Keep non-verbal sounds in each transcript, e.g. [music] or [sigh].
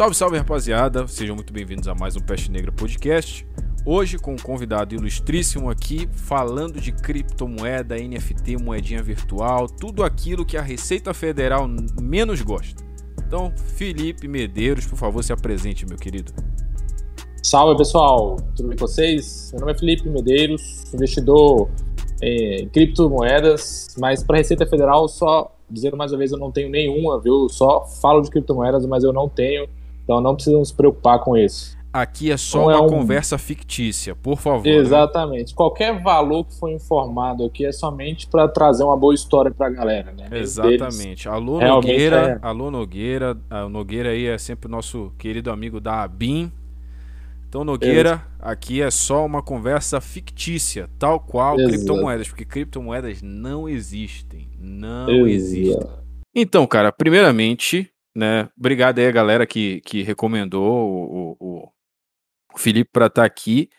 Salve, salve rapaziada, sejam muito bem-vindos a mais um Peste Negra Podcast. Hoje com um convidado ilustríssimo aqui, falando de criptomoeda, NFT, moedinha virtual, tudo aquilo que a Receita Federal menos gosta. Então, Felipe Medeiros, por favor, se apresente, meu querido. Salve pessoal, tudo bem com vocês? Meu nome é Felipe Medeiros, investidor em criptomoedas, mas para a Receita Federal, só dizendo mais uma vez, eu não tenho nenhuma, viu? Só falo de criptomoedas, mas eu não tenho então não precisam se preocupar com isso. Aqui é só não é uma é um... conversa fictícia, por favor. Né? Exatamente. Né? Qualquer valor que foi informado aqui é somente para trazer uma boa história para a galera, né? Exatamente. Alô Nogueira, é... alô Nogueira, a Nogueira aí é sempre o nosso querido amigo da ABIN. Então Nogueira, aqui é só uma conversa fictícia, tal qual Exato. criptomoedas, porque criptomoedas não existem, não Exato. existem. Então, cara, primeiramente, né? Obrigado aí a galera que, que recomendou o, o, o Felipe para estar tá aqui.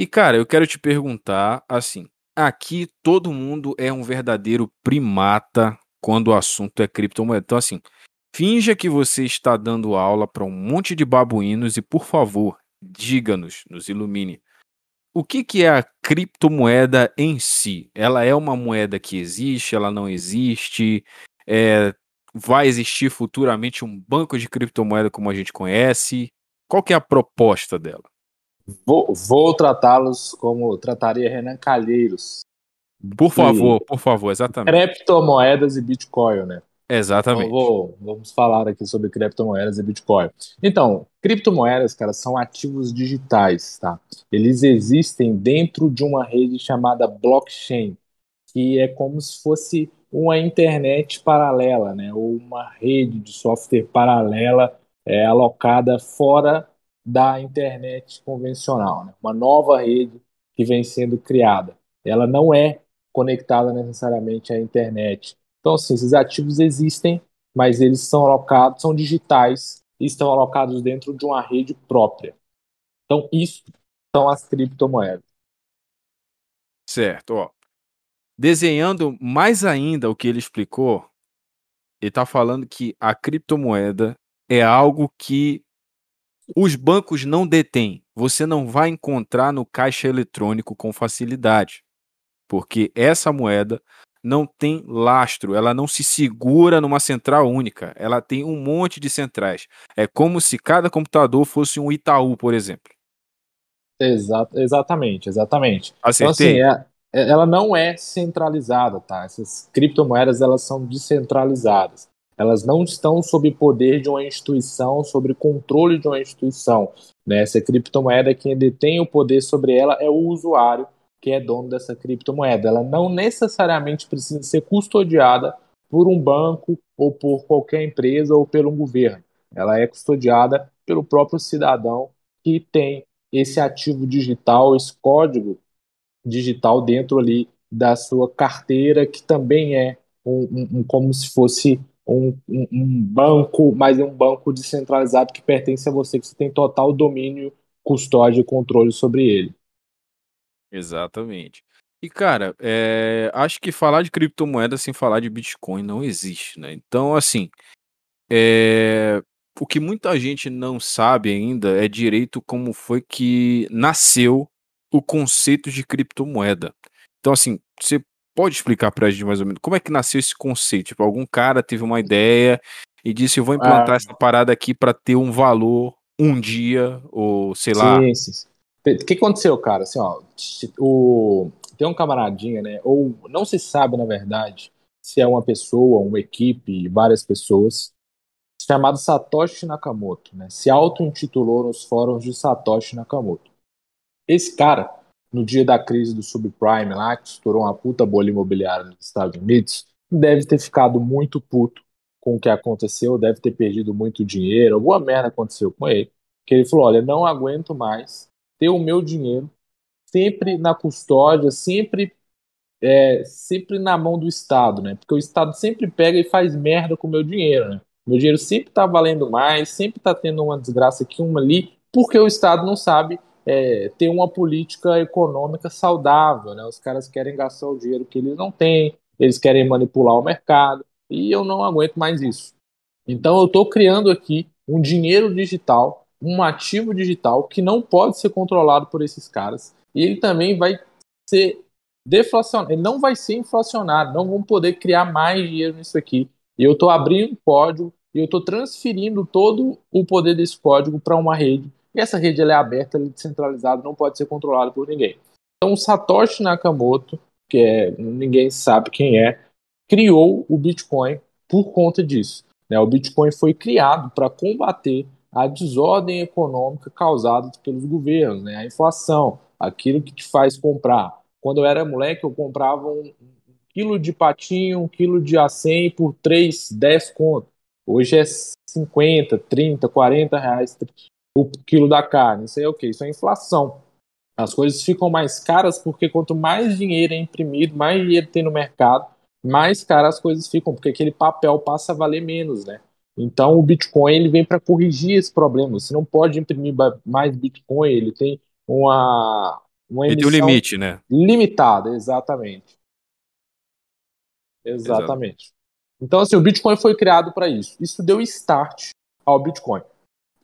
E, cara, eu quero te perguntar, assim, aqui todo mundo é um verdadeiro primata quando o assunto é criptomoeda. Então, assim, finja que você está dando aula para um monte de babuínos e, por favor, diga-nos, nos ilumine. O que, que é a criptomoeda em si? Ela é uma moeda que existe? Ela não existe? É, vai existir futuramente um banco de criptomoeda como a gente conhece? Qual que é a proposta dela? Vou, vou tratá-los como trataria Renan Calheiros. Por favor, por favor, exatamente. Criptomoedas e Bitcoin, né? Exatamente. Então, vou, vamos falar aqui sobre criptomoedas e Bitcoin. Então, criptomoedas, cara, são ativos digitais, tá? Eles existem dentro de uma rede chamada blockchain, que é como se fosse uma internet paralela, né, ou uma rede de software paralela é, alocada fora da internet convencional, né, uma nova rede que vem sendo criada. Ela não é conectada necessariamente à internet. Então, assim, esses ativos existem, mas eles são alocados, são digitais e estão alocados dentro de uma rede própria. Então, isso são as criptomoedas. Certo, ó. Desenhando mais ainda o que ele explicou, ele está falando que a criptomoeda é algo que os bancos não detêm. Você não vai encontrar no caixa eletrônico com facilidade, porque essa moeda não tem lastro, ela não se segura numa central única, ela tem um monte de centrais. É como se cada computador fosse um Itaú, por exemplo. Exato, exatamente, exatamente. Acertei. Então, assim, é, ela não é centralizada, tá? Essas criptomoedas elas são descentralizadas. Elas não estão sob poder de uma instituição, sob controle de uma instituição. Né? Essa criptomoeda, quem detém o poder sobre ela é o usuário, que é dono dessa criptomoeda. Ela não necessariamente precisa ser custodiada por um banco ou por qualquer empresa ou pelo governo. Ela é custodiada pelo próprio cidadão que tem esse ativo digital, esse código digital dentro ali da sua carteira, que também é um, um, um como se fosse um, um, banco, mas é um banco descentralizado que pertence a você, que você tem total domínio, custódia e controle sobre ele. Exatamente. E, cara, é, acho que falar de criptomoeda sem falar de Bitcoin não existe, né? Então, assim, é, o que muita gente não sabe ainda é direito como foi que nasceu o conceito de criptomoeda. Então, assim, você pode explicar para a gente mais ou menos como é que nasceu esse conceito? Tipo, algum cara teve uma ideia e disse: Eu vou implantar ah. essa parada aqui para ter um valor um dia, ou sei lá. O que aconteceu, cara? Assim, ó, o... tem um camaradinha, né? Ou não se sabe, na verdade, se é uma pessoa, uma equipe, várias pessoas, chamado Satoshi Nakamoto, né? Se auto-intitulou nos fóruns de Satoshi Nakamoto. Esse cara, no dia da crise do subprime lá, que estourou uma puta bolha imobiliária nos Estados Unidos, deve ter ficado muito puto com o que aconteceu, deve ter perdido muito dinheiro, alguma merda aconteceu com ele. Que ele falou: olha, não aguento mais ter o meu dinheiro sempre na custódia, sempre é, sempre na mão do Estado, né? Porque o Estado sempre pega e faz merda com o meu dinheiro, né? Meu dinheiro sempre tá valendo mais, sempre tá tendo uma desgraça aqui, uma ali, porque o Estado não sabe é, ter uma política econômica saudável. Né? Os caras querem gastar o dinheiro que eles não têm, eles querem manipular o mercado, e eu não aguento mais isso. Então eu estou criando aqui um dinheiro digital, um ativo digital que não pode ser controlado por esses caras. E ele também vai ser deflacionado, ele não vai ser inflacionado, não vão poder criar mais dinheiro nisso aqui. E eu estou abrindo um código e eu estou transferindo todo o poder desse código para uma rede. E essa rede ela é aberta, ela é descentralizada, não pode ser controlada por ninguém. Então, o Satoshi Nakamoto, que é, ninguém sabe quem é, criou o Bitcoin por conta disso. Né? O Bitcoin foi criado para combater a desordem econômica causada pelos governos, né? a inflação, aquilo que te faz comprar. Quando eu era moleque, eu comprava um, quilo de patinho, um quilo de acém por 3, 10 conto. Hoje é 50, 30, 40 reais o quilo da carne. Isso aí é o quê? Isso é inflação. As coisas ficam mais caras porque quanto mais dinheiro é imprimido, mais dinheiro tem no mercado, mais caras as coisas ficam, porque aquele papel passa a valer menos, né? Então o Bitcoin ele vem para corrigir esse problema. Você não pode imprimir mais Bitcoin, ele tem uma, uma ele tem um limite, né? Limitada, exatamente. Exatamente. Exato. Então assim, o Bitcoin foi criado para isso. Isso deu start ao Bitcoin.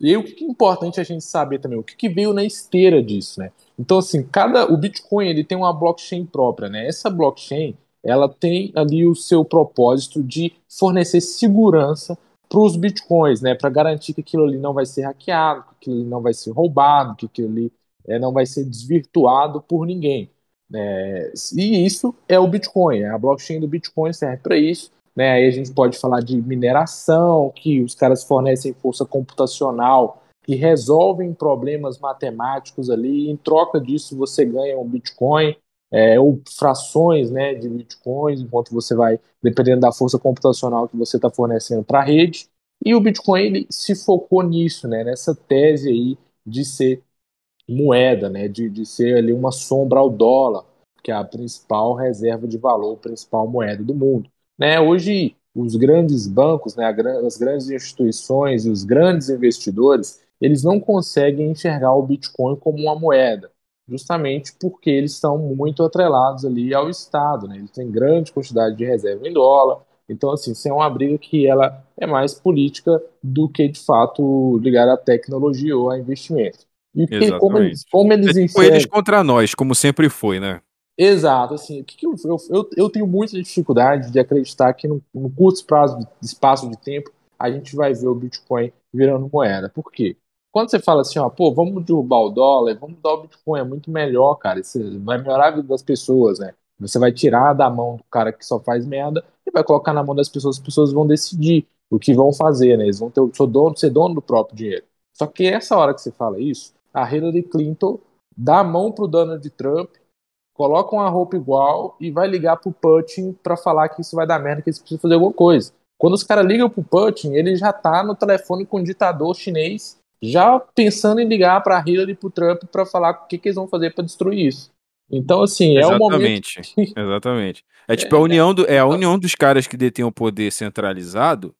E aí, o que é importante a gente saber também, o que, que veio na esteira disso, né? Então, assim, cada o Bitcoin ele tem uma blockchain própria, né? Essa blockchain ela tem ali o seu propósito de fornecer segurança para os bitcoins, né? Para garantir que aquilo ali não vai ser hackeado, que aquilo ali não vai ser roubado, que aquilo ali é, não vai ser desvirtuado por ninguém. Né? E isso é o Bitcoin. A blockchain do Bitcoin serve para isso. Né? Aí a gente pode falar de mineração, que os caras fornecem força computacional que resolvem problemas matemáticos ali. Em troca disso, você ganha um Bitcoin é, ou frações né, de bitcoins, enquanto você vai, dependendo da força computacional que você está fornecendo para a rede. E o Bitcoin ele se focou nisso, né, nessa tese aí de ser moeda, né, de, de ser ali uma sombra ao dólar, que é a principal reserva de valor, a principal moeda do mundo. Né, hoje, os grandes bancos, né, as grandes instituições e os grandes investidores, eles não conseguem enxergar o Bitcoin como uma moeda justamente porque eles estão muito atrelados ali ao Estado, né? Eles têm grande quantidade de reserva em dólar. Então, assim, isso é uma briga que ela é mais política do que, de fato, ligada à tecnologia ou a investimento. E que, como eles, como eles é tipo enxergam... eles contra nós, como sempre foi, né? Exato, assim, eu, eu, eu, tenho muita dificuldade de acreditar que no, no curto prazo de espaço de tempo a gente vai ver o Bitcoin virando moeda. Por quê? quando você fala assim, ó, pô, vamos derrubar o dólar, vamos dar o Bitcoin, é muito melhor, cara. Isso vai melhorar a vida das pessoas, né? Você vai tirar da mão do cara que só faz merda e vai colocar na mão das pessoas, as pessoas vão decidir o que vão fazer, né? Eles vão ter o dono, ser dono do próprio dinheiro. Só que essa hora que você fala isso, a Hillary Clinton dá a mão pro Donald Trump, coloca uma roupa igual e vai ligar pro Putin para falar que isso vai dar merda, que eles precisam fazer alguma coisa. Quando os caras ligam pro Putin, ele já tá no telefone com um ditador chinês já pensando em ligar para a Hillary e para o Trump para falar o que, que, eles vão fazer para destruir isso. Então, assim, é o momento. Que... Exatamente. É [laughs] tipo a união do, é a união dos caras que detêm o poder centralizado,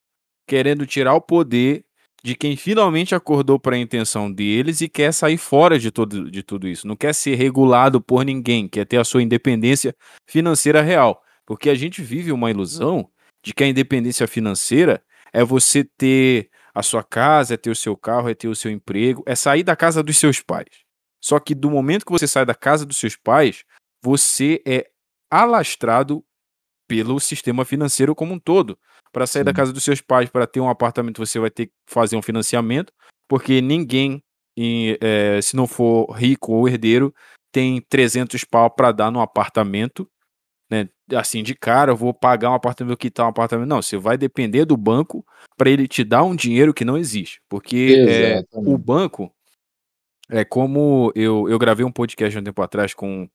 querendo tirar o poder de quem finalmente acordou para a intenção deles e quer sair fora de, todo, de tudo isso. Não quer ser regulado por ninguém, quer ter a sua independência financeira real. Porque a gente vive uma ilusão de que a independência financeira é você ter a sua casa, é ter o seu carro, é ter o seu emprego, é sair da casa dos seus pais. Só que do momento que você sai da casa dos seus pais, você é alastrado pelo sistema financeiro como um todo. Para sair Sim. da casa dos seus pais, para ter um apartamento, você vai ter que fazer um financiamento, porque ninguém, é, se não for rico ou herdeiro, tem 300 pau para dar no apartamento né? Assim, de cara, eu vou pagar um apartamento, que quitar um apartamento. Não, você vai depender do banco para ele te dar um dinheiro que não existe. Porque é, o banco, é como eu, eu gravei um podcast um tempo atrás com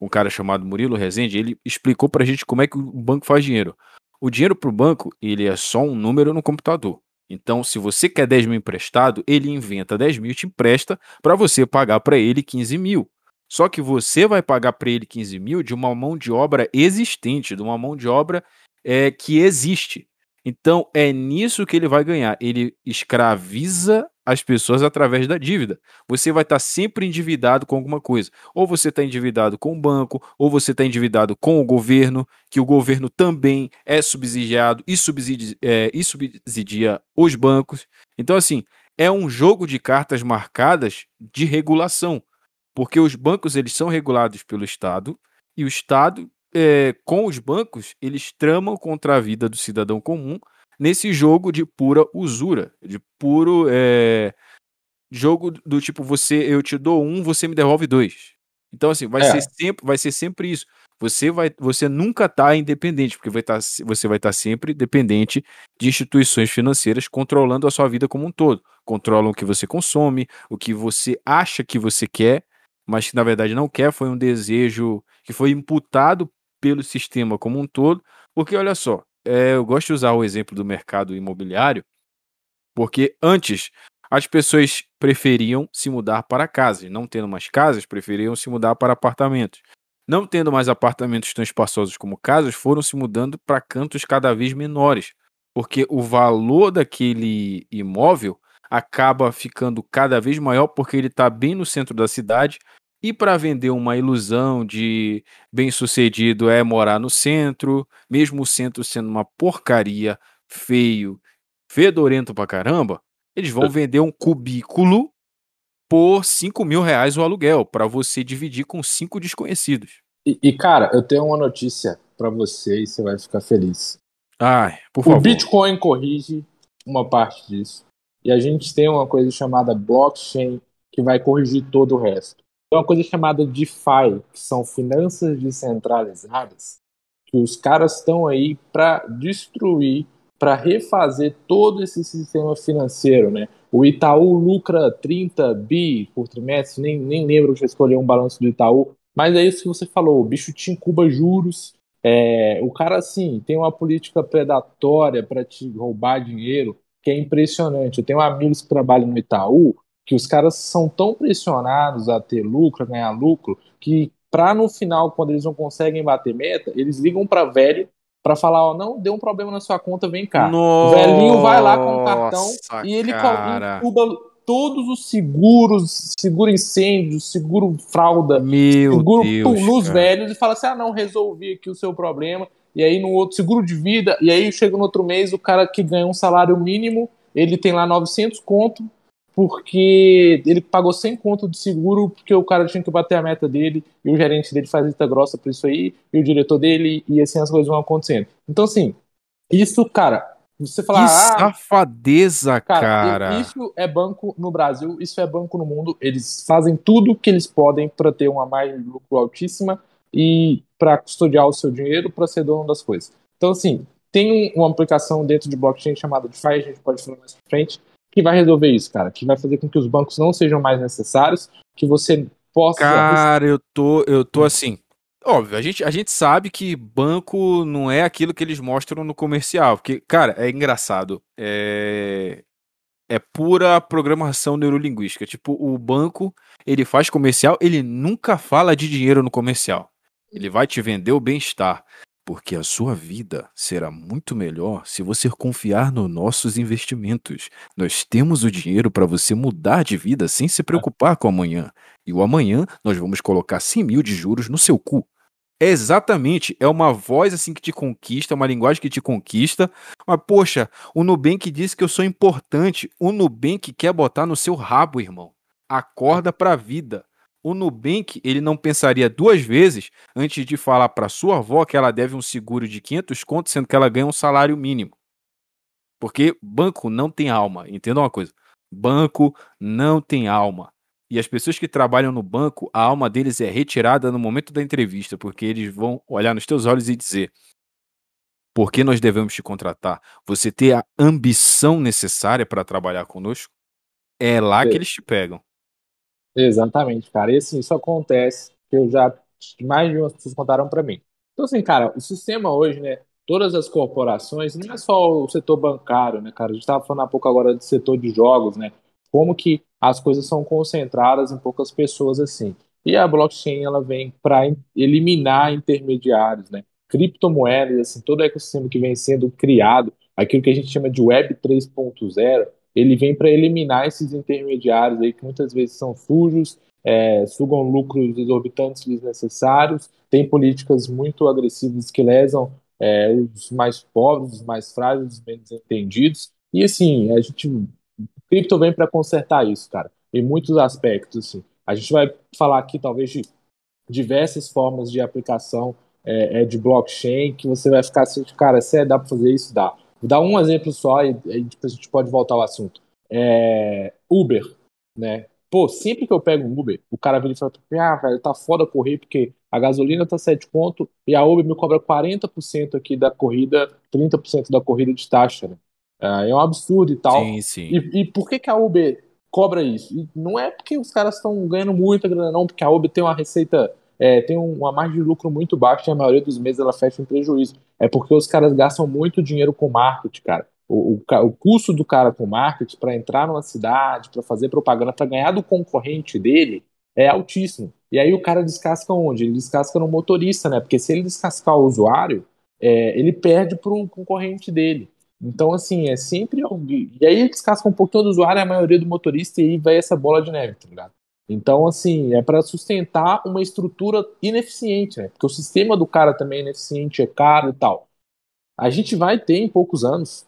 um cara chamado Murilo Rezende, ele explicou pra gente como é que o banco faz dinheiro. O dinheiro pro banco, ele é só um número no computador. Então, se você quer 10 mil emprestado, ele inventa 10 mil e te empresta para você pagar para ele 15 mil. Só que você vai pagar para ele 15 mil de uma mão de obra existente, de uma mão de obra é, que existe. Então é nisso que ele vai ganhar. Ele escraviza as pessoas através da dívida. Você vai estar sempre endividado com alguma coisa. Ou você está endividado com o banco, ou você está endividado com o governo, que o governo também é subsidiado e subsidia, é, e subsidia os bancos. Então, assim, é um jogo de cartas marcadas de regulação, porque os bancos eles são regulados pelo Estado e o Estado é, com os bancos eles tramam contra a vida do cidadão comum nesse jogo de pura usura, de puro é, jogo do tipo você eu te dou um, você me devolve dois. Então assim vai é. ser sempre vai ser sempre isso. Você vai você nunca está independente porque vai tá, você vai estar tá sempre dependente de instituições financeiras controlando a sua vida como um todo. Controlam o que você consome, o que você acha que você quer, mas que na verdade não quer. Foi um desejo que foi imputado pelo sistema como um todo. Porque olha só, é, eu gosto de usar o exemplo do mercado imobiliário, porque antes as pessoas preferiam se mudar para casas, não tendo mais casas, preferiam se mudar para apartamentos. Não tendo mais apartamentos tão espaçosos como casas, foram se mudando para cantos cada vez menores, porque o valor daquele imóvel acaba ficando cada vez maior porque ele está bem no centro da cidade e para vender uma ilusão de bem-sucedido é morar no centro, mesmo o centro sendo uma porcaria, feio, fedorento pra caramba, eles vão vender um cubículo por 5 mil reais o aluguel, para você dividir com cinco desconhecidos. E, e, cara, eu tenho uma notícia para você e você vai ficar feliz. Ai, por favor. O Bitcoin corrige uma parte disso. E a gente tem uma coisa chamada blockchain que vai corrigir todo o resto. Tem uma coisa chamada DeFi, que são finanças descentralizadas, que os caras estão aí para destruir, para refazer todo esse sistema financeiro, né? O Itaú lucra 30 bi por trimestre, nem, nem lembro de escolher um balanço do Itaú, mas é isso que você falou, o bicho te incuba juros, é, o cara, assim, tem uma política predatória para te roubar dinheiro que é impressionante. Eu tenho amigos que trabalham no Itaú que os caras são tão pressionados a ter lucro, a ganhar lucro, que para no final, quando eles não conseguem bater meta, eles ligam para velho para falar, ó, não, deu um problema na sua conta, vem cá. Nossa, o velhinho vai lá com o cartão e ele incuba todos os seguros, seguro incêndio, seguro fralda, Meu seguro Deus, nos cara. velhos e fala assim: ah, não, resolvi aqui o seu problema. E aí no outro seguro de vida, e aí chega no outro mês, o cara que ganha um salário mínimo, ele tem lá 900 conto, porque ele pagou 100 conto de seguro porque o cara tinha que bater a meta dele e o gerente dele faz vista grossa por isso aí e o diretor dele e assim as coisas vão acontecendo. Então assim, isso, cara, você fala, que ah, safadeza, cara, cara, Isso é banco no Brasil, isso é banco no mundo. Eles fazem tudo que eles podem para ter uma margem de lucro altíssima e para custodiar o seu dinheiro, para ser dono das coisas. Então assim, tem uma aplicação dentro de blockchain chamada DeFi, a gente pode falar mais pra frente, que vai resolver isso, cara, que vai fazer com que os bancos não sejam mais necessários, que você possa. Cara, eu tô, eu tô assim. Óbvio, a gente, a gente sabe que banco não é aquilo que eles mostram no comercial. Porque, cara, é engraçado. É, é pura programação neurolinguística. Tipo, o banco, ele faz comercial, ele nunca fala de dinheiro no comercial. Ele vai te vender o bem-estar porque a sua vida será muito melhor se você confiar nos nossos investimentos. Nós temos o dinheiro para você mudar de vida sem se preocupar com amanhã. E o amanhã nós vamos colocar 100 mil de juros no seu cu. É exatamente, é uma voz assim que te conquista, uma linguagem que te conquista. Mas, poxa, o Nubank disse que eu sou importante. O Nubank quer botar no seu rabo, irmão. Acorda pra vida o Nubank ele não pensaria duas vezes antes de falar para sua avó que ela deve um seguro de 500 contos, sendo que ela ganha um salário mínimo. Porque banco não tem alma, entenda uma coisa. Banco não tem alma. E as pessoas que trabalham no banco, a alma deles é retirada no momento da entrevista, porque eles vão olhar nos teus olhos e dizer: por que nós devemos te contratar? Você ter a ambição necessária para trabalhar conosco? É lá que eles te pegam. Exatamente, cara. E assim, isso acontece, que eu já, mais de umas pessoas contaram para mim. Então, assim, cara, o sistema hoje, né, todas as corporações, não é só o setor bancário, né, cara? A gente estava falando há pouco agora do setor de jogos, né? Como que as coisas são concentradas em poucas pessoas assim. E a blockchain, ela vem para eliminar intermediários, né? Criptomoedas, assim, todo o ecossistema que vem sendo criado, aquilo que a gente chama de Web 3.0, ele vem para eliminar esses intermediários aí que muitas vezes são sujos, é, sugam lucros exorbitantes desnecessários, tem políticas muito agressivas que lesam é, os mais pobres, os mais frágeis, os menos entendidos. E assim, a gente Cripto vem para consertar isso, cara, em muitos aspectos. Assim. A gente vai falar aqui, talvez, de diversas formas de aplicação é, é de blockchain que você vai ficar assim, cara, se é, dá para fazer isso? Dá. Vou dar um exemplo só e, e depois a gente pode voltar ao assunto. É, Uber, né? Pô, sempre que eu pego um Uber, o cara vem e fala, ah, velho, tá foda correr porque a gasolina tá 7 conto e a Uber me cobra 40% aqui da corrida, 30% da corrida de taxa, né? É, é um absurdo e tal. Sim, sim. E, e por que, que a Uber cobra isso? E não é porque os caras estão ganhando muita grana, não, porque a Uber tem uma receita, é, tem uma margem de lucro muito baixa e a maioria dos meses ela fecha em prejuízo. É porque os caras gastam muito dinheiro com marketing, cara. O, o, o custo do cara com marketing para entrar numa cidade, para fazer propaganda, para ganhar do concorrente dele, é altíssimo. E aí o cara descasca onde? Ele descasca no motorista, né? Porque se ele descascar o usuário, é, ele perde para o concorrente dele. Então, assim, é sempre. E aí ele descasca um pouquinho do usuário, a maioria do motorista, e aí vai essa bola de neve, tá ligado? Então, assim, é para sustentar uma estrutura ineficiente, né? Porque o sistema do cara também é ineficiente, é caro e tal. A gente vai ter em poucos anos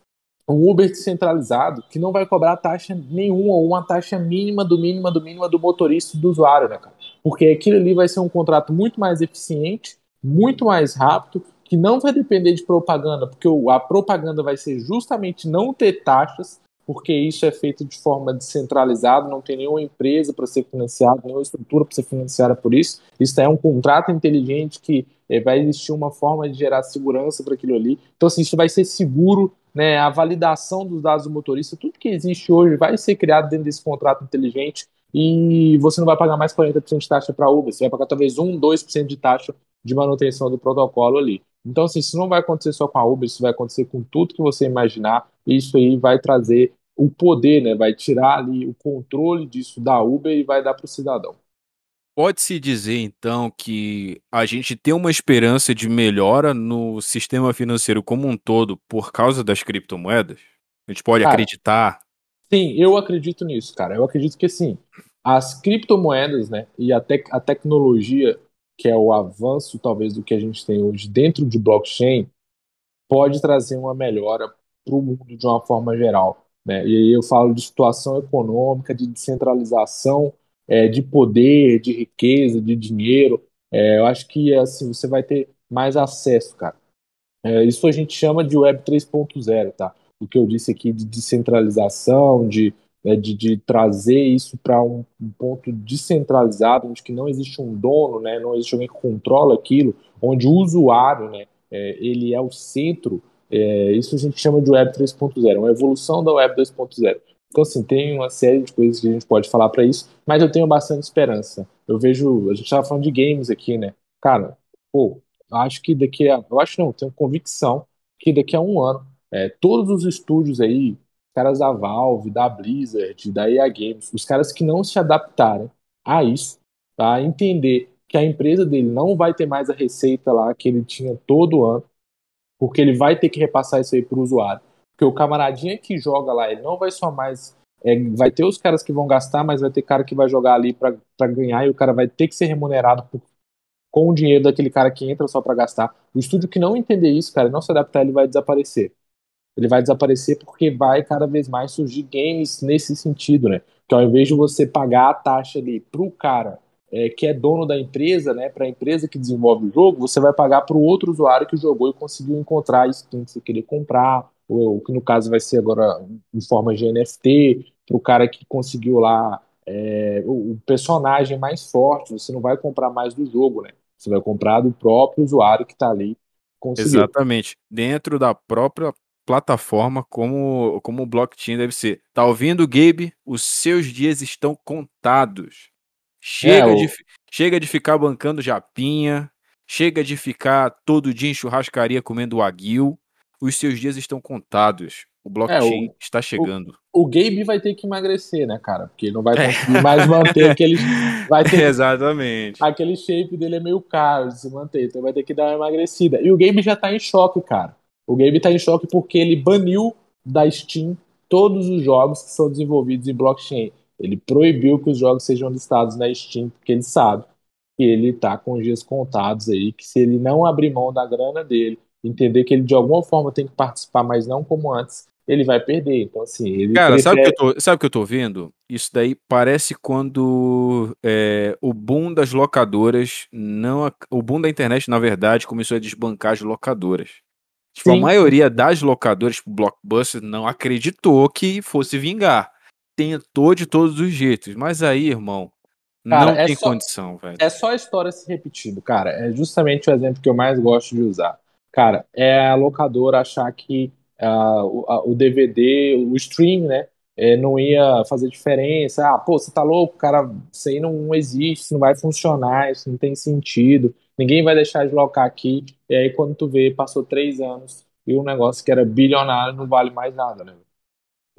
um Uber descentralizado que não vai cobrar taxa nenhuma ou uma taxa mínima do mínima do mínima do motorista do usuário, né, cara? Porque aquilo ali vai ser um contrato muito mais eficiente, muito mais rápido, que não vai depender de propaganda, porque a propaganda vai ser justamente não ter taxas, porque isso é feito de forma descentralizada, não tem nenhuma empresa para ser financiada, nenhuma estrutura para ser financiada por isso. Isso é um contrato inteligente que é, vai existir uma forma de gerar segurança para aquilo ali. Então, assim, isso vai ser seguro, né? A validação dos dados do motorista, tudo que existe hoje vai ser criado dentro desse contrato inteligente e você não vai pagar mais 40% de taxa para Uber, você vai pagar talvez 1, 2% de taxa de manutenção do protocolo ali. Então, assim, isso não vai acontecer só com a Uber, isso vai acontecer com tudo que você imaginar, e isso aí vai trazer o poder, né? Vai tirar ali o controle disso da Uber e vai dar para o cidadão. Pode-se dizer, então, que a gente tem uma esperança de melhora no sistema financeiro como um todo por causa das criptomoedas? A gente pode cara, acreditar? Sim, eu acredito nisso, cara. Eu acredito que, sim, as criptomoedas, né, e a, te a tecnologia, que é o avanço, talvez, do que a gente tem hoje dentro de blockchain, pode trazer uma melhora para o mundo de uma forma geral. Né? E aí eu falo de situação econômica, de descentralização é, de poder, de riqueza, de dinheiro. É, eu acho que assim você vai ter mais acesso, cara. É, isso a gente chama de Web 3.0, tá? O que eu disse aqui de descentralização, de, né, de, de, trazer isso para um, um, ponto descentralizado, onde que não existe um dono, né, não existe alguém que controla aquilo, onde o usuário, né, é, ele é o centro. É, isso a gente chama de Web 3.0, uma evolução da Web 2.0. Então, assim, tem uma série de coisas que a gente pode falar para isso, mas eu tenho bastante esperança. Eu vejo, a gente estava falando de games aqui, né? Cara, pô, acho que daqui a. Eu acho não, tenho convicção que daqui a um ano, é, todos os estúdios aí, caras da Valve, da Blizzard, da EA Games, os caras que não se adaptarem a isso, tá? a entender que a empresa dele não vai ter mais a receita lá que ele tinha todo ano, porque ele vai ter que repassar isso aí para o usuário porque o camaradinha que joga lá, ele não vai só mais. É, vai ter os caras que vão gastar, mas vai ter cara que vai jogar ali para ganhar e o cara vai ter que ser remunerado por, com o dinheiro daquele cara que entra só para gastar. O estúdio que não entender isso, cara, não se adaptar, ele vai desaparecer. Ele vai desaparecer porque vai cada vez mais surgir games nesse sentido, né? Que ao invés de você pagar a taxa ali pro cara é, que é dono da empresa, né, para a empresa que desenvolve o jogo, você vai pagar para o outro usuário que jogou e conseguiu encontrar isso que você queria comprar, o que no caso vai ser agora em forma de NFT, para o cara que conseguiu lá é, o, personagem mais forte, você não vai comprar mais do jogo, né? Você vai comprar do próprio usuário que está ali. Conseguiu. Exatamente. Dentro da própria plataforma, como, como o blockchain deve ser. Tá ouvindo, Gabe? Os seus dias estão contados. Chega, é, de, chega de ficar bancando japinha, chega de ficar todo dia em churrascaria comendo aguil os seus dias estão contados. O blockchain é, o, está chegando. O, o, Gabe vai ter que emagrecer, né, cara? Porque ele não vai é. conseguir é. mais manter [laughs] aquele. Vai ter, [laughs] Exatamente. Aquele shape dele é meio caro de se manter, então vai ter que dar uma emagrecida. E o Gabe já tá em choque, cara. O Gabe tá em choque porque ele baniu da Steam todos os jogos que são desenvolvidos em blockchain. Ele proibiu que os jogos sejam listados na Steam, porque ele sabe que ele tá com dias contados aí, que se ele não abrir mão da grana dele entender que ele de alguma forma tem que participar, mas não como antes, ele vai perder. Então, assim, ele Cara, prefere... sabe o que, eu tô, sabe que eu tô vendo? Isso daí parece quando é, o boom das locadoras não. O boom da internet, na verdade, começou a desbancar as locadoras. Tipo, a maioria das locadoras, tipo, Blockbuster, não acreditou que fosse vingar. Tentou de todos os jeitos. Mas aí, irmão, cara, não é tem só, condição, velho. É só a história se repetindo, cara. É justamente o exemplo que eu mais gosto de usar. Cara, é a locadora achar que uh, o, o, DVD, o stream, né? É, não ia fazer diferença. Ah, pô, você tá louco, cara, isso aí não existe, isso não vai funcionar, isso não tem sentido, ninguém vai deixar de locar aqui. E aí, quando tu vê, passou três anos e um negócio que era bilionário não vale mais nada, né?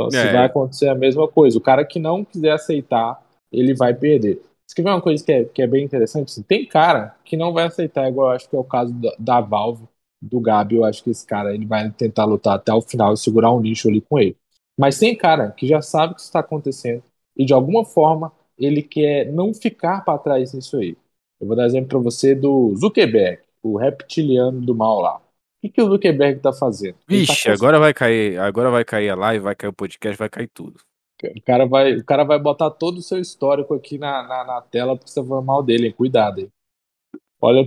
Então, se é. vai acontecer a mesma coisa. O cara que não quiser aceitar, ele vai perder. Você quer ver uma coisa que é, que é bem interessante? Assim, tem cara que não vai aceitar, igual eu acho que é o caso da, da Valve, do Gabi, eu acho que esse cara ele vai tentar lutar até o final e segurar um nicho ali com ele. Mas tem cara que já sabe o que está acontecendo e de alguma forma ele quer não ficar para trás nisso aí. Eu vou dar exemplo para você do Zuckerberg, o reptiliano do mal lá. O que, que o Zuckerberg está fazendo? Tá Vixe, tá agora vai cair, agora vai cair a live, vai cair o podcast, vai cair tudo. O cara vai, o cara vai botar todo o seu histórico aqui na, na, na tela porque você vai mal dele, hein? cuidado aí. Olha.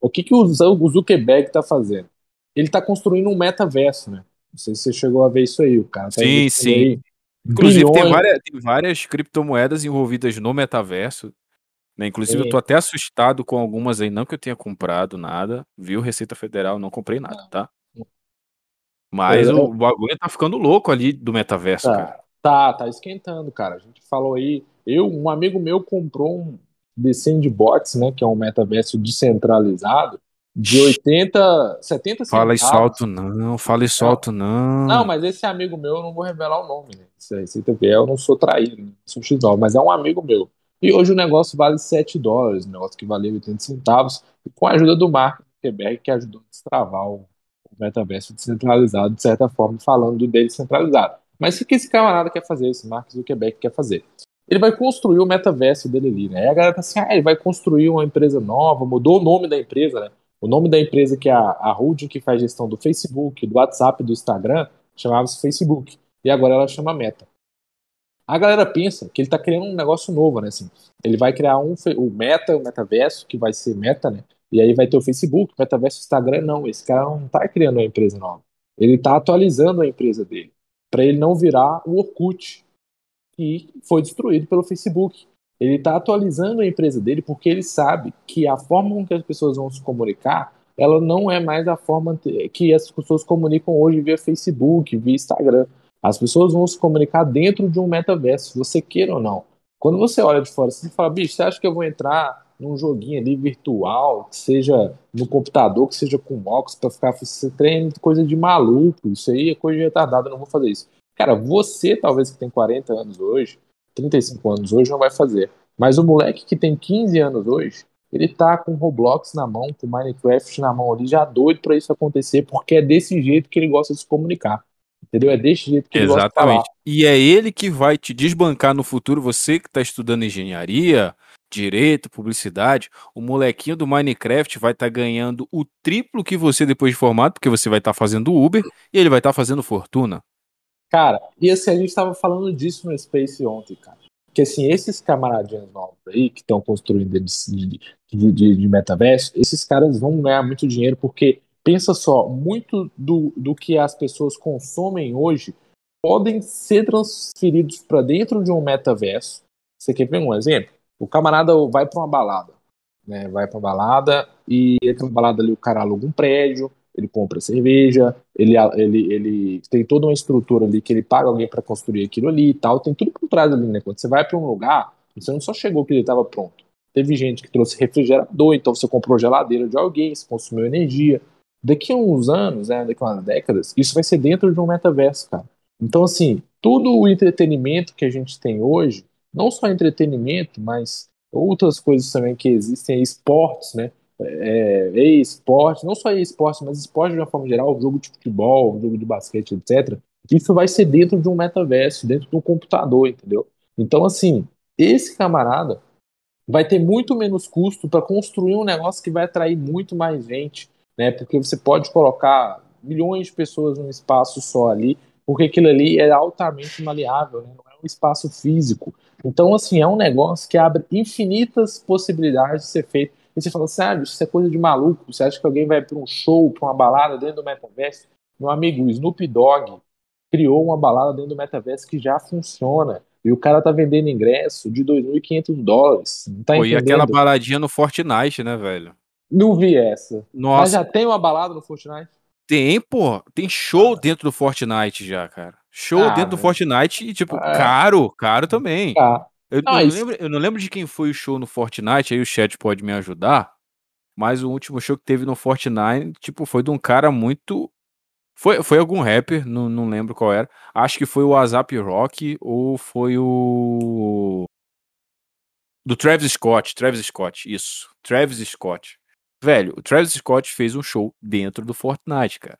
O que, que o Zuckerberg está fazendo? Ele está construindo um metaverso, né? Não sei se você chegou a ver isso aí, o cara. Tá sim, sim. Inclusive, tem várias, tem várias, criptomoedas envolvidas no metaverso. Né? Inclusive, é. eu tô até assustado com algumas aí, não que eu tenha comprado nada, viu? Receita Federal, não comprei nada, tá? Mas é. o bagulho tá ficando louco ali do metaverso, tá. cara. Tá, tá esquentando, cara. A gente falou aí. Eu, um amigo meu comprou um, The Sandbox, né, que é um metaverso descentralizado, de 80, 70 centavos. Fala isso alto não, fala isso alto não. Não, mas esse amigo meu, eu não vou revelar o nome, né? Se, se eu não sou traído, não sou x mas é um amigo meu. E hoje o negócio vale 7 dólares, o negócio que valia 80 centavos, com a ajuda do Mark Zuckerberg, que ajudou a destravar o, metaverso descentralizado, de certa forma, falando dele centralizado. Mas o que esse camarada quer fazer, esse Mark Zuckerberg quer fazer? ele vai construir o metaverso dele ali, né? Aí a galera tá assim, ah, ele vai construir uma empresa nova, mudou o nome da empresa, né? O nome da empresa que é a, a holding que faz gestão do Facebook, do WhatsApp, do Instagram, chamava-se Facebook. E agora ela chama Meta. A galera pensa que ele tá criando um negócio novo, né? Assim, ele vai criar um, o Meta, o metaverso, que vai ser Meta, né? E aí vai ter o Facebook, o metaverso, o Instagram. Não, esse cara não tá criando uma empresa nova. Ele tá atualizando a empresa dele. para ele não virar o Orkut, que foi destruído pelo Facebook. Ele está atualizando a empresa dele porque ele sabe que a forma com que as pessoas vão se comunicar, ela não é mais a forma que as pessoas comunicam hoje via Facebook, via Instagram. As pessoas vão se comunicar dentro de um metaverso, você queira ou não. Quando você olha de fora, você fala, bicho, você acha que eu vou entrar num joguinho ali virtual, que seja no computador, que seja com óculos, para ficar você treina coisa de maluco, isso aí é coisa de retardado, eu não vou fazer isso. Cara, você talvez que tem 40 anos hoje, 35 anos hoje, não vai fazer. Mas o moleque que tem 15 anos hoje, ele tá com Roblox na mão, com Minecraft na mão ali, já doido para isso acontecer, porque é desse jeito que ele gosta de se comunicar. Entendeu? É desse jeito que Exatamente. E é ele que vai te desbancar no futuro, você que está estudando engenharia, direito, publicidade, o molequinho do Minecraft vai estar tá ganhando o triplo que você depois de formado, porque você vai estar tá fazendo Uber e ele vai estar tá fazendo fortuna. Cara, e assim, a gente tava falando disso no Space ontem, cara. Que assim, esses camaradinhos novos aí, que estão construindo de, de, de, de, metaverso, esses caras vão ganhar muito dinheiro, porque, pensa só, muito do, do que as pessoas consomem hoje podem ser transferidos para dentro de um metaverso. Você quer ver um exemplo? O camarada vai para uma balada, né? Vai para uma balada e aquela balada ali o cara aluga um prédio, ele compra cerveja, ele, ele, ele tem toda uma estrutura ali que ele paga alguém para construir aquilo ali e tal, tem tudo por trás ali, né? Quando você vai para um lugar, você não só chegou que ele estava pronto. Teve gente que trouxe refrigerador, então você comprou geladeira de alguém, você consumiu energia. Daqui a uns anos, né, daqui a umas décadas, isso vai ser dentro de um metaverso, cara. Então, assim, todo o entretenimento que a gente tem hoje, não só entretenimento, mas outras coisas também que existem, esportes, né? é, esporte, não só esporte, mas esporte de uma forma geral, jogo de futebol, jogo de basquete, etc. Isso vai ser dentro de um metaverso, dentro de um computador, entendeu? Então, assim, esse camarada vai ter muito menos custo para construir um negócio que vai atrair muito mais gente, né? Porque você pode colocar milhões de pessoas num espaço só ali porque aquilo ali é altamente maleável, né? não é um espaço físico. Então, assim, é um negócio que abre infinitas possibilidades de ser feito. E você fala, sabe, isso é coisa de maluco. Você acha que alguém vai para um show, para uma balada dentro do metaverso? Meu amigo, o Snoop Dogg criou uma balada dentro do metaverso que já funciona. E o cara tá vendendo ingresso de 2.500 dólares. Não tá Pô, e aquela baladinha no Fortnite, né, velho? Não vi essa. Nossa. Mas já tem uma balada no Fortnite? Tem, pô. Tem show ah. dentro do Fortnite já, cara. Show ah, dentro do Fortnite e, tipo, ah. caro, caro também. Ah. Eu, não, eu, não lembro, eu não lembro de quem foi o show no Fortnite, aí o chat pode me ajudar. Mas o último show que teve no Fortnite, tipo, foi de um cara muito. Foi, foi algum rapper, não, não lembro qual era. Acho que foi o WhatsApp Rock ou foi o. Do Travis Scott. Travis Scott, isso. Travis Scott. Velho, o Travis Scott fez um show dentro do Fortnite, cara.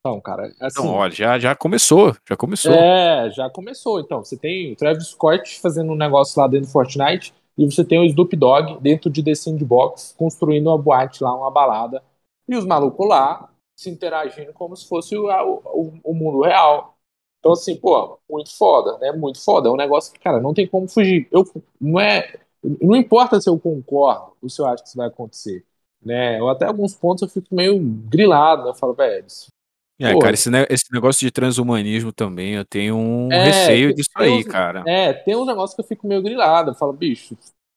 Então, cara, assim. Então, olha, já, já começou, já começou. É, já começou. Então, você tem o Travis Scott fazendo um negócio lá dentro do Fortnite e você tem o Snoop Dogg dentro de The Sandbox construindo uma boate lá, uma balada. E os malucos lá se interagindo como se fosse o, o, o mundo real. Então, assim, pô, muito foda, né? Muito foda. É um negócio que, cara, não tem como fugir. Eu, não é. Não importa se eu concordo ou se eu acho que isso vai acontecer né? Ou até alguns pontos eu fico meio grilado, né? Eu falo, velho. É, cara, esse, esse, negócio de transhumanismo também, eu tenho um é, receio disso aí, uns, cara. É, tem uns negócios que eu fico meio grilado. Eu falo, bicho,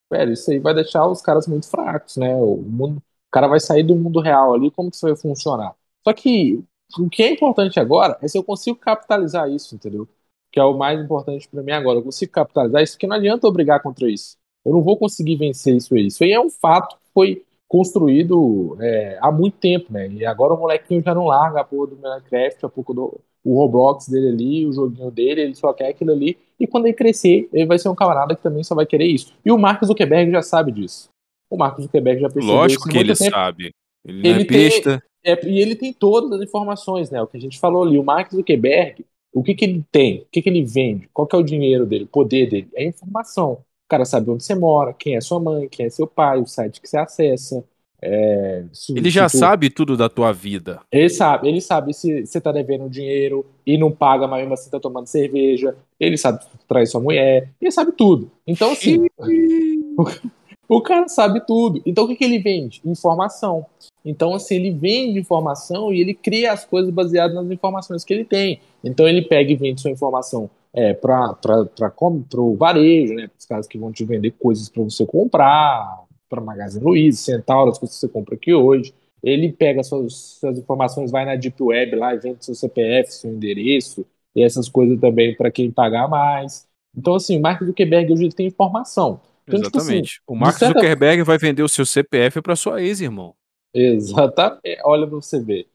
velho, isso aí vai deixar os caras muito fracos, né? O, mundo, o cara vai sair do mundo real ali, como que isso vai funcionar? Só que o que é importante agora é se eu consigo capitalizar isso, entendeu? Que é o mais importante para mim agora. Eu consigo capitalizar isso, porque não adianta eu brigar contra isso. Eu não vou conseguir vencer isso aí. Isso aí é um fato que foi construído é, há muito tempo, né? E agora o molequinho já não larga a porra do Minecraft, a pouco do o Roblox dele ali, o joguinho dele, ele só quer aquilo ali. E quando ele crescer, ele vai ser um camarada que também só vai querer isso. E o Mark Zuckerberg já sabe disso. O Mark Zuckerberg já percebeu Lógico que ele tempo. sabe. Ele, ele é besta. Tem, é, e ele tem todas as informações, né? O que a gente falou ali. O Mark Zuckerberg, o que, que ele tem? O que, que ele vende? Qual que é o dinheiro dele? O poder dele? É informação cara sabe onde você mora, quem é sua mãe, quem é seu pai, o site que você acessa. É, se, ele já tu... sabe tudo da tua vida. Ele sabe, ele sabe se você tá devendo dinheiro e não paga, mas mesmo assim tá tomando cerveja. Ele sabe traz sua mulher. Ele sabe tudo. Então, assim, o, cara sabe tudo. Então, o que, que ele vende? Informação. Então, assim, ele vende informação e ele cria as coisas baseadas nas informações que ele tem. Então, ele pega e vende sua informação é, para o varejo, né? Para os caras que vão te vender coisas para você comprar, para Magazine Luiza, Centauro, as coisas que você compra aqui hoje. Ele pega suas, suas informações, vai na Deep Web lá e vende seu CPF, seu endereço e essas coisas também para quem pagar mais. Então, assim, o Mark Zuckerberg hoje tem informação. Então, Exatamente. Tipo assim, o Mark certa... Zuckerberg vai vender o seu CPF para sua ex, irmão. Exatamente. Olha para você ver.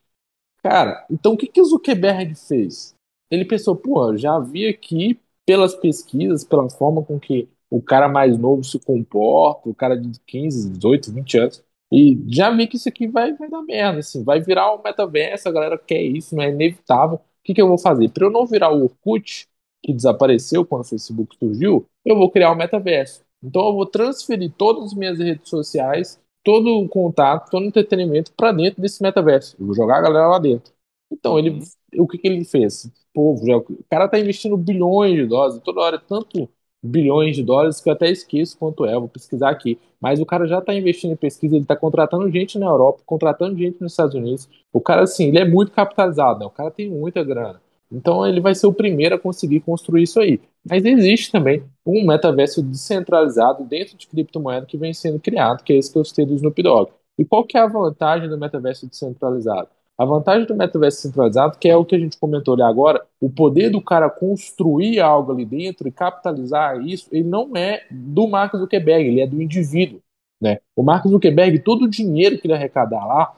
Cara, então o que, que o Zuckerberg fez? Ele pensou, pô, já vi aqui pelas pesquisas, pela forma com que o cara mais novo se comporta, o cara de 15, 18, 20 anos, e já vi que isso aqui vai, vai dar merda, assim, vai virar um metaverso, a galera quer isso, não é inevitável. O que, que eu vou fazer? Para eu não virar o Orkut, que desapareceu quando o Facebook surgiu, eu vou criar um metaverso. Então eu vou transferir todas as minhas redes sociais, todo o contato, todo o entretenimento para dentro desse metaverso. Eu vou jogar a galera lá dentro. Então ele o que, que ele fez? Povo, já, o cara tá investindo bilhões de dólares, toda hora tanto bilhões de dólares que eu até esqueço quanto é, vou pesquisar aqui. Mas o cara já tá investindo em pesquisa, ele tá contratando gente na Europa, contratando gente nos Estados Unidos. O cara, assim, ele é muito capitalizado, né? O cara tem muita grana. Então ele vai ser o primeiro a conseguir construir isso aí. Mas existe também um metaverso descentralizado dentro de criptomoeda que vem sendo criado, que é esse que eu citei do Snoop Dogg. E qual que é a vantagem do metaverso descentralizado? A vantagem do metaverso centralizado, que é o que a gente comentou ali agora, o poder do cara construir algo ali dentro e capitalizar isso, ele não é do Mark Zuckerberg, ele é do indivíduo. Né? O Mark Zuckerberg, todo o dinheiro que ele arrecadar lá,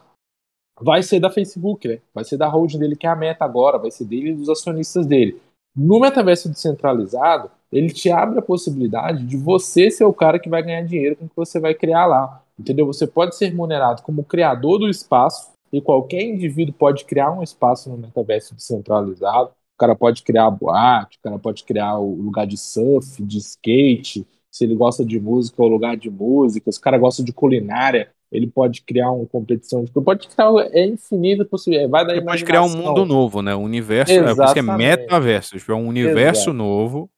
vai ser da Facebook, né? vai ser da holding dele, que é a meta agora, vai ser dele e dos acionistas dele. No metaverso descentralizado, ele te abre a possibilidade de você ser o cara que vai ganhar dinheiro com o que você vai criar lá. Entendeu? Você pode ser remunerado como criador do espaço, e qualquer indivíduo pode criar um espaço no metaverso descentralizado. O cara pode criar a boate, o cara pode criar o lugar de surf, de skate, se ele gosta de música, o lugar de música, se o cara gosta de culinária, ele pode criar uma competição, tipo, pode criar, é infinito possível, vai dar Ele pode criar um mundo novo, né? Um universo, é, por isso que é metaverso, tipo, é um universo Exato. novo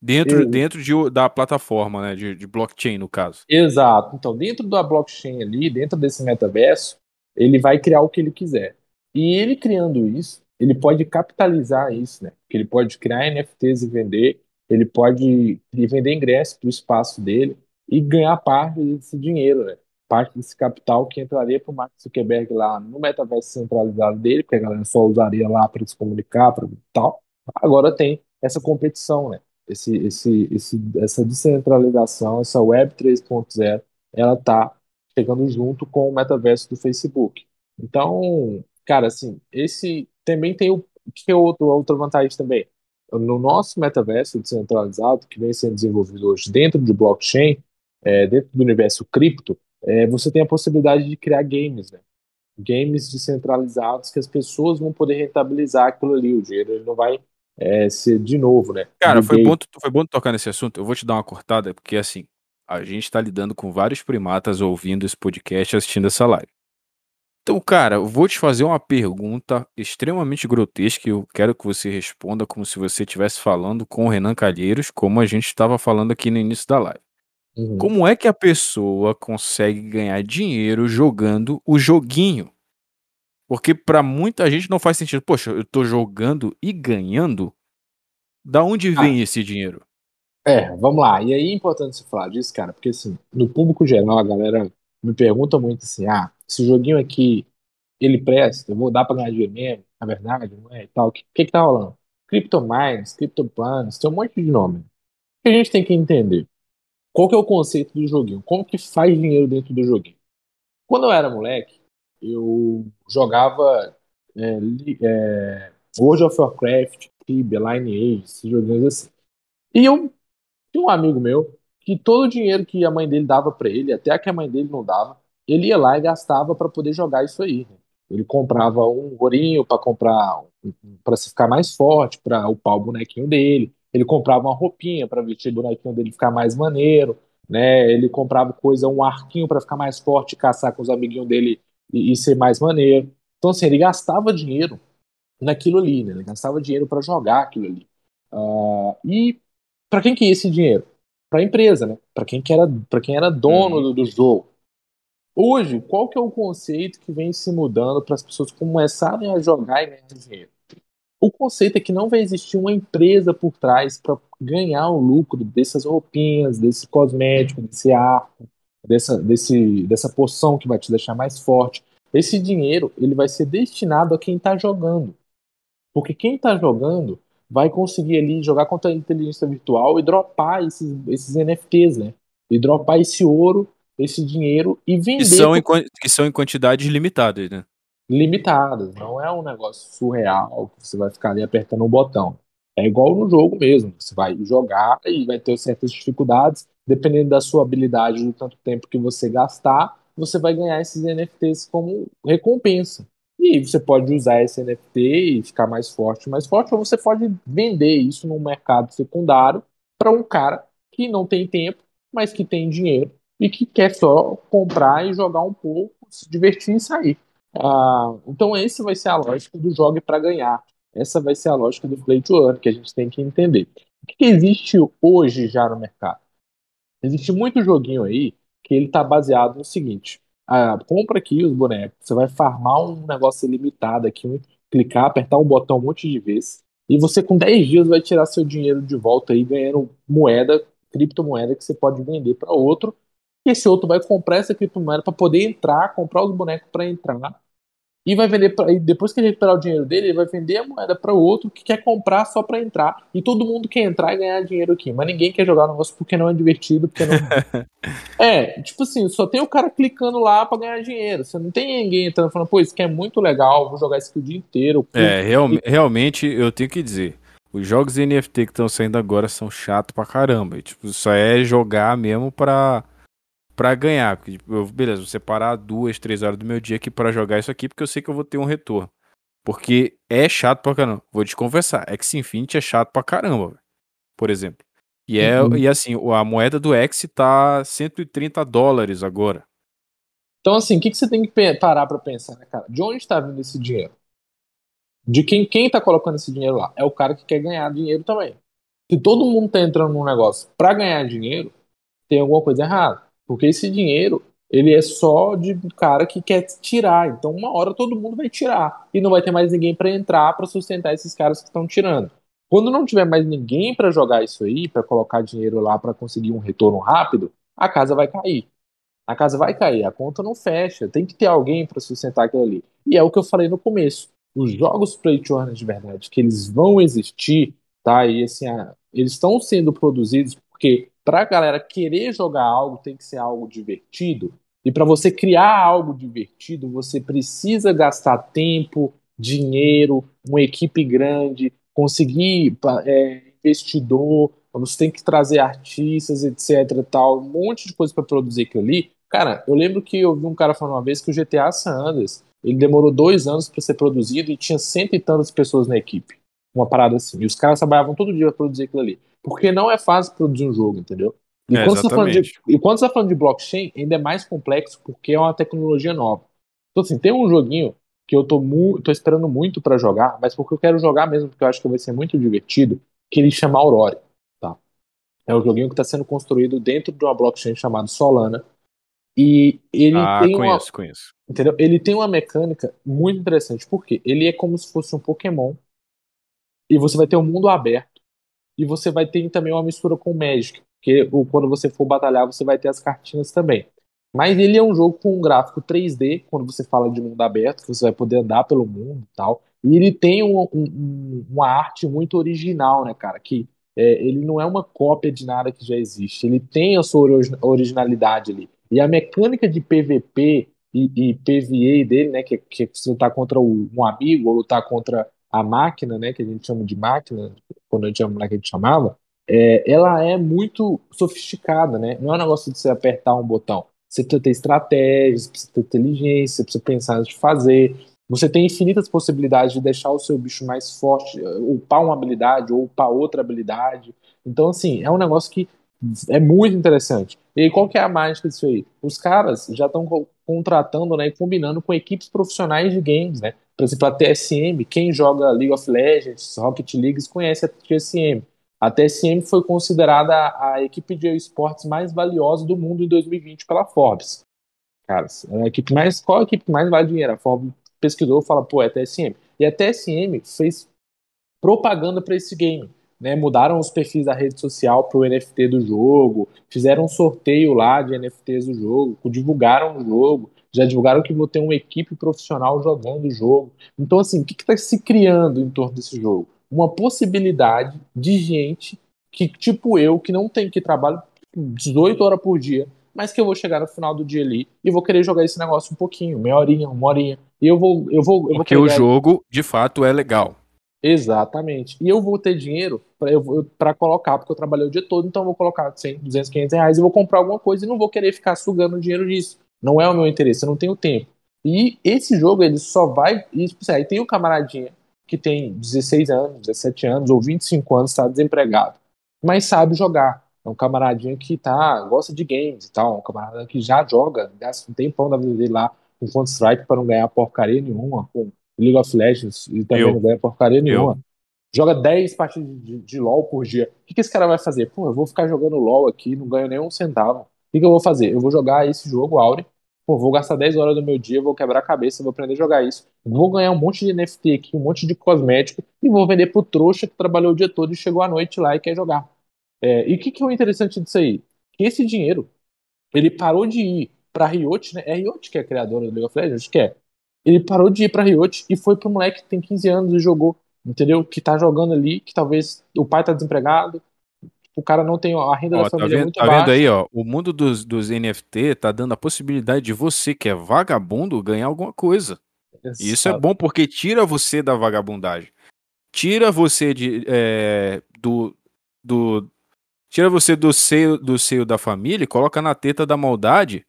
dentro, dentro de, da plataforma, né? De, de blockchain, no caso. Exato. Então, dentro da blockchain ali, dentro desse metaverso, ele vai criar o que ele quiser. E ele criando isso, ele pode capitalizar isso, né? Ele pode criar NFTs e vender, ele pode vender ingresso para o espaço dele e ganhar parte desse dinheiro, né? Parte desse capital que entraria para o Mark Zuckerberg lá no metaverso centralizado dele, porque a galera só usaria lá para se comunicar, para tal. Agora tem essa competição, né? Esse, esse, esse, essa descentralização, essa Web 3.0, ela tá chegando junto com o metaverso do Facebook. Então, cara, assim, esse também tem o que é outro, outra vantagem também. No nosso metaverso descentralizado, que vem sendo desenvolvido hoje dentro de blockchain, é, dentro do universo cripto, é, você tem a possibilidade de criar games, né? Games descentralizados que as pessoas vão poder rentabilizar aquilo ali. O dinheiro ele não vai é, ser de novo, né? Cara, foi bom, foi bom tocar nesse assunto. Eu vou te dar uma cortada, porque assim, a gente está lidando com vários primatas ouvindo esse podcast, assistindo essa live. Então, cara, eu vou te fazer uma pergunta extremamente grotesca e eu quero que você responda como se você estivesse falando com o Renan Calheiros, como a gente estava falando aqui no início da live. Uhum. Como é que a pessoa consegue ganhar dinheiro jogando o joguinho? Porque para muita gente não faz sentido. Poxa, eu tô jogando e ganhando. Da onde ah. vem ah. esse dinheiro? É, vamos lá. E aí é importante você falar disso, cara, porque assim, no público geral, a galera me pergunta muito assim: ah, esse joguinho aqui, ele presta, eu vou dar pra ganhar dinheiro mesmo, na verdade, não é? E tal. O que, que, que tá rolando? Cryptomines, CryptoPlanos, tem um monte de nome. O que a gente tem que entender? Qual que é o conceito do joguinho? Como que faz dinheiro dentro do joguinho? Quando eu era moleque, eu jogava é, é, World of Warcraft, Tibia, Lineage, esses joguinhos assim. E eu tinha um amigo meu que todo o dinheiro que a mãe dele dava para ele, até que a mãe dele não dava, ele ia lá e gastava para poder jogar isso aí. Né? Ele comprava um ourinho para comprar para ficar mais forte, para upar o bonequinho dele. Ele comprava uma roupinha para vestir o bonequinho dele ficar mais maneiro, né? Ele comprava coisa, um arquinho para ficar mais forte, caçar com os amiguinhos dele e, e, ser mais maneiro. Então assim, ele gastava dinheiro naquilo ali, né? Ele gastava dinheiro para jogar aquilo ali. Uh, e para quem que ia esse dinheiro? Para a empresa, né? Para quem que era, para quem era dono uhum. do, do jogo. Hoje, qual que é o conceito que vem se mudando para as pessoas começarem a jogar e ganhar dinheiro? O conceito é que não vai existir uma empresa por trás para ganhar o lucro dessas roupinhas, desse cosmético, desse arco, dessa, desse, dessa poção que vai te deixar mais forte. Esse dinheiro ele vai ser destinado a quem está jogando. Porque quem está jogando vai conseguir ali jogar contra a inteligência virtual e dropar esses, esses NFTs, né? E dropar esse ouro esse dinheiro e vender. Que são, em, que são em quantidades limitadas, né? Limitadas. Não é um negócio surreal que você vai ficar ali apertando um botão. É igual no jogo mesmo. Você vai jogar e vai ter certas dificuldades. Dependendo da sua habilidade, do tanto tempo que você gastar, você vai ganhar esses NFTs como recompensa. E você pode usar esse NFT e ficar mais forte, mais forte, ou você pode vender isso no mercado secundário para um cara que não tem tempo, mas que tem dinheiro e que quer só comprar e jogar um pouco, se divertir e sair. Ah, então, esse vai ser a lógica do jogue para ganhar. Essa vai ser a lógica do play to earn que a gente tem que entender. O que, que existe hoje já no mercado? Existe muito joguinho aí que ele está baseado no seguinte: ah, compra aqui os bonecos, você vai farmar um negócio ilimitado aqui, clicar, apertar um botão um monte de vezes, e você com 10 dias vai tirar seu dinheiro de volta aí ganhando moeda, criptomoeda que você pode vender para outro. Esse outro vai comprar essa criptomoeda para poder entrar, comprar os bonecos para entrar e vai vender pra, e depois que ele recuperar o dinheiro dele, ele vai vender a moeda para outro que quer comprar só para entrar. E todo mundo quer entrar e ganhar dinheiro aqui, mas ninguém quer jogar o negócio porque não é divertido, porque não [laughs] É, tipo assim, só tem o cara clicando lá para ganhar dinheiro. Você não tem ninguém entrando falando, pô, isso aqui é muito legal, vou jogar isso aqui o dia inteiro. É, real, realmente eu tenho que dizer, os jogos NFT que estão saindo agora são chato pra caramba. E, tipo, só é jogar mesmo pra para ganhar. Porque, tipo, eu, beleza, vou separar duas, três horas do meu dia aqui para jogar isso aqui, porque eu sei que eu vou ter um retorno. Porque é chato pra caramba. Vou te conversar. X Infinity é chato pra caramba, por exemplo. E, é, uhum. e assim, a moeda do X tá 130 dólares agora. Então, assim, o que, que você tem que parar para pensar, né, cara? De onde está vindo esse dinheiro? De quem quem está colocando esse dinheiro lá? É o cara que quer ganhar dinheiro também. Se todo mundo está entrando num negócio para ganhar dinheiro, tem alguma coisa errada. Porque esse dinheiro, ele é só de cara que quer tirar. Então, uma hora todo mundo vai tirar. E não vai ter mais ninguém para entrar para sustentar esses caras que estão tirando. Quando não tiver mais ninguém para jogar isso aí, para colocar dinheiro lá para conseguir um retorno rápido, a casa vai cair a casa vai cair, a conta não fecha, tem que ter alguém para sustentar aquilo ali. E é o que eu falei no começo. Os jogos play to earn de verdade, que eles vão existir, tá? E assim, eles estão sendo produzidos porque para a galera querer jogar algo tem que ser algo divertido. E para você criar algo divertido, você precisa gastar tempo, dinheiro, uma equipe grande, conseguir é, investidor, você tem que trazer artistas, etc, tal, um monte de coisa para produzir aquilo ali. Cara, eu lembro que eu vi um cara falando uma vez que o GTA San Andreas, ele demorou dois anos para ser produzido e tinha cento e tantas pessoas na equipe. Uma parada assim. E os caras trabalhavam todo dia para produzir aquilo ali. Porque não é fácil produzir um jogo, entendeu? E, é, quando, você de, e quando você está falando de blockchain, ainda é mais complexo porque é uma tecnologia nova. Então, assim, tem um joguinho que eu tô, tô esperando muito para jogar, mas porque eu quero jogar mesmo, porque eu acho que vai ser muito divertido, que ele chama Aurora. Tá? É um joguinho que está sendo construído dentro de uma blockchain chamada Solana, e ele ah, tem conheço, uma, conheço. Entendeu? Ele tem uma mecânica muito interessante, porque ele é como se fosse um Pokémon, e você vai ter um mundo aberto, e você vai ter também uma mistura com o Magic, porque quando você for batalhar, você vai ter as cartinhas também. Mas ele é um jogo com um gráfico 3D, quando você fala de mundo aberto, você vai poder andar pelo mundo e tal. E ele tem um, um, uma arte muito original, né, cara? Que é, ele não é uma cópia de nada que já existe. Ele tem a sua originalidade ali. E a mecânica de PVP e, e PVA dele, né, que, que você lutar contra um amigo ou lutar contra a máquina, né, que a gente chama de máquina, quando a gente chama, que a gente chamava, é, ela é muito sofisticada, né? Não é um negócio de você apertar um botão. Você precisa ter estratégias, precisa ter inteligência, precisa pensar antes de fazer. Você tem infinitas possibilidades de deixar o seu bicho mais forte, upar uma habilidade ou upar outra habilidade. Então, assim, é um negócio que é muito interessante. E qual que é a mágica disso aí? Os caras já estão contratando né, e combinando com equipes profissionais de games, né? Por exemplo, a TSM, quem joga League of Legends, Rocket League, conhece a TSM. A TSM foi considerada a equipe de esportes mais valiosa do mundo em 2020 pela Forbes. Cara, a equipe mais, qual a equipe que mais vale dinheiro? A Forbes pesquisou e fala, pô, é a TSM. E a TSM fez propaganda para esse game né, mudaram os perfis da rede social para o NFT do jogo, fizeram um sorteio lá de NFTs do jogo, divulgaram o jogo, já divulgaram que vão ter uma equipe profissional jogando o jogo. Então, assim, o que está se criando em torno desse jogo? Uma possibilidade de gente que, tipo eu, que não tem que trabalhar 18 horas por dia, mas que eu vou chegar no final do dia ali e vou querer jogar esse negócio um pouquinho, meia horinha, uma horinha. E eu vou. Eu vou eu Porque vou o jogo, de fato, é legal. Exatamente. E eu vou ter dinheiro para colocar, porque eu trabalhei o dia todo, então eu vou colocar 100, 200, 500 reais e vou comprar alguma coisa e não vou querer ficar sugando dinheiro disso. Não é o meu interesse, eu não tenho tempo. E esse jogo, ele só vai. Tipo, assim, aí tem um camaradinha que tem 16 anos, 17 anos ou 25 anos, está desempregado, mas sabe jogar. É um camaradinho que tá, gosta de games e tal, um camarada que já joga, gasta um tempão da vida dele lá com Counter-Strike para não ganhar porcaria nenhuma, com League of Legends e também eu. não ganha porcaria nenhuma. Eu. Joga 10 partidas de, de, LoL por dia. O que, que esse cara vai fazer? Pô, eu vou ficar jogando LoL aqui, não ganho nenhum centavo. O que, que eu vou fazer? Eu vou jogar esse jogo, Auri. Pô, vou gastar 10 horas do meu dia, vou quebrar a cabeça, vou aprender a jogar isso. Vou ganhar um monte de NFT aqui, um monte de cosmético e vou vender pro trouxa que trabalhou o dia todo e chegou à noite lá e quer jogar. É, e o que, que é o interessante disso aí? Que esse dinheiro, ele parou de ir pra Riot, né? É Riot que é a criadora do League of Legends? Acho que é. Ele parou de ir pra Riot e foi pro moleque que tem 15 anos e jogou, entendeu? Que tá jogando ali, que talvez o pai tá desempregado, o cara não tem a renda ó, da tá família vendo, muito tá baixa. vendo aí, ó, o mundo dos, dos NFT tá dando a possibilidade de você que é vagabundo ganhar alguma coisa. Exato. E isso é bom porque tira você da vagabundagem. Tira você de, é, do, do tira você do seio do seio da família e coloca na teta da maldade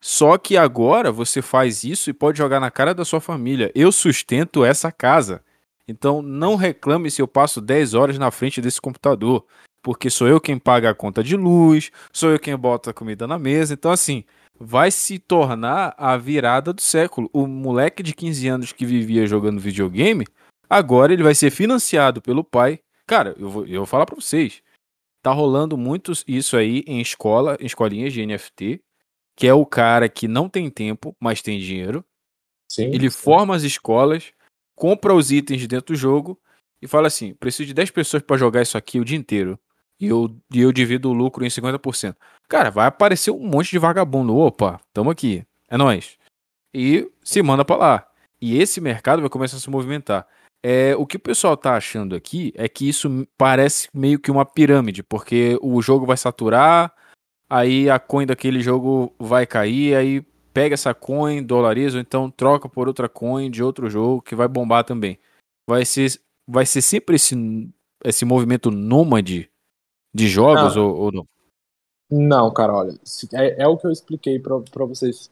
só que agora você faz isso e pode jogar na cara da sua família. Eu sustento essa casa. Então não reclame se eu passo 10 horas na frente desse computador. Porque sou eu quem paga a conta de luz, sou eu quem bota a comida na mesa. Então, assim, vai se tornar a virada do século. O moleque de 15 anos que vivia jogando videogame, agora ele vai ser financiado pelo pai. Cara, eu vou, eu vou falar para vocês. Tá rolando muito isso aí em escola, em escolinhas de NFT, que é o cara que não tem tempo, mas tem dinheiro. Sim, ele sim. forma as escolas, compra os itens dentro do jogo e fala assim: preciso de 10 pessoas para jogar isso aqui o dia inteiro. E eu, e eu divido o lucro em 50%. Cara, vai aparecer um monte de vagabundo. Opa, tamo aqui. É nós. E se manda para lá. E esse mercado vai começar a se movimentar. É, o que o pessoal tá achando aqui é que isso parece meio que uma pirâmide, porque o jogo vai saturar, aí a coin daquele jogo vai cair, aí pega essa coin, dolariza, ou então troca por outra coin de outro jogo que vai bombar também. Vai ser, vai ser sempre esse, esse movimento nômade de jogos não. Ou, ou, não? Não, cara, olha, é, é o que eu expliquei para vocês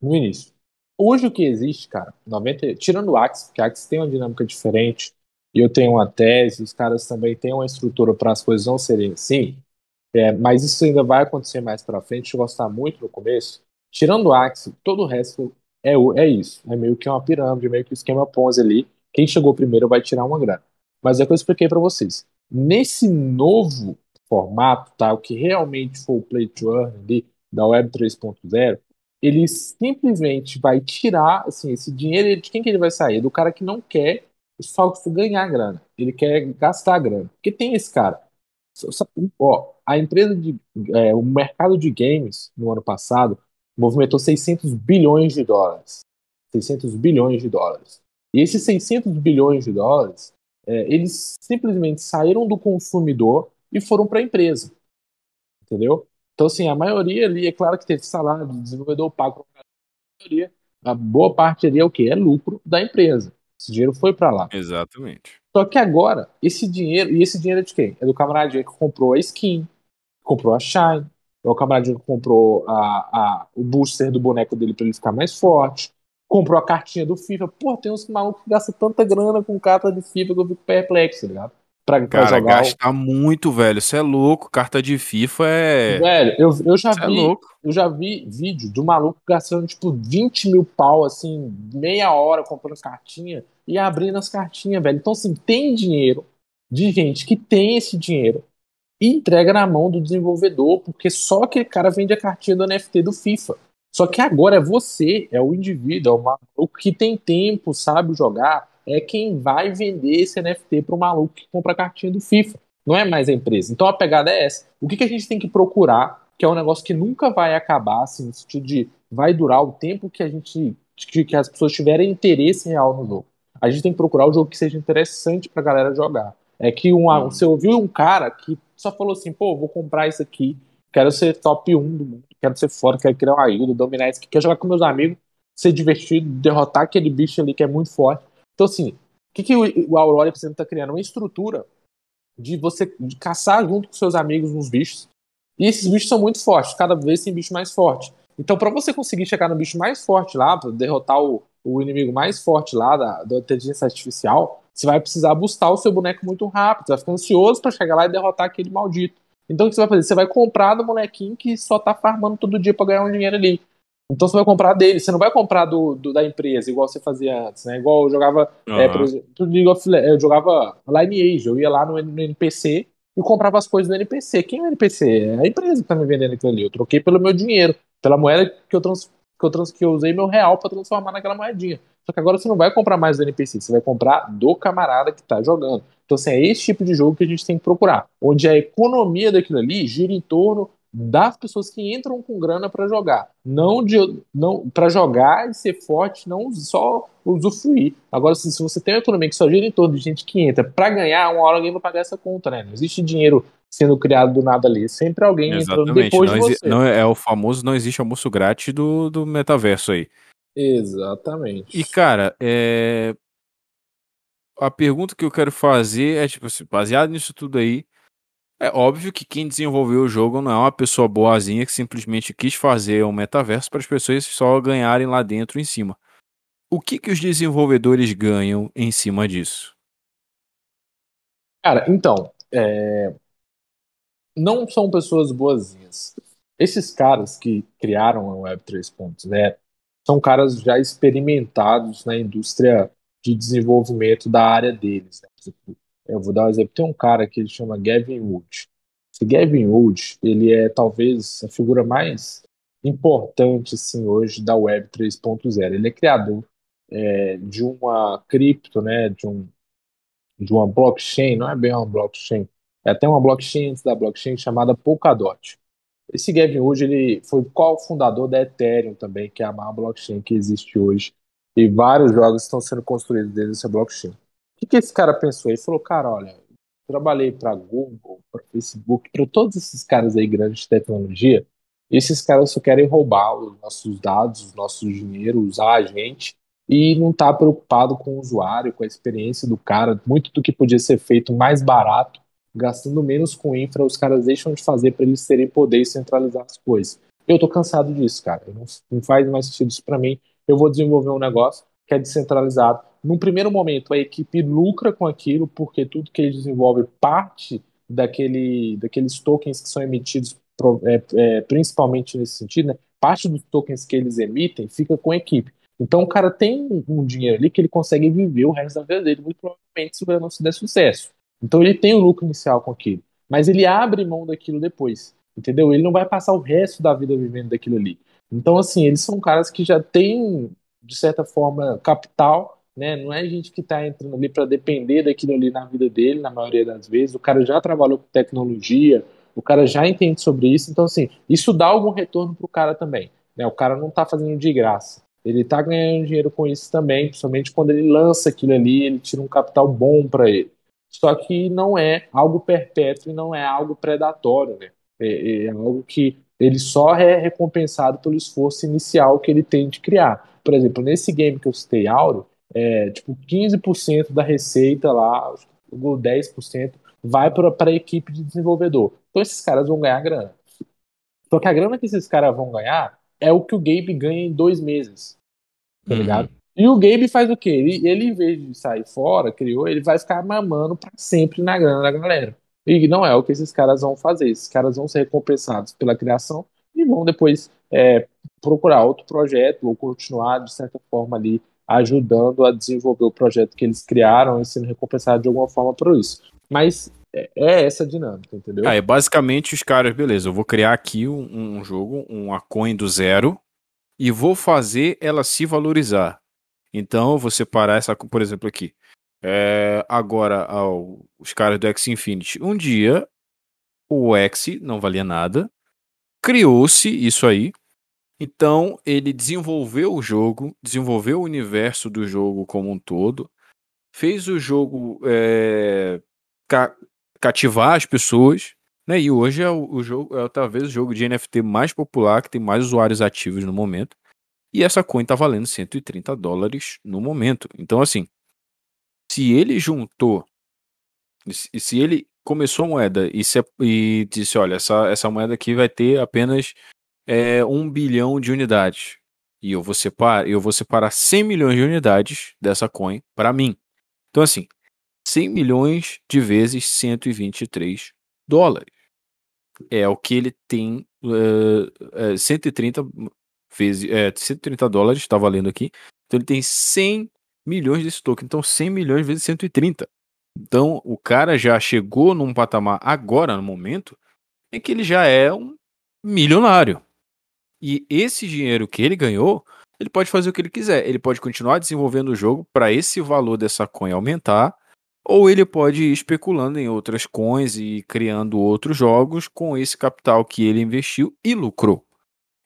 no início. Hoje o que existe, cara, 90, tirando o Axis, porque o Axis tem uma dinâmica diferente, e eu tenho uma tese, os caras também têm uma estrutura para as coisas não serem assim, é, mas isso ainda vai acontecer mais para frente, gostar muito no começo. Tirando o Axis, todo o resto é, é isso, é meio que uma pirâmide, meio que um esquema Ponzi ali. Quem chegou primeiro vai tirar uma grana. Mas é o que eu expliquei para vocês. Nesse novo formato, tá, o que realmente for o Play to Earn ali, da Web 3.0, ele simplesmente vai tirar assim, esse dinheiro de quem que ele vai sair? Do cara que não quer só ganhar grana, ele quer gastar grana. Porque tem esse cara. Ó, a empresa de. É, o mercado de games no ano passado movimentou 600 bilhões de dólares. 600 bilhões de dólares. E esses 600 bilhões de dólares, é, eles simplesmente saíram do consumidor e foram para a empresa. Entendeu? Então, assim, a maioria ali, é claro que teve salário do desenvolvedor pago, a maioria, a boa parte ali é o que? É lucro da empresa. Esse dinheiro foi para lá. Exatamente. Só que agora, esse dinheiro, e esse dinheiro é de quem? É do camaradinho que comprou a skin, comprou a Shine, o camaradinho comprou a, a, o booster do boneco dele para ele ficar mais forte, comprou a cartinha do FIFA. Pô, tem uns malucos que gastam tanta grana com carta de FIFA que eu fico perplexo, tá ligado? pra, pra Cara, jogar. gasta muito, velho. Isso é louco. Carta de FIFA é. Velho, eu, eu já Cê é vi. É eu já vi vídeo do maluco gastando, tipo, 20 mil pau, assim, meia hora comprando cartinha e abrindo as cartinhas, velho. Então, assim, tem dinheiro de gente que tem esse dinheiro e entrega na mão do desenvolvedor, porque só aquele cara vende a cartinha do NFT do FIFA. Só que agora é você, é o indivíduo, é o maluco que tem tempo, sabe jogar, é quem vai vender esse NFT para o maluco que compra a cartinha do FIFA. Não é mais a empresa. Então a pegada é essa. O que, que a gente tem que procurar, que é um negócio que nunca vai acabar, assim, no sentido de vai durar o tempo que a gente. que, que as pessoas tiverem interesse real no jogo. A gente tem que procurar o jogo que seja interessante para a galera jogar. É que uma, hum. você ouviu um cara que só falou assim, pô, vou comprar isso aqui, quero ser top 1 do mundo, quero ser fora, quero criar uma ajuda, dominar isso, quero jogar com meus amigos, ser divertido, derrotar aquele bicho ali que é muito forte. Então, assim, o que, que o, Aurora, exemplo, está criando? Uma estrutura de você de caçar junto com seus amigos uns bichos. E esses bichos são muito fortes, cada vez tem bicho mais forte. Então, para você conseguir chegar no bicho mais forte lá, para derrotar o, o inimigo mais forte lá da, da inteligência artificial, você vai precisar buscar o seu boneco muito rápido. Você vai ficar ansioso para chegar lá e derrotar aquele maldito. Então, o que você vai fazer? Você vai comprar do bonequinho que só tá farmando todo dia para ganhar um dinheiro ali. Então você vai comprar dele, você não vai comprar do, do da empresa, igual você fazia antes, né? Igual eu jogava, uhum. é, por exemplo, eu jogava Lineage, eu ia lá no, no, NPC e comprava as coisas do NPC. Quem é o NPC? É a empresa que tá me vendendo aquilo ali. Eu troquei pelo meu dinheiro, pela moeda que eu, trans, que eu, trans, que eu usei meu real para transformar naquela moedinha. Só que agora você não vai comprar mais do NPC, você vai comprar do camarada que tá jogando. Então, assim, é esse tipo de jogo que a gente tem que procurar, onde a economia daquilo ali gira em torno das pessoas que entram com grana para jogar, não de não para jogar e ser forte, não só usufruir. Agora, se, se você tem uma economia que só gira em torno de gente que entra para ganhar, uma hora alguém vai pagar essa conta, né? Não existe dinheiro sendo criado do nada ali, sempre alguém Exatamente. entrando depois não de você. Não é, é o famoso não existe almoço grátis do, do metaverso aí. Exatamente. E cara, é a pergunta que eu quero fazer é tipo assim, baseado nisso tudo aí, é óbvio que quem desenvolveu o jogo não é uma pessoa boazinha que simplesmente quis fazer um metaverso para as pessoas só ganharem lá dentro em cima. O que, que os desenvolvedores ganham em cima disso? Cara, então, é... não são pessoas boazinhas. Esses caras que criaram a Web 3.0 são caras já experimentados na indústria de desenvolvimento da área deles. Né? Eu vou dar um exemplo. Tem um cara que ele chama Gavin Wood. Esse Gavin Wood, ele é talvez a figura mais importante assim, hoje da Web 3.0. Ele é criador é, de uma cripto, né, de, um, de uma blockchain, não é bem uma blockchain, é até uma blockchain antes da blockchain chamada Polkadot. Esse Gavin Wood ele foi co-fundador da Ethereum também, que é a maior blockchain que existe hoje. E vários jogos estão sendo construídos dentro dessa blockchain. O que, que esse cara pensou? Ele falou, cara, olha, trabalhei para Google, para Facebook, para todos esses caras aí grandes de tecnologia, esses caras só querem roubar os nossos dados, o nosso dinheiro, usar a gente e não tá preocupado com o usuário, com a experiência do cara. Muito do que podia ser feito mais barato, gastando menos com infra, os caras deixam de fazer para eles terem poder e centralizar as coisas. Eu tô cansado disso, cara. Não, não faz mais sentido isso para mim. Eu vou desenvolver um negócio que é descentralizado. Num primeiro momento, a equipe lucra com aquilo, porque tudo que ele desenvolve parte daquele, daqueles tokens que são emitidos é, é, principalmente nesse sentido, né? parte dos tokens que eles emitem fica com a equipe. Então o cara tem um dinheiro ali que ele consegue viver o resto da vida dele, muito provavelmente, se o negócio der sucesso. Então ele tem o lucro inicial com aquilo, mas ele abre mão daquilo depois, entendeu? Ele não vai passar o resto da vida vivendo daquilo ali. Então, assim, eles são caras que já têm, de certa forma, capital, né? Não é gente que está entrando ali para depender daquilo ali na vida dele, na maioria das vezes. O cara já trabalhou com tecnologia, o cara já entende sobre isso, então, assim, isso dá algum retorno pro cara também. Né? O cara não está fazendo de graça. Ele está ganhando dinheiro com isso também, principalmente quando ele lança aquilo ali, ele tira um capital bom para ele. Só que não é algo perpétuo e não é algo predatório, né? É, é, algo que ele só é recompensado pelo esforço inicial que ele tem de criar. Por exemplo, nesse game que eu citei, Auro, é, tipo, 15% da receita lá, 10% vai para a equipe de desenvolvedor. Então esses caras vão ganhar grana. Só que a grana que esses caras vão ganhar é o que o Gabe ganha em dois meses. Tá uhum. ligado? E o Gabe faz o quê? Ele, ele, em vez de sair fora, criou, ele vai ficar mamando para sempre na grana da galera. E não é o que esses caras vão fazer. Esses caras vão ser recompensados pela criação e vão depois é, procurar outro projeto ou continuar, de certa forma, ali ajudando a desenvolver o projeto que eles criaram e sendo recompensados de alguma forma por isso. Mas é, é essa dinâmica, entendeu? Ah, é basicamente os caras, beleza, eu vou criar aqui um, um jogo, uma coin do zero, e vou fazer ela se valorizar. Então eu vou separar essa, por exemplo, aqui. É, agora, ao, os caras do X Infinity. Um dia, o X não valia nada, criou-se isso aí, então ele desenvolveu o jogo, desenvolveu o universo do jogo como um todo, fez o jogo é, ca cativar as pessoas, né? E hoje é o, o, jogo, é talvez o jogo de NFT mais popular, que tem mais usuários ativos no momento. E essa coin tá valendo 130 dólares no momento. Então, assim, se ele juntou, se ele começou a moeda e, se, e disse, olha, essa, essa moeda aqui vai ter apenas é, um bilhão de unidades. E eu vou separar, eu vou separar 100 milhões de unidades dessa coin para mim. Então assim, 100 milhões de vezes 123 dólares. É o que ele tem uh, uh, 130 vezes é, 130 dólares, está valendo aqui. Então ele tem 100 milhões desse token. Então 100 milhões vezes 130. Então o cara já chegou num patamar agora, no momento, em que ele já é um milionário. E esse dinheiro que ele ganhou, ele pode fazer o que ele quiser. Ele pode continuar desenvolvendo o jogo para esse valor dessa coin aumentar, ou ele pode ir especulando em outras coins e criando outros jogos com esse capital que ele investiu e lucrou.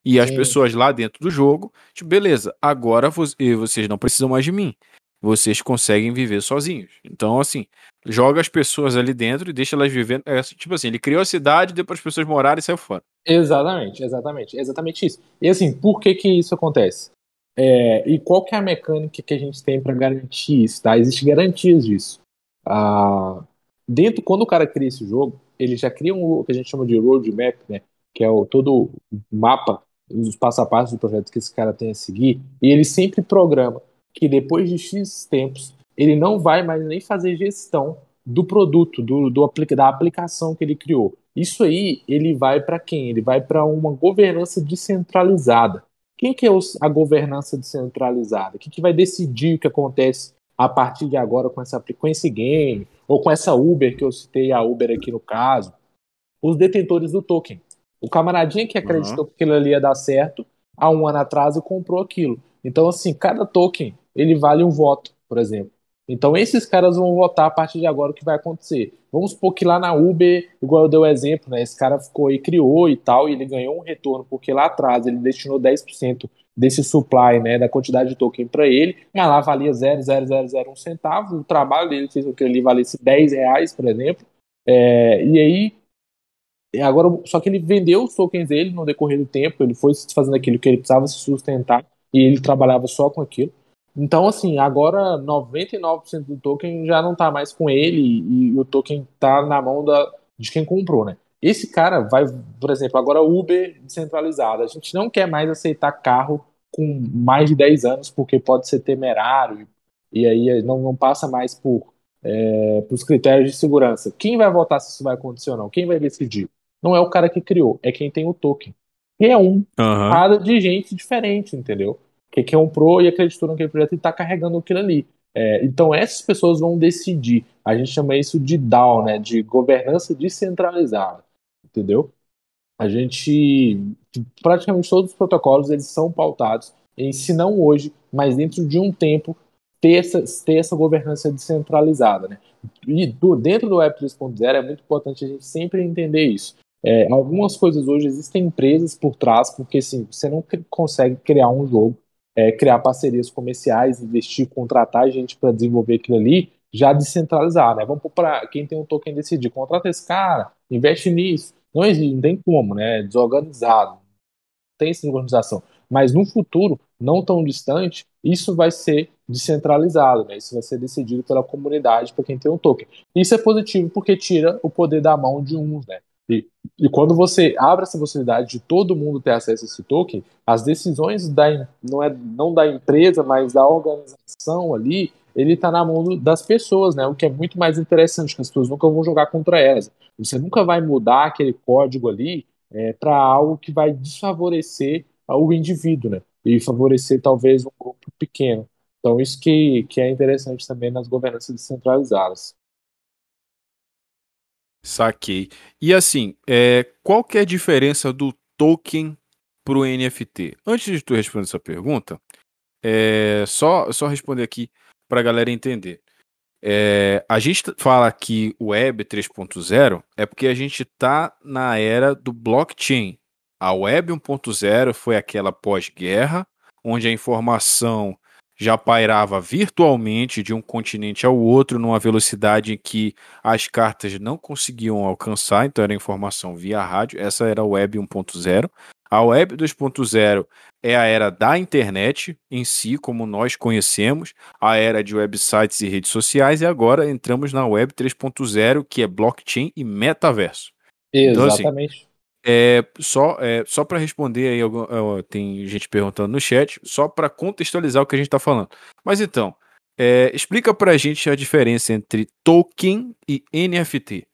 E as pessoas lá dentro do jogo, tipo, beleza, agora vocês não precisam mais de mim. Vocês conseguem viver sozinhos. Então, assim, joga as pessoas ali dentro e deixa elas vivendo. É, tipo assim, ele criou a cidade, depois as pessoas moraram e saiu fora. Exatamente, exatamente, exatamente isso. E assim, por que que isso acontece? É, e qual que é a mecânica que a gente tem para garantir isso, tá? Existem garantias disso. Ah, dentro, quando o cara cria esse jogo, ele já cria um, o que a gente chama de roadmap, né? Que é o, todo o mapa, os passo a passo do projeto que esse cara tem a seguir, e ele sempre programa que depois de X tempos, ele não vai mais nem fazer gestão do produto, do, do da aplicação que ele criou. Isso aí, ele vai para quem? Ele vai para uma governança descentralizada. Quem que é a governança descentralizada? Quem que vai decidir o que acontece a partir de agora com, essa, com esse game, ou com essa Uber que eu citei, a Uber aqui no caso? Os detentores do token. O camaradinha que acreditou uhum. que aquilo ali ia dar certo há um ano atrás e comprou aquilo. Então, assim, cada token ele vale um voto, por exemplo. Então, esses caras vão votar a partir de agora o que vai acontecer. Vamos supor que lá na Uber, igual eu dei o exemplo, né? Esse cara ficou e criou e tal, e ele ganhou um retorno, porque lá atrás ele destinou 10% desse supply, né, da quantidade de token para ele, mas lá valia 0,0001 centavo, o trabalho dele fez com que ele valesse 10 reais, por exemplo, é, e aí agora só que ele vendeu os tokens dele no decorrer do tempo, ele foi fazendo aquilo que ele precisava se sustentar e ele trabalhava só com aquilo. Então, assim, agora 99% do token já não está mais com ele e, e o token está na mão da, de quem comprou, né? Esse cara vai, por exemplo, agora Uber descentralizado. A gente não quer mais aceitar carro com mais de 10 anos porque pode ser temerário e aí não, não passa mais por é, os critérios de segurança. Quem vai votar se isso vai acontecer ou não? Quem vai decidir? Não é o cara que criou, é quem tem o token. E é um uhum. de gente diferente, entendeu? que comprou e acreditou naquele projeto e está carregando aquilo ali. É, então essas pessoas vão decidir. A gente chama isso de DAO, né, de governança descentralizada, entendeu? A gente praticamente todos os protocolos eles são pautados em se não hoje, mas dentro de um tempo ter essa, ter essa governança descentralizada, né? E do, dentro do Web 3.0 é muito importante a gente sempre entender isso. É, algumas coisas hoje existem empresas por trás, porque assim, você não consegue criar um jogo é, criar parcerias comerciais, investir, contratar gente para desenvolver aquilo ali, já descentralizar, né? Vamos para quem tem um token decidir, contrata esse cara, investe nisso. Não existe, não tem como, né? Desorganizado, tem essa organização. Mas no futuro, não tão distante, isso vai ser descentralizado, né? Isso vai ser decidido pela comunidade para quem tem um token. Isso é positivo porque tira o poder da mão de uns, né? E, e, quando você abre essa possibilidade de todo mundo ter acesso a esse token, as decisões da, não, é, não da empresa, mas da organização ali, ele está na mão das pessoas, né? O que é muito mais interessante, que as pessoas nunca vão jogar contra elas. Você nunca vai mudar aquele código ali é, para algo que vai desfavorecer o indivíduo, né? E favorecer talvez um grupo pequeno. Então, isso que, que é interessante também nas governanças descentralizadas. Saquei. E assim, é, qual que é a diferença do token para o NFT? Antes de tu responder essa pergunta, é, só, só responder aqui para a galera entender. É, a gente fala que o Web 3.0 é porque a gente está na era do blockchain. A Web 1.0 foi aquela pós-guerra, onde a informação já pairava virtualmente de um continente ao outro numa velocidade em que as cartas não conseguiam alcançar, então era informação via rádio. Essa era a Web 1.0. A Web 2.0 é a era da internet em si, como nós conhecemos, a era de websites e redes sociais, e agora entramos na Web 3.0, que é blockchain e metaverso. Exatamente. Então, assim, é, só é, só para responder aí, tem gente perguntando no chat, só para contextualizar o que a gente está falando. Mas então, é, explica para a gente a diferença entre token e NFT.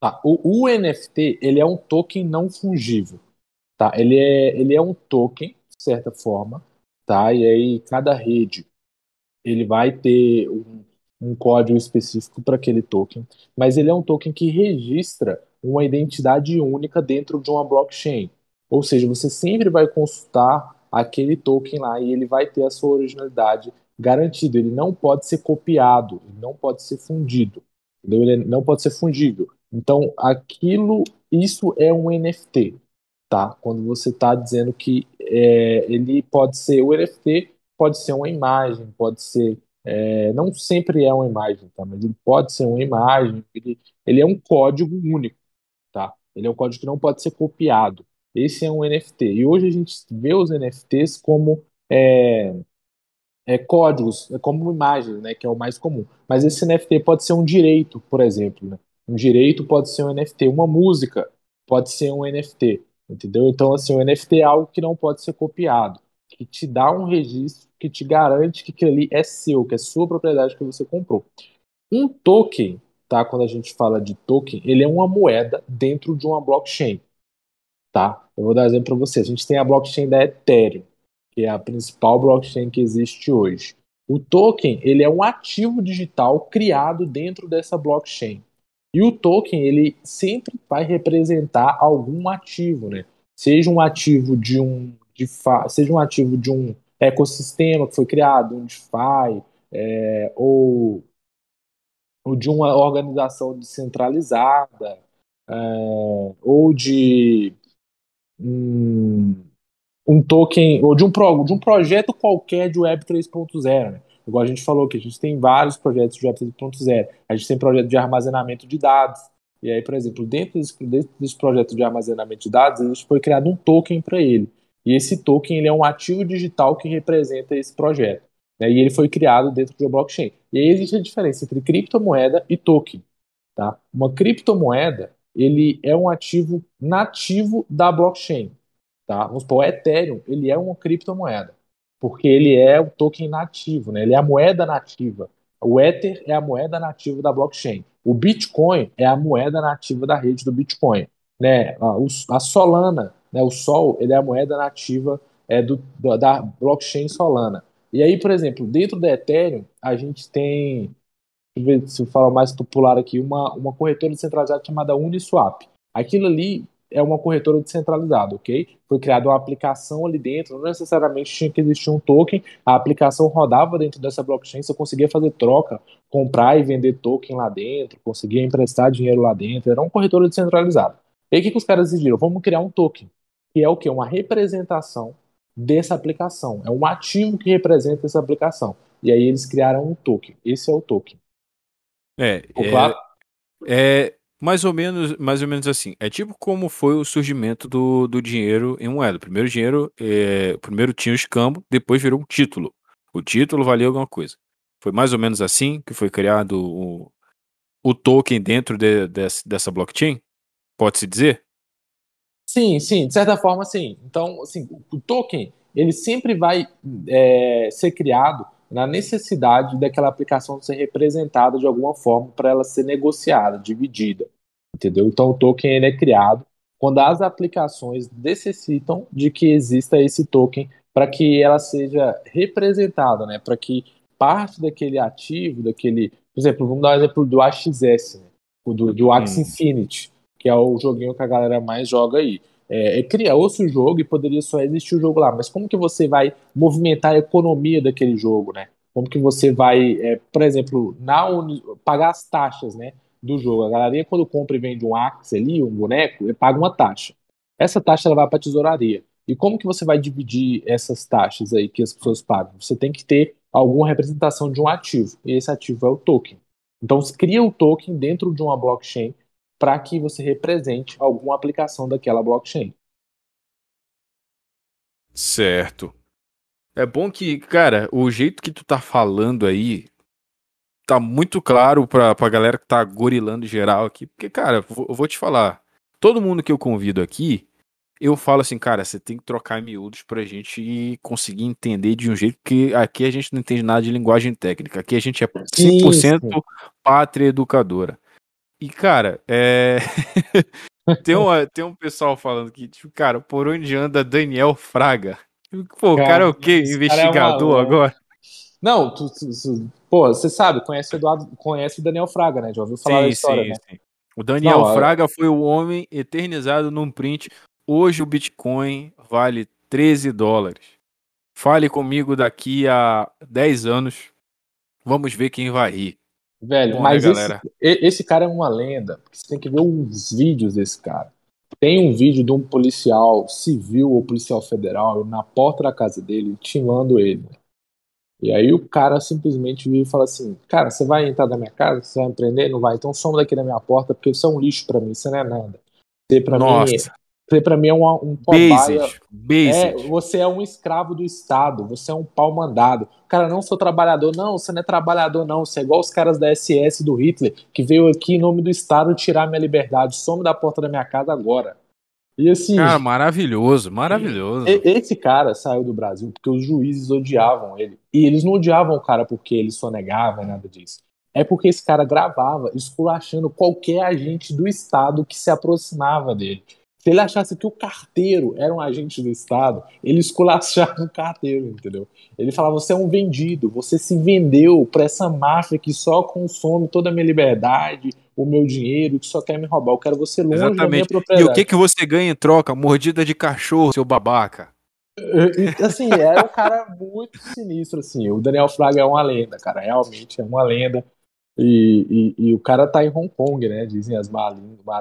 Tá, o, o, NFT ele é um token não fungível, tá? Ele é, ele é um token de certa forma, tá? E aí cada rede ele vai ter um, um código específico para aquele token, mas ele é um token que registra uma identidade única dentro de uma blockchain. Ou seja, você sempre vai consultar aquele token lá e ele vai ter a sua originalidade garantida. Ele não pode ser copiado, ele não pode ser fundido, entendeu? ele não pode ser fungível. Então, aquilo, isso é um NFT, tá? Quando você está dizendo que é, ele pode ser o NFT, pode ser uma imagem, pode ser é, não sempre é uma imagem, tá? Mas ele pode ser uma imagem. Ele, ele é um código único? Ele é um código que não pode ser copiado. Esse é um NFT. E hoje a gente vê os NFTs como é, é, códigos, é como imagens, né, que é o mais comum. Mas esse NFT pode ser um direito, por exemplo. Né? Um direito pode ser um NFT. Uma música pode ser um NFT. Entendeu? Então, assim, o NFT é algo que não pode ser copiado, que te dá um registro, que te garante que aquilo ali é seu, que é sua propriedade que você comprou. Um token tá? Quando a gente fala de token, ele é uma moeda dentro de uma blockchain, tá? Eu vou dar um exemplo para você. A gente tem a blockchain da Ethereum, que é a principal blockchain que existe hoje. O token, ele é um ativo digital criado dentro dessa blockchain. E o token, ele sempre vai representar algum ativo, né? Seja um ativo de um de seja um ativo de um ecossistema que foi criado, um DeFi, é, ou, ou de uma organização descentralizada, é, ou de um, um token, ou de um, pro, de um projeto qualquer de Web 3.0, né? Igual a gente falou que a gente tem vários projetos de Web 3.0. A gente tem projeto de armazenamento de dados. E aí, por exemplo, dentro desse, dentro desse projeto de armazenamento de dados, a gente foi criado um token para ele. E esse token ele é um ativo digital que representa esse projeto. Né? E ele foi criado dentro do blockchain. E aí existe a diferença entre criptomoeda e token. Tá? Uma criptomoeda ele é um ativo nativo da blockchain. Tá? Vamos supor, o Ethereum ele é uma criptomoeda, porque ele é o token nativo, né? ele é a moeda nativa. O Ether é a moeda nativa da blockchain. O Bitcoin é a moeda nativa da rede do Bitcoin. Né? A, Solana né, o Sol ele é a moeda nativa é, do, da blockchain Solana. E aí, por exemplo, dentro da Ethereum, a gente tem, se eu falo mais popular aqui, uma, uma corretora descentralizada chamada Uniswap. Aquilo ali é uma corretora descentralizada, ok? Foi criada uma aplicação ali dentro, não necessariamente tinha que existir um token, a aplicação rodava dentro dessa blockchain, você conseguia fazer troca, comprar e vender token lá dentro, conseguia emprestar dinheiro lá dentro, era uma corretora descentralizada. E aí o que, que os caras decidiram? Vamos criar um token que é o que? Uma representação dessa aplicação. É um ativo que representa essa aplicação. E aí eles criaram um token. Esse é o token. É, é, claro? é mais ou menos, mais ou menos assim. É tipo como foi o surgimento do, do dinheiro em moeda. Primeiro dinheiro, é, primeiro tinha o escambo, depois virou um título. O título valia alguma coisa. Foi mais ou menos assim que foi criado o, o token dentro de, de, dessa blockchain? Pode-se dizer? Sim, sim, de certa forma, sim. Então, assim, o token, ele sempre vai é, ser criado na necessidade daquela aplicação ser representada de alguma forma para ela ser negociada, dividida, entendeu? Então, o token ele é criado quando as aplicações necessitam de que exista esse token para que ela seja representada, né? Para que parte daquele ativo, daquele, por exemplo, vamos dar um exemplo do AXS, né? do, do Axie hum. Infinity que é o joguinho que a galera mais joga aí. É, é, criou-se o jogo e poderia só existir o jogo lá, mas como que você vai movimentar a economia daquele jogo, né? Como que você vai, é, por exemplo, na uni, pagar as taxas, né, do jogo. A galera quando compra e vende um Axe ali, um boneco, ele paga uma taxa. Essa taxa ela vai para a tesouraria. E como que você vai dividir essas taxas aí que as pessoas pagam? Você tem que ter alguma representação de um ativo, e esse ativo é o token. Então, se cria um token dentro de uma blockchain para que você represente alguma aplicação daquela blockchain. Certo. É bom que, cara, o jeito que tu tá falando aí tá muito claro pra, pra galera que tá gorilando geral aqui. Porque, cara, eu vou te falar. Todo mundo que eu convido aqui, eu falo assim, cara, você tem que trocar miúdos pra gente conseguir entender de um jeito que aqui a gente não entende nada de linguagem técnica. Aqui a gente é 100% Isso. pátria educadora. E, cara, é. [laughs] tem, uma, tem um pessoal falando que, tipo, cara, por onde anda Daniel Fraga? Pô, cara, o cara é o quê? Investigador é uma... agora? Não, tu, tu, tu, pô, você sabe, conhece o Eduardo, conhece o Daniel Fraga, né? Já ouviu falar sim, da história, sim, né? Sim. O Daniel Não, Fraga foi o homem eternizado num print. Hoje o Bitcoin vale 13 dólares. Fale comigo daqui a 10 anos. Vamos ver quem vai rir. Velho, Bom, né, mas esse, esse, cara é uma lenda. Você tem que ver os vídeos desse cara. Tem um vídeo de um policial civil ou policial federal na porta da casa dele, timando ele. E aí o cara simplesmente vira e fala assim: Cara, você vai entrar na minha casa? Você vai empreender? Não vai? Então some daqui da minha porta, porque você é um lixo para mim, você não é nada. Você pra Nossa. mim você para mim é um, um cobaia. É, você é um escravo do Estado, você é um pau mandado. Cara, não sou trabalhador. Não, você não é trabalhador, não. Você é igual os caras da SS do Hitler, que veio aqui em nome do Estado tirar minha liberdade. Some da porta da minha casa agora. E assim. Cara, maravilhoso, maravilhoso. Esse cara saiu do Brasil porque os juízes odiavam ele. E eles não odiavam o cara porque ele sonegava e nada disso. é porque esse cara gravava esculachando qualquer agente do Estado que se aproximava dele. Se ele achasse que o carteiro era um agente do Estado, ele esculachava o carteiro, entendeu? Ele falava: você é um vendido, você se vendeu para essa máfia que só consome toda a minha liberdade, o meu dinheiro, que só quer me roubar. Eu quero você longe Exatamente. da minha propriedade. E o que, que você ganha em troca? Mordida de cachorro, seu babaca. Assim, era um cara muito sinistro, assim. O Daniel Fraga é uma lenda, cara. Realmente é uma lenda. E, e, e, o cara tá em Hong Kong, né? Dizem as más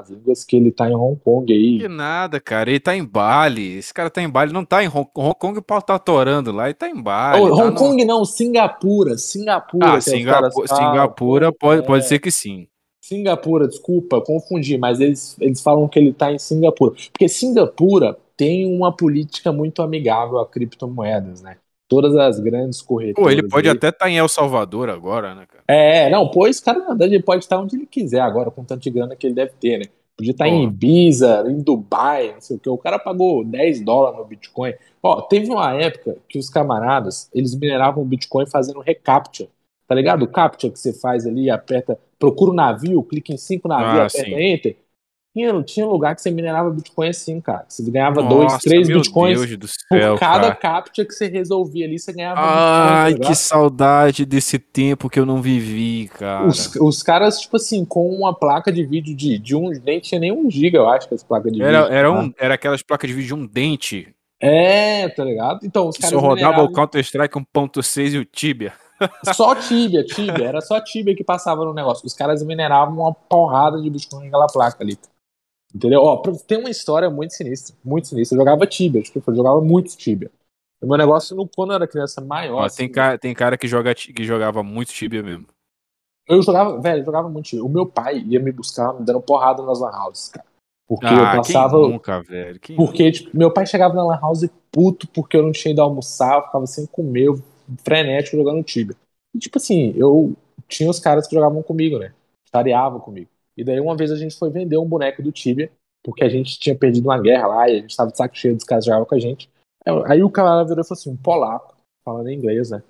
línguas que ele tá em Hong Kong aí. Que nada, cara. Ele tá em Bali. Esse cara tá em Bali, não tá em Hong, Hong Kong. O pau tá atorando lá e tá em Bali. Oh, tá Hong no... Kong não, Singapura. Singapura. Ah, Singapura, Singapura pode, é... pode ser que sim. Singapura, desculpa, confundi, mas eles, eles falam que ele tá em Singapura. Porque Singapura tem uma política muito amigável a criptomoedas, né? Todas as grandes corretoras. Pô, ele pode até estar tá em El Salvador agora, né, cara? É, não, pois, cara, na verdade, ele pode estar onde ele quiser agora, com tanto de grana que ele deve ter, né? Podia estar em Ibiza, em Dubai, não sei o que. O cara pagou 10 dólares no Bitcoin. Ó, teve uma época que os camaradas, eles mineravam o Bitcoin fazendo recaptcha. Tá ligado? O captcha que você faz ali, aperta, procura o um navio, clica em cinco navios, ah, aperta sim. Enter. Tinha, tinha lugar que você minerava Bitcoin assim, cara. Você ganhava Nossa, dois, três Bitcoins céu, por cada cara. captcha que você resolvia ali, você ganhava Ai, Bitcoin, tá que saudade desse tempo que eu não vivi, cara. Os, os caras, tipo assim, com uma placa de vídeo de, de um, nem tinha nem um giga, eu acho, que as placas de era, vídeo. Era, um, era aquelas placas de vídeo de um dente. É, tá ligado? Então, os caras só rodava mineravam... o Counter-Strike 1.6 e o Tibia. Só [laughs] Tibia, Tibia. Era só Tibia que passava no negócio. Os caras mineravam uma porrada de Bitcoin naquela placa ali. Entendeu? Ó, tem uma história muito sinistra, muito sinistra. Eu jogava Tibia, acho que eu jogava muito Tibia. O meu negócio, quando eu era criança maior. Ó, assim, tem, cara, tem cara que, joga, que jogava muito Tibia mesmo. Eu jogava, velho, eu jogava muito Tibia. O meu pai ia me buscar me dando porrada nas lan houses, cara. Porque ah, eu passava. nunca, velho. Quem porque, tipo, meu pai chegava na lan house puto porque eu não tinha ido almoçar, eu ficava sem comer, eu, frenético jogando Tibia. E, tipo assim, eu tinha os caras que jogavam comigo, né? Tareavam comigo. E daí uma vez a gente foi vender um boneco do Tibia, porque a gente tinha perdido uma guerra lá e a gente tava de saco cheio dos caras com a gente. Aí o cara virou e falou assim, um polaco, falando em inglês, né?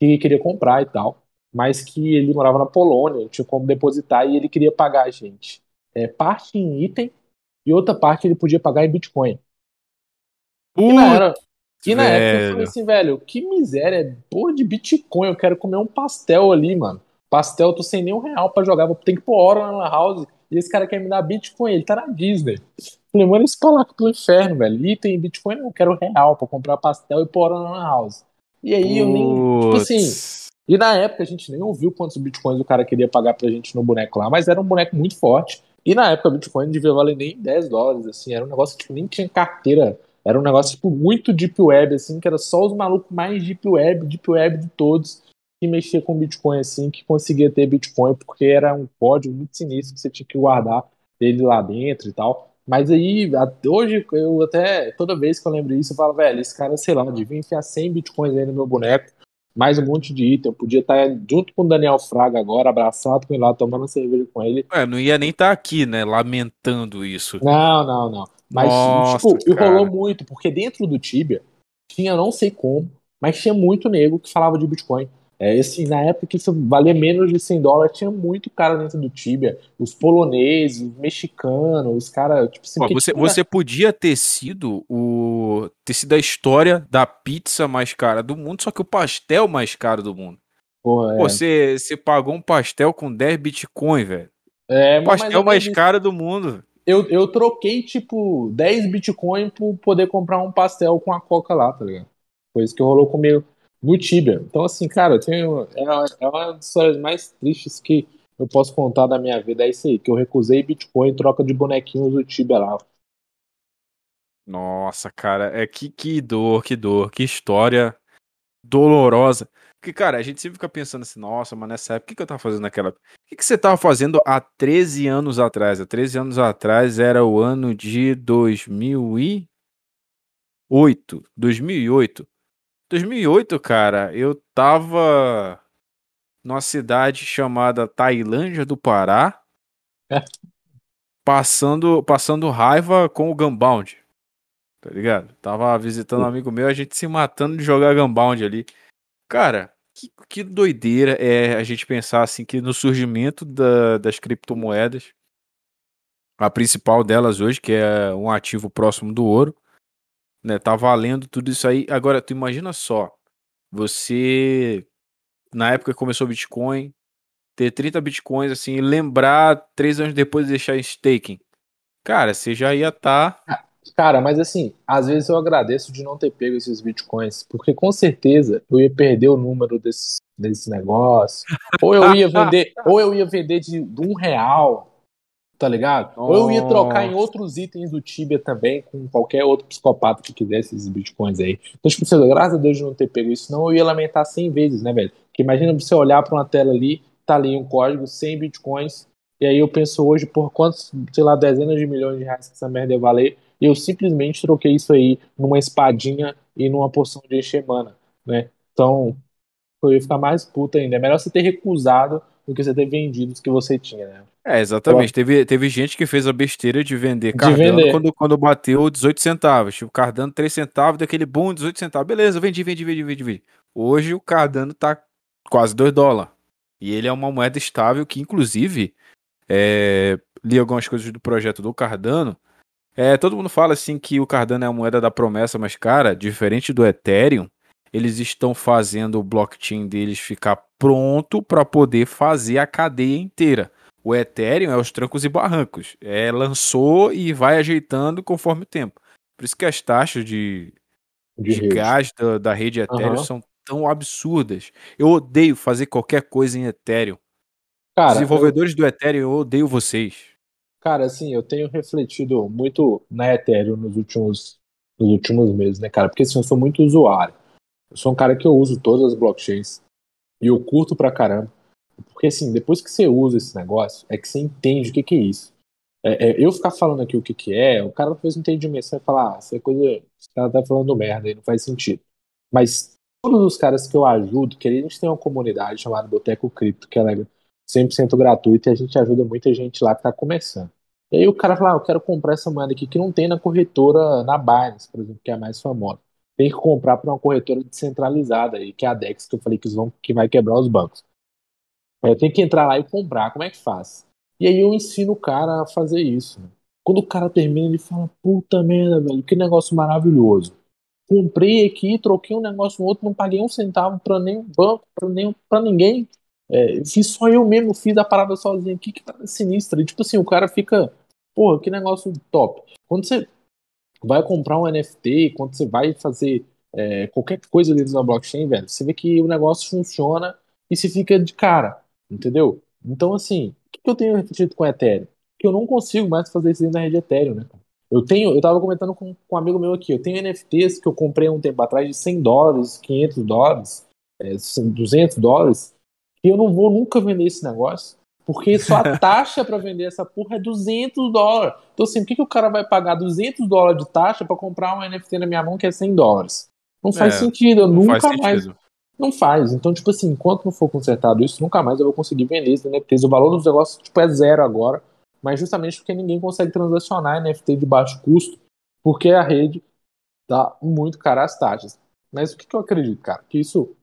Que queria comprar e tal, mas que ele morava na Polônia, tinha como depositar e ele queria pagar a gente. É, parte em item e outra parte ele podia pagar em Bitcoin. e na, era, e na época eu falei assim, velho, que miséria, porra de Bitcoin, eu quero comer um pastel ali, mano. Pastel, eu tô sem nenhum real pra jogar, vou ter que pôr hora na house. E esse cara quer me dar Bitcoin, ele tá na Disney. Falei, mano, esse polaco pro inferno, velho. E tem Bitcoin, eu quero real pra comprar pastel e pôr hora na house. E aí eu nem. Tipo assim. E na época a gente nem ouviu quantos bitcoins o cara queria pagar pra gente no boneco lá, mas era um boneco muito forte. E na época o Bitcoin não devia valer nem 10 dólares, assim, era um negócio que nem tinha carteira. Era um negócio, tipo, muito deep web, assim, que era só os malucos mais deep web, deep web de todos que mexia com Bitcoin assim, que conseguia ter Bitcoin, porque era um código muito sinistro que você tinha que guardar ele lá dentro e tal. Mas aí, hoje, eu até, toda vez que eu lembro isso, eu falo, velho, esse cara, sei lá, devia enfiar 100 bitcoins aí no meu boneco, mais um monte de item. Eu podia estar junto com o Daniel Fraga agora, abraçado com ele lá, tomando cerveja com ele. É, não ia nem estar aqui, né, lamentando isso. Não, não, não. Mas, Nossa, tipo, cara. rolou muito, porque dentro do Tibia tinha, não sei como, mas tinha muito nego que falava de Bitcoin. É, assim, na época que isso valia menos de 100 dólares, tinha muito cara dentro do Tibia. Os poloneses, os mexicanos, os caras. Tipo, assim, você, tinha... você podia ter sido o. ter sido a história da pizza mais cara do mundo, só que o pastel mais caro do mundo. Porra, é. Você, você pagou um pastel com 10 Bitcoin, velho. É, o pastel mais caro do mundo. Eu, eu troquei, tipo, 10 Bitcoin por poder comprar um pastel com a Coca lá, tá ligado? Foi isso que rolou comigo no Tibia. Então, assim, cara, tenho, é, uma, é uma das histórias mais tristes que eu posso contar da minha vida. É isso aí, que eu recusei Bitcoin em troca de bonequinhos do Tibia lá. Nossa, cara, é que, que dor, que dor, que história dolorosa. Porque, cara, a gente sempre fica pensando assim, nossa, mas nessa época, o que, que eu tava fazendo naquela O que, que você tava fazendo há 13 anos atrás? Há 13 anos atrás era o ano de 2008. 2008. 2008, cara, eu tava numa cidade chamada Tailândia do Pará, [laughs] passando, passando raiva com o Gunbound. Tá ligado? Tava visitando um amigo meu, a gente se matando de jogar Gunbound ali. Cara, que, que, doideira é a gente pensar assim que no surgimento da, das criptomoedas, a principal delas hoje, que é um ativo próximo do ouro, né, tá valendo tudo isso aí. Agora, tu imagina só, você na época que começou o Bitcoin, ter 30 Bitcoins assim, e lembrar três anos depois de deixar em staking. Cara, você já ia estar tá Cara, mas assim, às vezes eu agradeço de não ter pego esses bitcoins, porque com certeza eu ia perder o número desse, desse negócio. Ou eu ia vender, [laughs] ou eu ia vender de, de um real, tá ligado? Oh. Ou eu ia trocar em outros itens do Tibia também, com qualquer outro psicopata que quisesse esses bitcoins aí. Então, tipo, você, graças a Deus de não ter pego isso, não eu ia lamentar 100 vezes, né, velho? Porque imagina você olhar para uma tela ali, tá ali um código, 100 bitcoins, e aí eu penso hoje, por quantos, sei lá, dezenas de milhões de reais que essa merda ia valer, eu simplesmente troquei isso aí numa espadinha e numa porção de enxemana, né? Então, eu ia ficar mais puta ainda. É melhor você ter recusado do que você ter vendido os que você tinha, né? É, exatamente. Então, teve, teve gente que fez a besteira de vender Cardano de vender. Quando, quando bateu 18 centavos. Tipo, Cardano 3 centavos, daquele boom, 18 centavos. Beleza, vendi, vendi, vendi, vendi, vendi. Hoje o Cardano tá quase 2 dólares. E ele é uma moeda estável que, inclusive, é, li algumas coisas do projeto do Cardano. É, todo mundo fala assim que o Cardano é a moeda da promessa, mas cara, diferente do Ethereum, eles estão fazendo o blockchain deles ficar pronto para poder fazer a cadeia inteira. O Ethereum é os trancos e barrancos. É, lançou e vai ajeitando conforme o tempo. Por isso que as taxas de, de, de gás da, da, rede Ethereum uhum. são tão absurdas. Eu odeio fazer qualquer coisa em Ethereum. Cara, Desenvolvedores eu... do Ethereum, eu odeio vocês. Cara, assim, eu tenho refletido muito na Ethereum nos últimos, nos últimos meses, né, cara? Porque assim, eu sou muito usuário. Eu sou um cara que eu uso todas as blockchains e eu curto pra caramba. Porque assim, depois que você usa esse negócio, é que você entende o que, que é isso. É, é, eu ficar falando aqui o que, que é, o cara depois não tem dimensão e falar, ah, é coisa. Esse cara tá falando merda aí, não faz sentido. Mas todos os caras que eu ajudo, que a gente tem uma comunidade chamada Boteco Cripto, que ela é 100% gratuita e a gente ajuda muita gente lá que está começando. E aí o cara fala, ah, eu quero comprar essa moeda aqui que não tem na corretora, na Binance, por exemplo, que é a mais famosa. Tem que comprar para uma corretora descentralizada aí, que é a Dex, que eu falei que, vão, que vai quebrar os bancos. Eu tenho que entrar lá e comprar, como é que faz? E aí eu ensino o cara a fazer isso. Quando o cara termina, ele fala, puta merda, velho, que negócio maravilhoso. Comprei aqui, troquei um negócio no outro, não paguei um centavo para nenhum banco, para nem, pra ninguém. É, fiz só eu mesmo, fiz a parada sozinho aqui, que parada sinistra. E tipo assim, o cara fica, porra, que negócio top. Quando você vai comprar um NFT, quando você vai fazer é, qualquer coisa dentro da blockchain, velho, você vê que o negócio funciona e se fica de cara, entendeu? Então, assim, o que eu tenho refletido com o Ethereum? Que eu não consigo mais fazer isso dentro da rede Ethereum, né? Eu tenho, eu tava comentando com, com um amigo meu aqui, eu tenho NFTs que eu comprei um tempo atrás de 100 dólares, 500 dólares, é, 200 dólares, e eu não vou nunca vender esse negócio, porque só a [laughs] taxa para vender essa porra é 200 dólares. Então, assim, por que, que o cara vai pagar 200 dólares de taxa para comprar um NFT na minha mão que é 100 dólares? Não faz é, sentido, eu nunca mais. Não faz. Então, tipo assim, enquanto não for consertado isso, nunca mais eu vou conseguir vender esses NFTs. O valor dos negócios tipo, é zero agora, mas justamente porque ninguém consegue transacionar NFT de baixo custo, porque a rede dá muito cara as taxas. Mas o que, que eu acredito, cara? Que isso,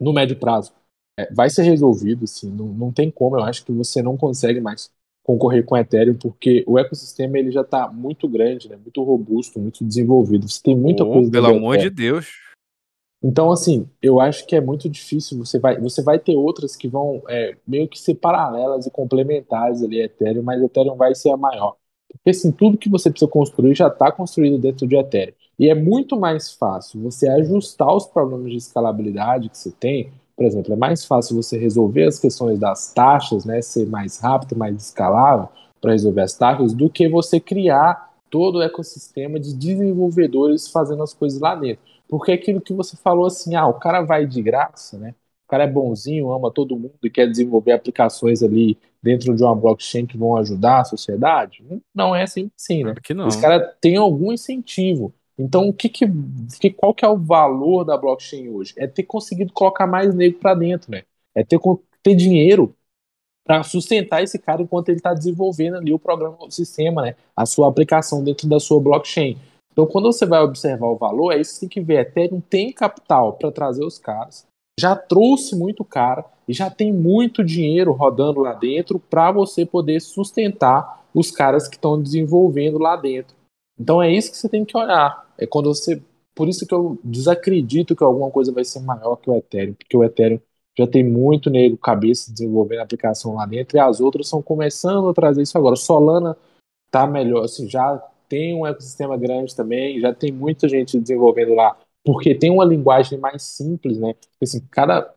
no médio prazo, é, vai ser resolvido, assim, não, não tem como, eu acho que você não consegue mais concorrer com o Ethereum, porque o ecossistema ele já está muito grande, né, muito robusto, muito desenvolvido, você tem muita oh, coisa... Pelo amor de Deus! Então, assim, eu acho que é muito difícil, você vai, você vai ter outras que vão é, meio que ser paralelas e complementares ali a Ethereum, mas Ethereum vai ser a maior. Porque, assim, tudo que você precisa construir já está construído dentro de Ethereum. E é muito mais fácil você ajustar os problemas de escalabilidade que você tem por exemplo, é mais fácil você resolver as questões das taxas, né, ser mais rápido, mais escalável para resolver as taxas, do que você criar todo o ecossistema de desenvolvedores fazendo as coisas lá dentro. Porque aquilo que você falou assim, ah, o cara vai de graça, né? O cara é bonzinho, ama todo mundo e quer desenvolver aplicações ali dentro de uma blockchain que vão ajudar a sociedade. Não é assim, sim, né? não. Os caras têm algum incentivo. Então, o que que, que, qual que é o valor da blockchain hoje? É ter conseguido colocar mais negro para dentro, né? É ter, ter dinheiro para sustentar esse cara enquanto ele está desenvolvendo ali o programa, o sistema, né? A sua aplicação dentro da sua blockchain. Então, quando você vai observar o valor, é isso que tem que ver. Ethereum tem capital para trazer os caras, já trouxe muito cara e já tem muito dinheiro rodando lá dentro para você poder sustentar os caras que estão desenvolvendo lá dentro. Então é isso que você tem que olhar. É quando você. Por isso que eu desacredito que alguma coisa vai ser maior que o Ethereum, porque o Ethereum já tem muito nego cabeça desenvolvendo aplicação lá dentro e as outras estão começando a trazer isso agora. Solana tá melhor, assim, já tem um ecossistema grande também, já tem muita gente desenvolvendo lá, porque tem uma linguagem mais simples, né? Assim, cada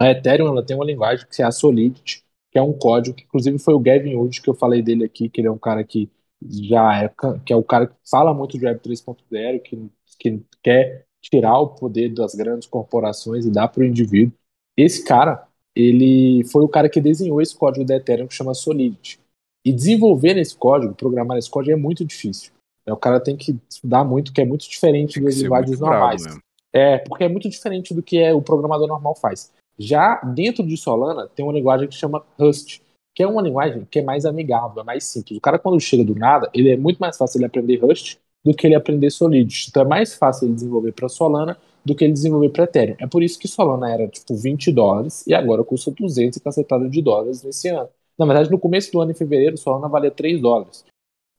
a Ethereum ela tem uma linguagem que é a Solidity, que é um código que inclusive foi o Gavin Wood que eu falei dele aqui, que ele é um cara que já é que é o cara que fala muito de Web 3.0, que que quer tirar o poder das grandes corporações e dar para o indivíduo. Esse cara, ele foi o cara que desenhou esse código da Ethereum que chama Solidity. E desenvolver esse código, programar esse código é muito difícil. É, o cara tem que estudar muito, que é muito diferente das linguagens normais. É, porque é muito diferente do que é o programador normal faz. Já dentro de Solana tem uma linguagem que chama Rust, que é uma linguagem que é mais amigável, é mais simples. O cara quando chega do nada, ele é muito mais fácil ele aprender Rust do que ele aprender Solidity. Então é mais fácil ele desenvolver para Solana do que ele desenvolver para Ethereum. É por isso que Solana era tipo 20 dólares e agora custa 200 e cacetada de dólares nesse ano. Na verdade, no começo do ano, em fevereiro, Solana valia 3 dólares.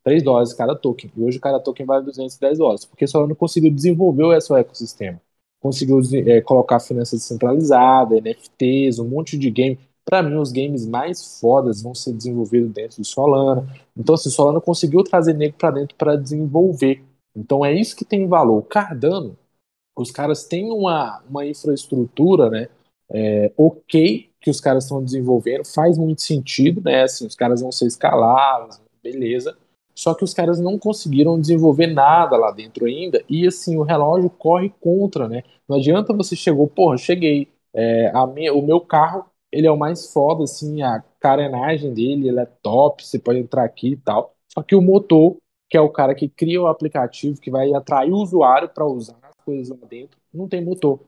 3 dólares cada token. E hoje cada token vale 210 dólares. Porque Solana conseguiu desenvolver o seu ecossistema. Conseguiu é, colocar finanças descentralizadas, NFTs, um monte de game. Para mim, os games mais fodas vão ser desenvolvidos dentro de Solana. Então, assim, Solana conseguiu trazer negro para dentro para desenvolver. Então, é isso que tem valor. Cardano os caras têm uma, uma infraestrutura, né? É, ok que os caras estão desenvolvendo, faz muito sentido, né? Assim, os caras vão ser escaláveis, beleza. Só que os caras não conseguiram desenvolver nada lá dentro ainda. E assim, o relógio corre contra, né? Não adianta você chegou, porra, cheguei. É, a minha, o meu carro, ele é o mais foda, assim, a carenagem dele, ele é top, você pode entrar aqui e tal. Só que o motor, que é o cara que cria o aplicativo, que vai atrair o usuário para usar coisas lá dentro, não tem motor.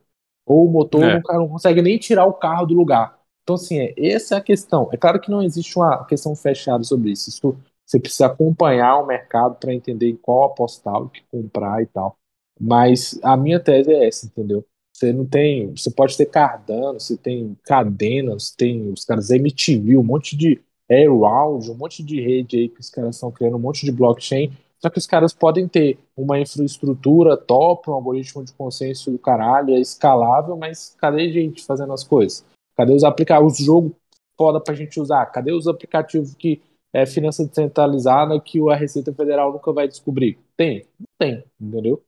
Ou o motor é. não, não consegue nem tirar o carro do lugar. Então, assim, é, essa é a questão. É claro que não existe uma questão fechada sobre isso. isso você precisa acompanhar o mercado para entender em qual apostar, o que comprar e tal. Mas a minha tese é essa, entendeu? Você não tem. Você pode ter Cardano, você tem cadenas, tem os caras MTV, um monte de Airround, um monte de rede aí que os caras estão criando, um monte de blockchain só que os caras podem ter uma infraestrutura top, um algoritmo de consenso do caralho, é escalável, mas cadê gente fazendo as coisas? Cadê os aplicativos, os jogos foda pra gente usar? Cadê os aplicativos que é finança descentralizada que a Receita Federal nunca vai descobrir? Tem? Não tem, entendeu?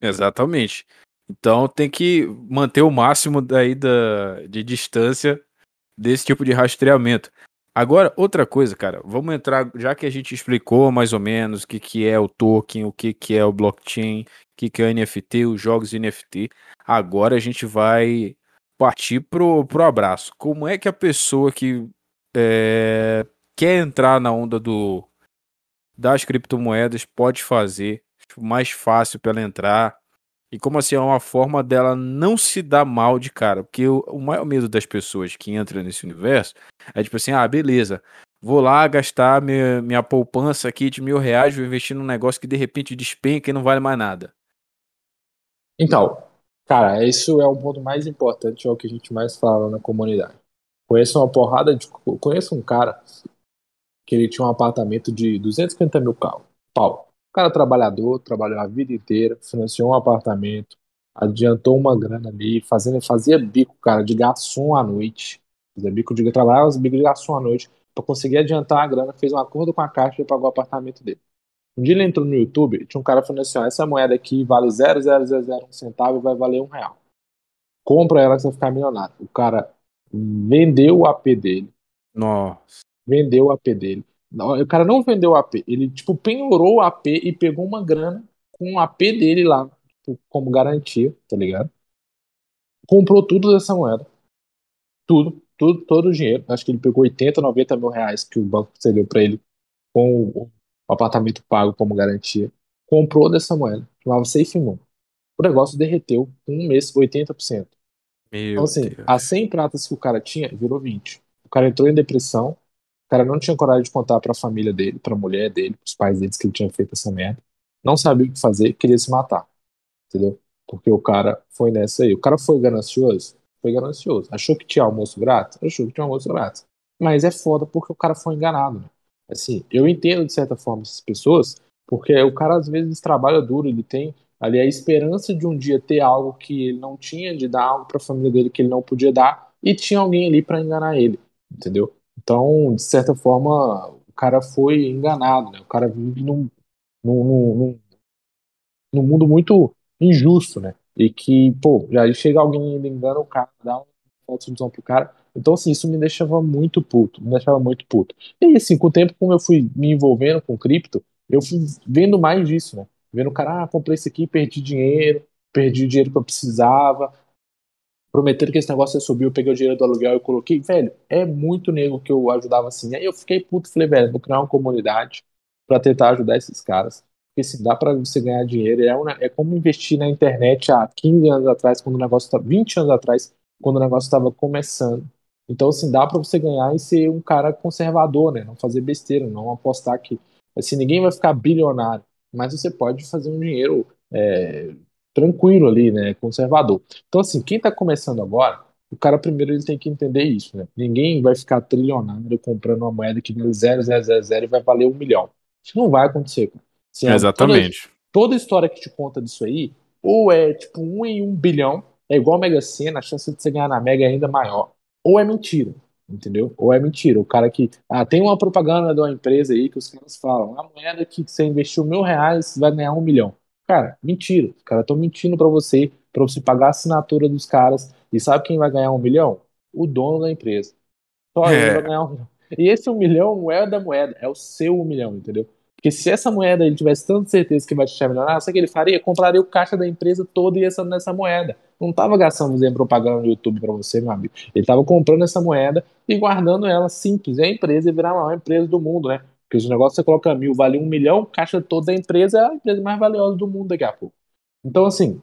Exatamente. Então tem que manter o máximo daí da, de distância desse tipo de rastreamento. Agora, outra coisa, cara, vamos entrar, já que a gente explicou mais ou menos o que, que é o token, o que, que é o blockchain, o que, que é o NFT, os jogos NFT, agora a gente vai partir pro, pro abraço. Como é que a pessoa que é, quer entrar na onda do das criptomoedas pode fazer mais fácil para ela entrar? E como assim, é uma forma dela não se dar mal de cara. Porque o, o maior medo das pessoas que entram nesse universo é tipo assim, ah, beleza, vou lá gastar minha, minha poupança aqui de mil reais, vou investir num negócio que de repente despenca e não vale mais nada. Então, cara, isso é o ponto mais importante, é o que a gente mais fala na comunidade. Conheço uma porrada de. Conheço um cara que ele tinha um apartamento de 250 mil pau. O cara trabalhador, trabalhou a vida inteira, financiou um apartamento, adiantou uma grana ali, fazendo, fazia bico, cara, de garçom à noite. Fazia bico de trabalhava bico de garçom à noite para conseguir adiantar a grana, fez um acordo com a caixa e pagou o apartamento dele. Um dia ele entrou no YouTube, tinha um cara falando assim: ó, essa moeda aqui vale 0,001 centavo e vai valer um real. Compra ela que você vai ficar milionário. O cara vendeu o AP dele. Nossa. Vendeu o AP dele. O cara não vendeu o AP, ele tipo penhorou o AP e pegou uma grana com o AP dele lá, tipo, como garantia, tá ligado? Comprou tudo dessa moeda. Tudo, tudo, todo o dinheiro. Acho que ele pegou 80, 90 mil reais que o banco cedeu para ele com o, apartamento pago como garantia. Comprou dessa moeda, chamava Safe Moon. O negócio derreteu com um mês, 80%. Meu então, assim, Deus. as 100 pratas que o cara tinha, virou 20. O cara entrou em depressão, cara não tinha coragem de contar para a família dele, para a mulher dele, para os pais deles que ele tinha feito essa merda. Não sabia o que fazer, queria se matar. Entendeu? Porque o cara foi nessa aí. O cara foi ganancioso? Foi ganancioso. Achou que tinha almoço grátis? Achou que tinha almoço grátis. Mas é foda porque o cara foi enganado. Né? Assim, eu entendo de certa forma essas pessoas, porque o cara às vezes trabalha duro, ele tem ali a esperança de um dia ter algo que ele não tinha, de dar algo para a família dele que ele não podia dar, e tinha alguém ali para enganar ele, entendeu? Então, de certa forma, o cara foi enganado, né? O cara vive num, num, num, num mundo muito injusto, né? E que, pô, já chega alguém e engana o cara, dá uma falta de pro cara. Então, assim, isso me deixava muito puto, me deixava muito puto. E aí, assim, com o tempo, como eu fui me envolvendo com cripto, eu fui vendo mais disso, né? Vendo o cara, ah, comprei isso aqui, perdi dinheiro, perdi o dinheiro que eu precisava, prometeram que esse negócio ia subir, eu peguei o dinheiro do aluguel e coloquei. Velho, é muito nego que eu ajudava assim. Aí eu fiquei puto, falei, velho, vou criar uma comunidade para tentar ajudar esses caras. Porque se dá para você ganhar dinheiro, é, uma, é como investir na internet há 15 anos atrás, quando o negócio tá 20 anos atrás, quando o negócio estava começando. Então, assim, dá para você ganhar e ser um cara conservador, né? Não fazer besteira, não apostar que. Assim, ninguém vai ficar bilionário, mas você pode fazer um dinheiro é, tranquilo ali, né? Conservador. Então, assim, quem está começando agora, o cara primeiro ele tem que entender isso, né? Ninguém vai ficar trilionário comprando uma moeda que vale 0,000 e vai valer um milhão. Isso não vai acontecer, cara. Assim, Exatamente. Toda, toda história que te conta disso aí, ou é tipo um em um bilhão, é igual a Mega Sena, a chance de você ganhar na Mega é ainda maior. Ou é mentira, entendeu? Ou é mentira. O cara que. Ah, tem uma propaganda de uma empresa aí que os caras falam: a moeda que você investiu mil reais vai ganhar um milhão. Cara, mentira. Os caras estão mentindo para você, para você pagar a assinatura dos caras. E sabe quem vai ganhar um milhão? O dono da empresa. Só é. ele vai ganhar um milhão. E esse um milhão não é da moeda, é o seu um milhão, entendeu? Porque se essa moeda ele tivesse tanta certeza que vai te deixar milionário, sabe o que ele faria? Compraria o caixa da empresa todo e ia nessa moeda. Não estava gastando em propaganda no YouTube para você, meu amigo. Ele estava comprando essa moeda e guardando ela simples. E a empresa ia virar a maior empresa do mundo, né? Porque os negócios você coloca mil, vale um milhão, caixa toda da empresa é a empresa mais valiosa do mundo daqui a pouco. Então, assim,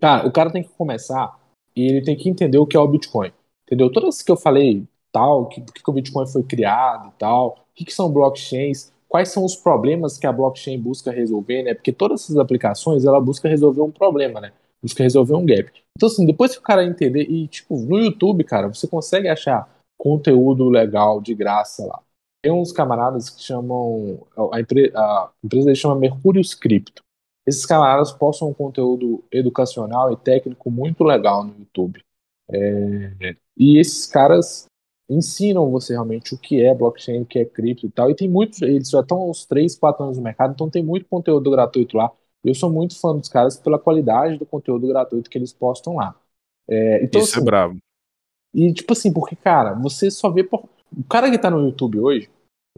cara, o cara tem que começar e ele tem que entender o que é o Bitcoin. Entendeu? Todas as que eu falei, tal, que, que o Bitcoin foi criado e tal, o que, que são blockchains, quais são os problemas que a blockchain busca resolver, né? Porque todas essas aplicações, ela busca resolver um problema, né? Busca resolver um gap. Então, assim, depois que o cara entender, e, tipo, no YouTube, cara, você consegue achar conteúdo legal, de graça lá. Tem uns camaradas que chamam, a, empre, a empresa chama Mercurius Cripto. Esses camaradas postam um conteúdo educacional e técnico muito legal no YouTube. É, e esses caras ensinam você realmente o que é blockchain, o que é cripto e tal. E tem muitos, eles já estão uns 3, 4 anos no mercado, então tem muito conteúdo gratuito lá. Eu sou muito fã dos caras pela qualidade do conteúdo gratuito que eles postam lá. É, então, Isso é assim, é brabo. E tipo assim, porque, cara, você só vê. Por... O cara que tá no YouTube hoje,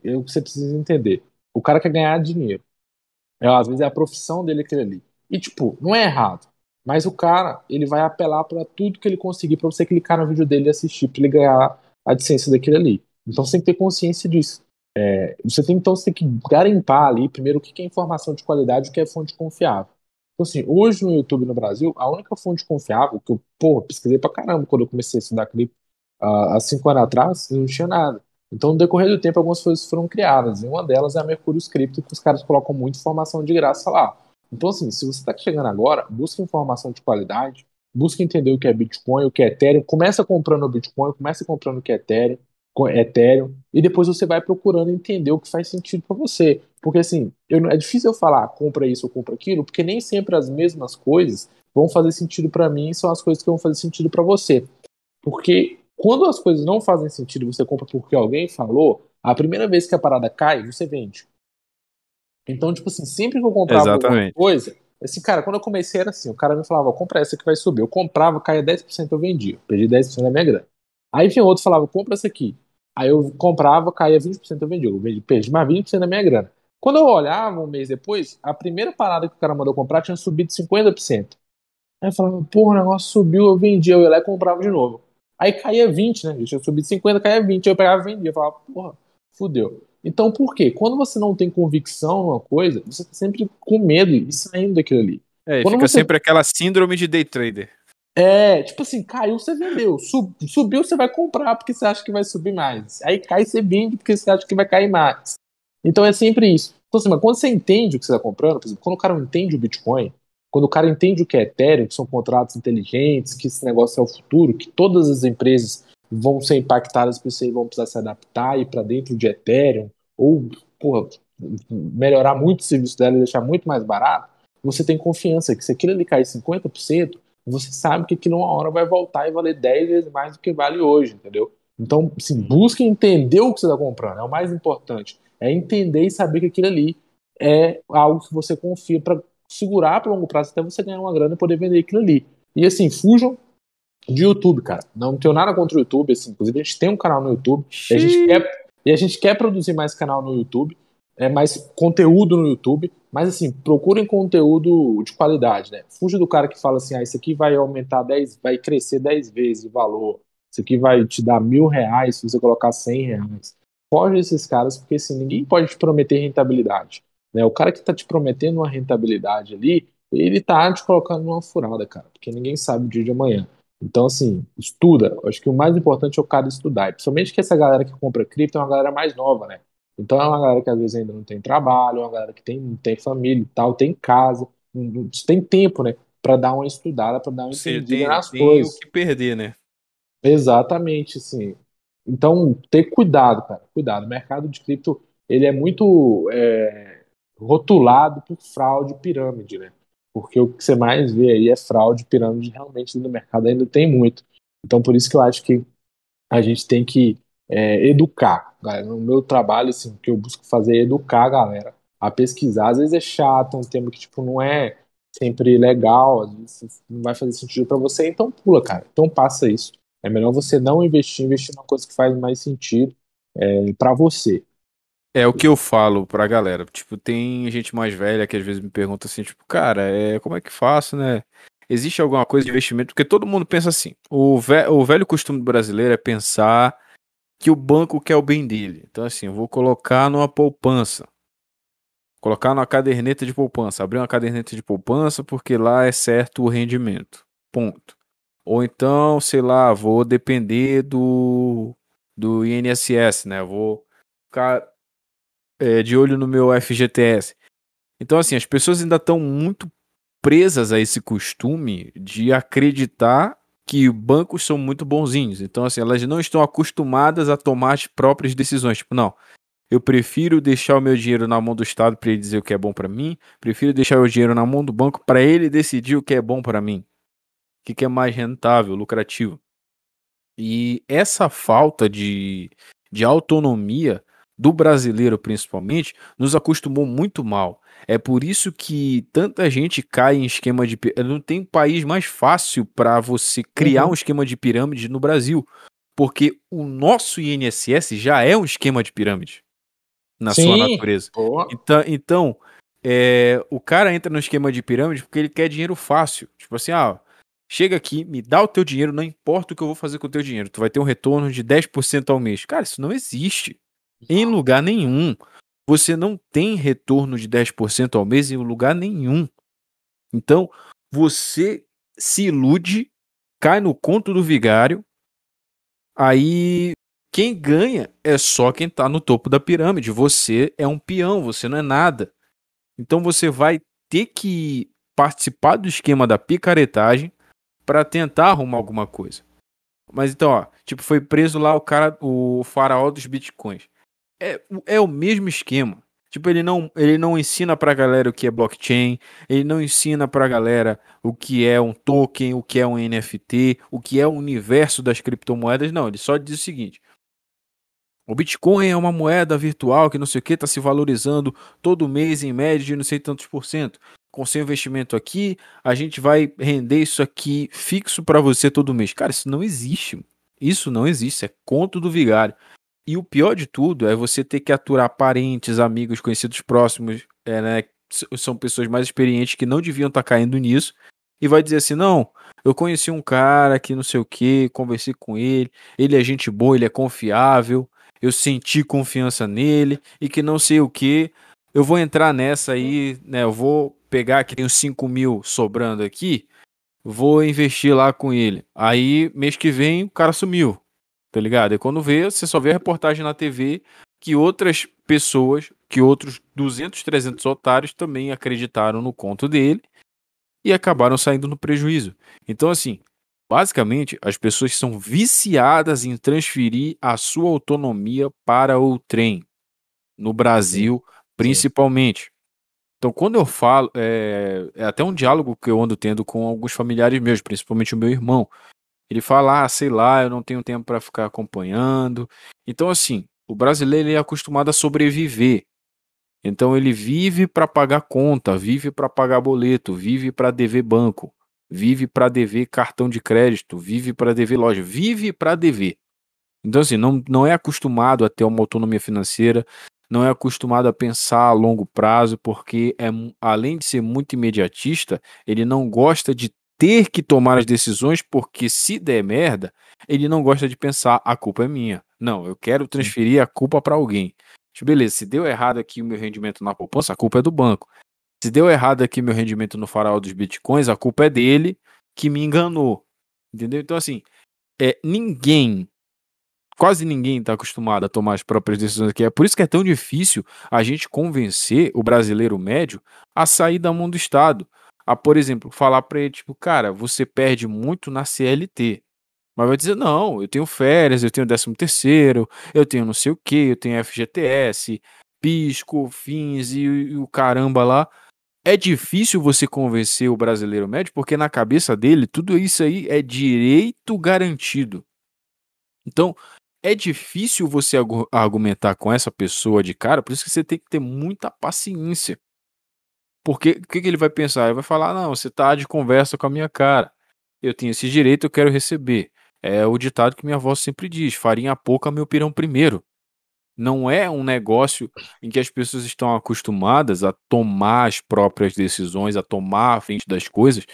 é o que você precisa entender. O cara quer ganhar dinheiro. É, às vezes é a profissão dele aquele ali. E, tipo, não é errado. Mas o cara, ele vai apelar para tudo que ele conseguir para você clicar no vídeo dele e assistir, pra ele ganhar a licença daquele ali. Então você tem que ter consciência disso. É, você tem então você tem que garimpar ali primeiro o que é informação de qualidade o que é fonte confiável. Então, assim, hoje no YouTube no Brasil, a única fonte confiável, que eu, porra, pesquisei pra caramba quando eu comecei a estudar clipe há cinco anos atrás, não tinha nada. Então, no decorrer do tempo, algumas coisas foram criadas, e uma delas é a Mercúrio Script, que os caras colocam muita informação de graça lá. Então, assim, se você está chegando agora, busque informação de qualidade, busca entender o que é Bitcoin, o que é Ethereum, começa comprando o Bitcoin, começa comprando o que é Ethereum, Ethereum, e depois você vai procurando entender o que faz sentido para você. Porque assim, eu, é difícil eu falar compra isso ou compra aquilo, porque nem sempre as mesmas coisas vão fazer sentido para mim e são as coisas que vão fazer sentido para você. Porque quando as coisas não fazem sentido, você compra porque alguém falou, a primeira vez que a parada cai, você vende. Então, tipo assim, sempre que eu comprava Exatamente. alguma coisa, esse cara, quando eu comecei era assim, o cara me falava, compra essa que vai subir. Eu comprava, caía 10%, eu vendia. Perdi 10% da minha grana. Aí vinha outro falava, compra essa aqui. Aí eu comprava, caía 20%, eu vendia. Eu vendi, perdi mais 20% da minha grana. Quando eu olhava um mês depois, a primeira parada que o cara mandou comprar tinha subido 50%. Aí eu falava, porra, o negócio subiu, eu vendia, eu ia lá e comprava de novo. Aí caía 20, né? Eu tinha subido 50, caía 20, aí eu pegava e vendia. Eu falava, porra, fudeu. Então, por quê? Quando você não tem convicção numa coisa, você tá sempre com medo e saindo daquilo ali. É, Quando fica você... sempre aquela síndrome de day trader. É, tipo assim, caiu, você vendeu. Sub, subiu, você vai comprar porque você acha que vai subir mais. Aí cai, você vende porque você acha que vai cair mais. Então é sempre isso. Então, assim, mas quando você entende o que você está comprando, por exemplo, quando o cara entende o Bitcoin, Quando o cara entende o que é Ethereum, que são contratos inteligentes, que esse negócio é o futuro, que todas as empresas vão ser impactadas por isso e vão precisar se adaptar e ir para dentro de Ethereum, ou porra, melhorar muito o serviço dela e deixar muito mais barato, você tem confiança que se aquilo ali cair 50%, você sabe que aquilo uma hora vai voltar e valer 10 vezes mais do que vale hoje, entendeu? Então, assim, busque entender o que você está comprando, é o mais importante. É entender e saber que aquilo ali é algo que você confia para segurar por longo prazo até você ganhar uma grana e poder vender aquilo ali. E assim, fujam de YouTube, cara. Não tenho nada contra o YouTube, assim, inclusive a gente tem um canal no YouTube e a gente quer, e a gente quer produzir mais canal no YouTube, é mais conteúdo no YouTube, mas assim, procurem conteúdo de qualidade, né? Fuja do cara que fala assim, ah, isso aqui vai aumentar 10, vai crescer 10 vezes o valor, isso aqui vai te dar mil reais se você colocar 100 reais. Foge desses caras, porque assim, ninguém pode te prometer rentabilidade. Né? O cara que está te prometendo uma rentabilidade ali, ele está te colocando numa furada, cara, porque ninguém sabe o dia de amanhã. Então, assim, estuda. Eu acho que o mais importante é o cara estudar. E principalmente que essa galera que compra cripto é uma galera mais nova, né? Então é uma galera que às vezes ainda não tem trabalho, é uma galera que tem, não tem família e tal, tem casa, não, tem tempo, né? Para dar uma estudada, para dar uma entendida tem, nas tem coisas. Tem o que perder, né? Exatamente, assim. Então, ter cuidado, cara. Cuidado. O mercado de cripto, ele é muito é, rotulado por fraude pirâmide, né? Porque o que você mais vê aí é fraude, pirâmide, realmente no mercado ainda tem muito. Então, por isso que eu acho que a gente tem que é, educar. Galera. No meu trabalho, assim, o que eu busco fazer é educar a galera a pesquisar. Às vezes é chato, é um tema que tipo, não é sempre legal, às vezes não vai fazer sentido para você, então pula, cara. Então passa isso. É melhor você não investir, investir numa coisa que faz mais sentido é, para você. É o que eu falo pra galera. Tipo, tem gente mais velha que às vezes me pergunta assim, tipo, cara, é, como é que faço, né? Existe alguma coisa de investimento? Porque todo mundo pensa assim. O, ve o velho costume brasileiro é pensar que o banco quer o bem dele. Então, assim, eu vou colocar numa poupança. Colocar numa caderneta de poupança. Abrir uma caderneta de poupança porque lá é certo o rendimento. Ponto. Ou então, sei lá, vou depender do, do INSS, né? Vou ficar é, de olho no meu FGTS. Então, assim, as pessoas ainda estão muito presas a esse costume de acreditar que bancos são muito bonzinhos. Então, assim, elas não estão acostumadas a tomar as próprias decisões. Tipo, não, eu prefiro deixar o meu dinheiro na mão do Estado para ele dizer o que é bom para mim, prefiro deixar o dinheiro na mão do banco para ele decidir o que é bom para mim, o que é mais rentável, lucrativo. E essa falta de, de autonomia do brasileiro principalmente, nos acostumou muito mal. É por isso que tanta gente cai em esquema de não tem país mais fácil para você criar uhum. um esquema de pirâmide no Brasil, porque o nosso INSS já é um esquema de pirâmide na Sim. sua natureza. Boa. Então, então é, o cara entra no esquema de pirâmide porque ele quer dinheiro fácil. Tipo assim, ah, chega aqui, me dá o teu dinheiro, não importa o que eu vou fazer com o teu dinheiro, tu vai ter um retorno de 10% ao mês. Cara, isso não existe. Em lugar nenhum. Você não tem retorno de 10% ao mês em lugar nenhum. Então, você se ilude, cai no conto do vigário, aí quem ganha é só quem está no topo da pirâmide. Você é um peão, você não é nada. Então você vai ter que participar do esquema da picaretagem para tentar arrumar alguma coisa. Mas então, ó, tipo, foi preso lá o cara, o faraó dos bitcoins é, é o mesmo esquema. Tipo, ele não, ele não ensina pra galera o que é blockchain, ele não ensina pra galera o que é um token, o que é um NFT, o que é o universo das criptomoedas. Não, ele só diz o seguinte: o Bitcoin é uma moeda virtual que não sei o que está se valorizando todo mês em média de não sei tantos por cento. Com seu investimento aqui, a gente vai render isso aqui fixo para você todo mês. Cara, isso não existe. Isso não existe. É conto do vigário. E o pior de tudo é você ter que aturar parentes, amigos, conhecidos próximos, é, né? São pessoas mais experientes que não deviam estar tá caindo nisso. E vai dizer assim: não, eu conheci um cara que não sei o que, conversei com ele, ele é gente boa, ele é confiável, eu senti confiança nele e que não sei o que. Eu vou entrar nessa aí, né? Eu vou pegar que tem uns 5 mil sobrando aqui, vou investir lá com ele. Aí, mês que vem, o cara sumiu tá ligado? E quando vê, você só vê a reportagem na TV que outras pessoas, que outros 200, 300 otários também acreditaram no conto dele e acabaram saindo no prejuízo. Então, assim, basicamente, as pessoas são viciadas em transferir a sua autonomia para o trem, no Brasil, Sim. principalmente. Então, quando eu falo, é, é, até um diálogo que eu ando tendo com alguns familiares meus, principalmente o meu irmão. Ele fala, ah, sei lá, eu não tenho tempo para ficar acompanhando. Então, assim, o brasileiro é acostumado a sobreviver. Então ele vive para pagar conta, vive para pagar boleto, vive para dever banco, vive para dever cartão de crédito, vive para dever loja, vive para dever. Então assim, não, não é acostumado a ter uma autonomia financeira, não é acostumado a pensar a longo prazo, porque é além de ser muito imediatista, ele não gosta de ter que tomar as decisões, porque se der merda, ele não gosta de pensar a culpa é minha. Não, eu quero transferir a culpa para alguém. Beleza, se deu errado aqui o meu rendimento na poupança, a culpa é do banco. Se deu errado aqui meu rendimento no farol dos bitcoins, a culpa é dele que me enganou. Entendeu? Então, assim, é, ninguém, quase ninguém está acostumado a tomar as próprias decisões aqui. É por isso que é tão difícil a gente convencer o brasileiro médio a sair da mão do Estado. A, por exemplo, falar para ele, tipo, cara, você perde muito na CLT. Mas vai dizer, não, eu tenho férias, eu tenho décimo terceiro, eu tenho não sei o que, eu tenho FGTS, pisco, fins e, e o caramba lá. É difícil você convencer o brasileiro médio, porque na cabeça dele tudo isso aí é direito garantido. Então, é difícil você argumentar com essa pessoa de cara, por isso que você tem que ter muita paciência. Porque o que, que, ele vai pensar? Ele vai falar: não, você tá de conversa com a minha cara. Eu tenho esse direito, eu quero receber. É o ditado que minha avó sempre diz: farinha pouca, meu pirão primeiro. Não é um negócio em que as pessoas estão acostumadas a tomar as próprias decisões, a tomar a frente das coisas.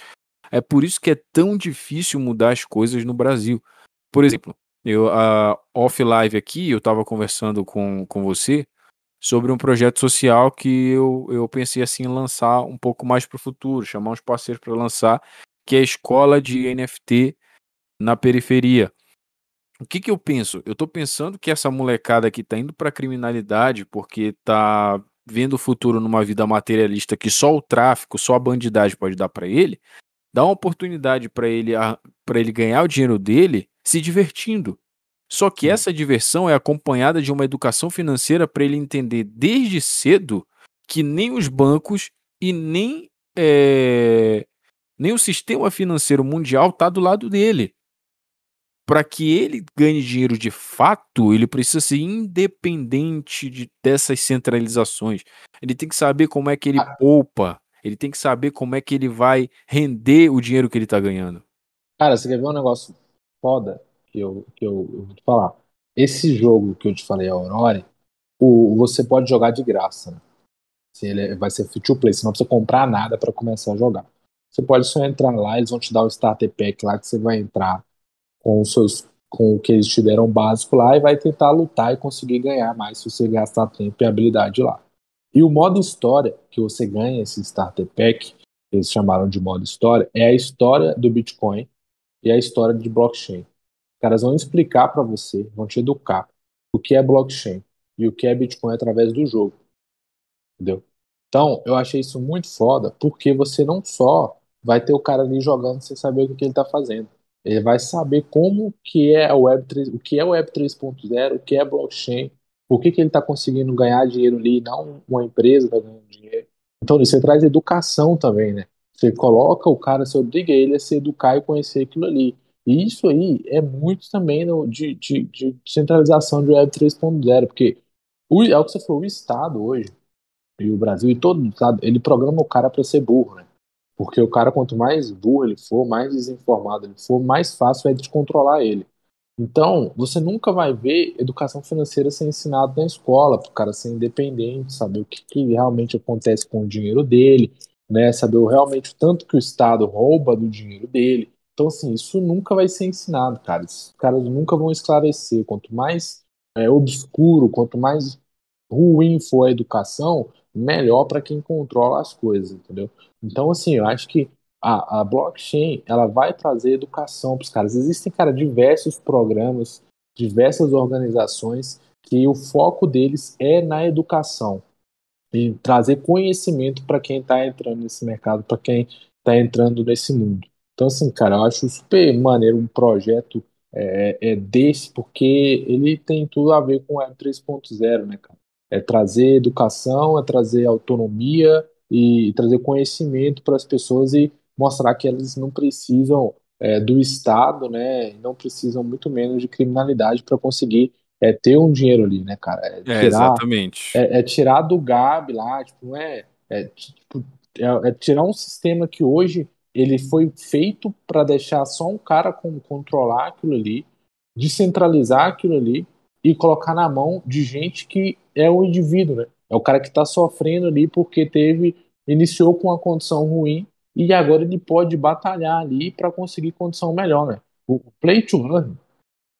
É por isso que é tão difícil mudar as coisas no Brasil. Por exemplo, eu uh, off live aqui, eu estava conversando com, com você sobre um projeto social que eu, eu pensei assim lançar um pouco mais para o futuro, chamar uns parceiros para lançar, que é a escola de NFT na periferia. O que, que eu penso? Eu tô pensando que essa molecada que tá indo pra criminalidade porque tá vendo o futuro numa vida materialista que só o tráfico, só a bandidagem pode dar para ele, dá uma oportunidade para ele para ele ganhar o dinheiro dele se divertindo. Só que essa diversão é acompanhada de uma educação financeira para ele entender desde cedo que nem os bancos e nem é, nem o sistema financeiro mundial tá do lado dele para que ele ganhe dinheiro de fato, ele precisa ser independente de, dessas centralizações. Ele tem que saber como é que ele ah. poupa, ele tem que saber como é que ele vai render o dinheiro que ele está ganhando. Cara, você quer ver um negócio foda que eu, que eu, vou te falar? Esse jogo que eu te falei, Aurora, o, você pode jogar de graça. Né? Se ele é, vai ser free to play, você não precisa comprar nada para começar a jogar. Você pode só entrar lá, eles vão te dar o starter pack lá que você vai entrar com os seus com o que eles te deram básico lá e vai tentar lutar e conseguir ganhar mais se você gastar tempo e habilidade lá. E o modo história que você ganha esse starter pack, eles chamaram de modo história, é a história do Bitcoin e a história de blockchain. Caras vão explicar para você, vão te educar o que é blockchain e o que é Bitcoin através do jogo. Entendeu? Então, eu achei isso muito foda, porque você não só vai ter o cara ali jogando sem saber o que ele está fazendo. Ele vai saber como que é a Web 3, o que é o Web 3.0, o que é blockchain, por que, que ele está conseguindo ganhar dinheiro ali, não uma empresa está ganhando dinheiro. Então você traz educação também, né? Você coloca o cara, você obriga ele a se educar e conhecer aquilo ali. E isso aí é muito também no, de, de, de centralização de Web 3.0, porque o, é o que você falou, o Estado hoje, e o Brasil e todo o Estado, ele programa o cara para ser burro, né? Porque o cara, quanto mais burro ele for, mais desinformado ele for, mais fácil é descontrolar ele. Então, você nunca vai ver educação financeira ser ensinada na escola, para o cara ser independente, saber o que, que, realmente acontece com o dinheiro dele, né? Saber realmente o tanto que o Estado rouba do dinheiro dele. Então, assim, isso nunca vai ser ensinado, cara. Os caras nunca vão esclarecer. Quanto mais é, obscuro, quanto mais ruim for a educação, melhor para quem controla as coisas, entendeu? Então, assim, eu acho que a, a blockchain ela vai trazer educação para os caras. Existem, cara, diversos programas, diversas organizações que o foco deles é na educação, em trazer conhecimento para quem está entrando nesse mercado, para quem está tá entrando nesse mundo. Então, assim, cara, eu acho super maneiro um projeto é, é desse, porque ele tem tudo a ver com o Web 3.0, né, cara? É trazer educação, é trazer autonomia e trazer conhecimento para as pessoas e mostrar que elas não precisam é, do Estado, né? Não precisam muito menos de criminalidade para conseguir é, ter um dinheiro ali, né, cara? É, tirar, é exatamente. É, é, tirar do GAB lá, tipo, não é, é, tipo, é, é tirar um sistema que hoje ele foi feito para deixar só um cara com, controlar aquilo ali, descentralizar aquilo ali e colocar na mão de gente que é o indivíduo, né? É o cara que está sofrendo ali porque teve iniciou com uma condição ruim e agora ele pode batalhar ali para conseguir condição melhor, né? O play to earn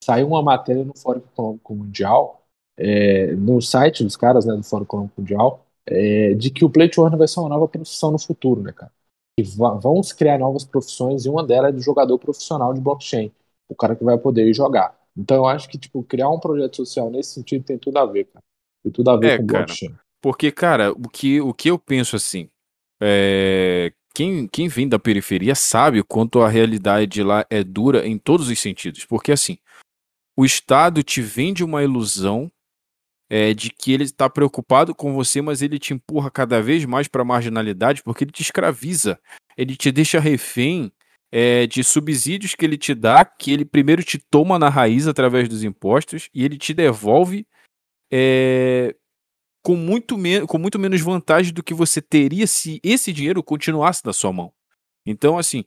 saiu uma matéria no Fórum Econômico Mundial, é, no site dos caras, né, do Fórum Econômico Mundial, é, de que o play to earn vai ser uma nova profissão no futuro, né, cara? E vão se criar novas profissões e uma delas é de jogador profissional de blockchain, o cara que vai poder jogar. Então eu acho que tipo criar um projeto social nesse sentido tem tudo a ver, cara. Tem tudo a ver é, com cara, blockchain. Porque, cara, o que, o que eu penso assim, é, quem, quem vem da periferia sabe o quanto a realidade lá é dura em todos os sentidos. Porque, assim, o Estado te vende uma ilusão é, de que ele está preocupado com você, mas ele te empurra cada vez mais para a marginalidade porque ele te escraviza. Ele te deixa refém é, de subsídios que ele te dá, que ele primeiro te toma na raiz através dos impostos e ele te devolve é, com, muito com muito menos vantagem do que você teria se esse dinheiro continuasse na sua mão. Então, assim,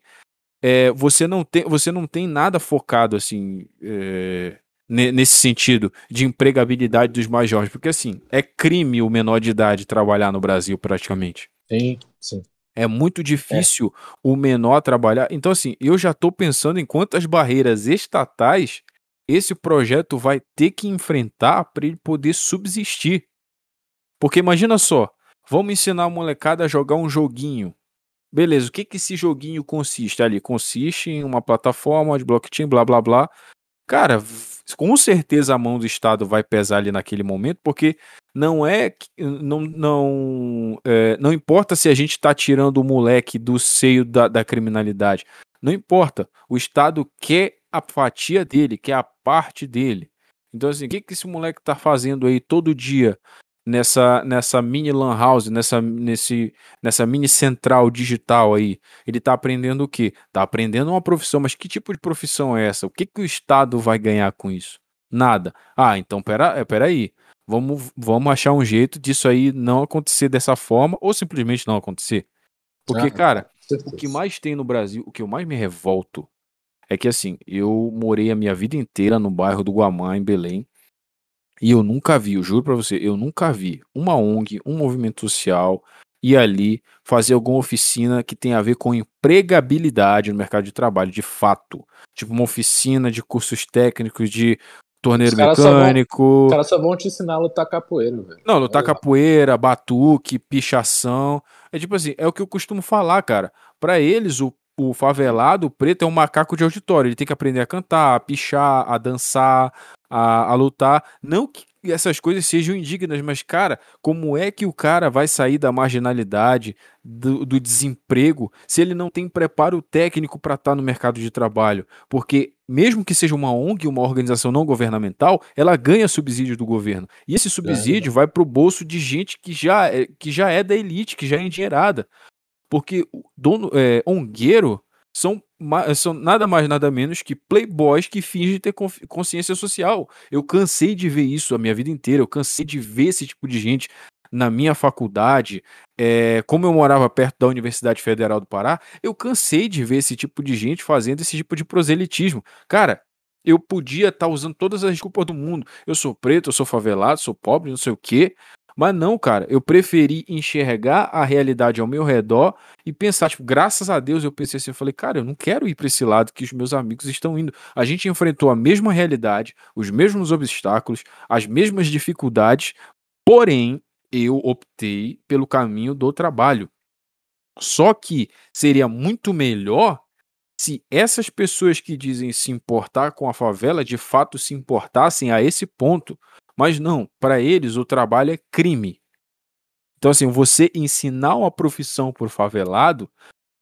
é, você, não tem, você não tem nada focado assim é, nesse sentido de empregabilidade dos mais jovens, porque assim, é crime o menor de idade trabalhar no Brasil praticamente. Sim, sim. É muito difícil é. o menor trabalhar. Então, assim, eu já estou pensando em quantas barreiras estatais esse projeto vai ter que enfrentar para ele poder subsistir. Porque imagina só, vamos ensinar a molecada a jogar um joguinho. Beleza, o que, que esse joguinho consiste ali? Consiste em uma plataforma de blockchain, blá blá blá. Cara, com certeza a mão do Estado vai pesar ali naquele momento, porque não é. Não, não, é, não importa se a gente está tirando o moleque do seio da, da criminalidade. Não importa. O Estado quer a fatia dele, quer a parte dele. Então, assim, o que, que esse moleque está fazendo aí todo dia nessa, nessa mini lan house, nessa, nesse, nessa mini central digital aí, ele está aprendendo o quê? Está aprendendo uma profissão, mas que tipo de profissão é essa? O que, que o Estado vai ganhar com isso? Nada. Ah, então pera, é, pera aí. Vamos, vamos achar um jeito disso aí não acontecer dessa forma ou simplesmente não acontecer. Porque, ah, cara, o que mais tem no Brasil, o que eu mais me revolto é que assim, eu morei a minha vida inteira no bairro do Guamá, em Belém, e eu nunca vi, eu juro para você, eu nunca vi uma ONG, um movimento social ir ali fazer alguma oficina que tem a ver com empregabilidade no mercado de trabalho, de fato. Tipo uma oficina de cursos técnicos de torneiro mecânico. os caras só vão te ensinar a lutar capoeira, velho. Não, lutar capoeira, batuque, pichação. É tipo assim, é o que eu costumo falar, cara. Para eles, o, o favelado, o preto, é um macaco de auditório. Ele tem que aprender a cantar, a pichar, a dançar, a, a lutar. Não que essas coisas sejam indignas, mas, cara, como é que o cara vai sair da marginalidade, do, do desemprego, se ele não tem preparo técnico para estar tá no mercado de trabalho? Porque, mesmo que seja uma ONG, uma organização não governamental, ela ganha subsídio do governo. E esse subsídio é, vai para o bolso de gente que já, é, que já é da elite, que já é endinheirada. Porque dono, é, ongueiro são, são nada mais nada menos que playboys que fingem ter consciência social. Eu cansei de ver isso a minha vida inteira, eu cansei de ver esse tipo de gente na minha faculdade, é, como eu morava perto da Universidade Federal do Pará, eu cansei de ver esse tipo de gente fazendo esse tipo de proselitismo. Cara, eu podia estar tá usando todas as desculpas do mundo. Eu sou preto, eu sou favelado, sou pobre, não sei o quê. Mas não, cara, eu preferi enxergar a realidade ao meu redor e pensar, tipo, graças a Deus eu pensei assim, eu falei, cara, eu não quero ir para esse lado que os meus amigos estão indo. A gente enfrentou a mesma realidade, os mesmos obstáculos, as mesmas dificuldades, porém eu optei pelo caminho do trabalho. Só que seria muito melhor se essas pessoas que dizem se importar com a favela de fato se importassem a esse ponto mas não, para eles o trabalho é crime. Então, assim, você ensinar uma profissão por favelado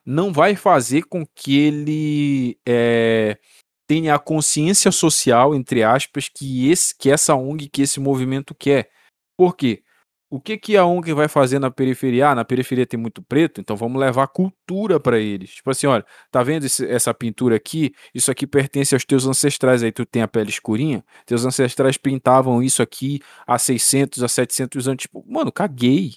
não vai fazer com que ele é, tenha a consciência social, entre aspas, que, esse, que essa ONG, que esse movimento quer. Por quê? O que, que a ONG vai fazer na periferia? Ah, na periferia tem muito preto, então vamos levar cultura para eles. Tipo assim, olha, tá vendo esse, essa pintura aqui? Isso aqui pertence aos teus ancestrais. Aí tu tem a pele escurinha. Teus ancestrais pintavam isso aqui há 600, a 700 anos. Tipo, mano, caguei.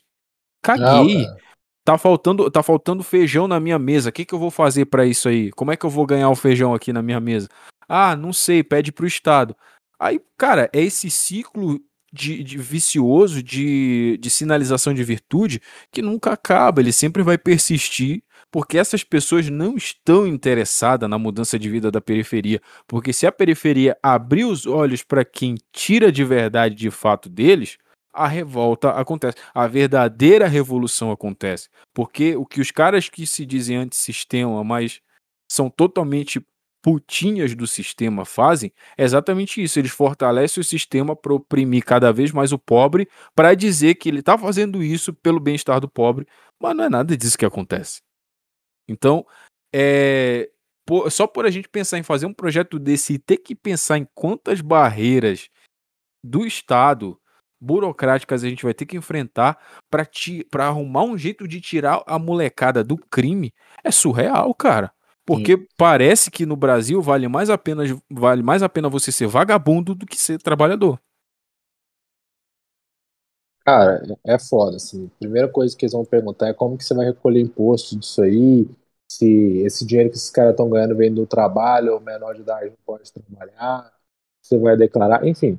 Caguei. Não, tá faltando, tá faltando feijão na minha mesa. O que, que eu vou fazer para isso aí? Como é que eu vou ganhar o feijão aqui na minha mesa? Ah, não sei, pede pro Estado. Aí, cara, é esse ciclo de, de, vicioso de, de sinalização de virtude que nunca acaba, ele sempre vai persistir, porque essas pessoas não estão interessadas na mudança de vida da periferia. Porque se a periferia abrir os olhos para quem tira de verdade de fato deles, a revolta acontece. A verdadeira revolução acontece. Porque o que os caras que se dizem antissistema, mas são totalmente putinhas do sistema fazem é exatamente isso. Eles fortalecem o sistema para oprimir cada vez mais o pobre, para dizer que ele está fazendo isso pelo bem-estar do pobre, mas não é nada disso que acontece. Então, é, por, só por a gente pensar em fazer um projeto desse e ter que pensar em quantas barreiras do Estado burocráticas a gente vai ter que enfrentar para arrumar um jeito de tirar a molecada do crime, é surreal, cara. Porque Sim. parece que no Brasil vale mais, a pena, vale mais a pena você ser vagabundo do que ser trabalhador. Cara, é foda, assim. Primeira coisa que eles vão perguntar é como que você vai recolher imposto disso aí, se esse dinheiro que esses caras estão ganhando vem do trabalho, o menor de idade não pode trabalhar, você vai declarar, enfim.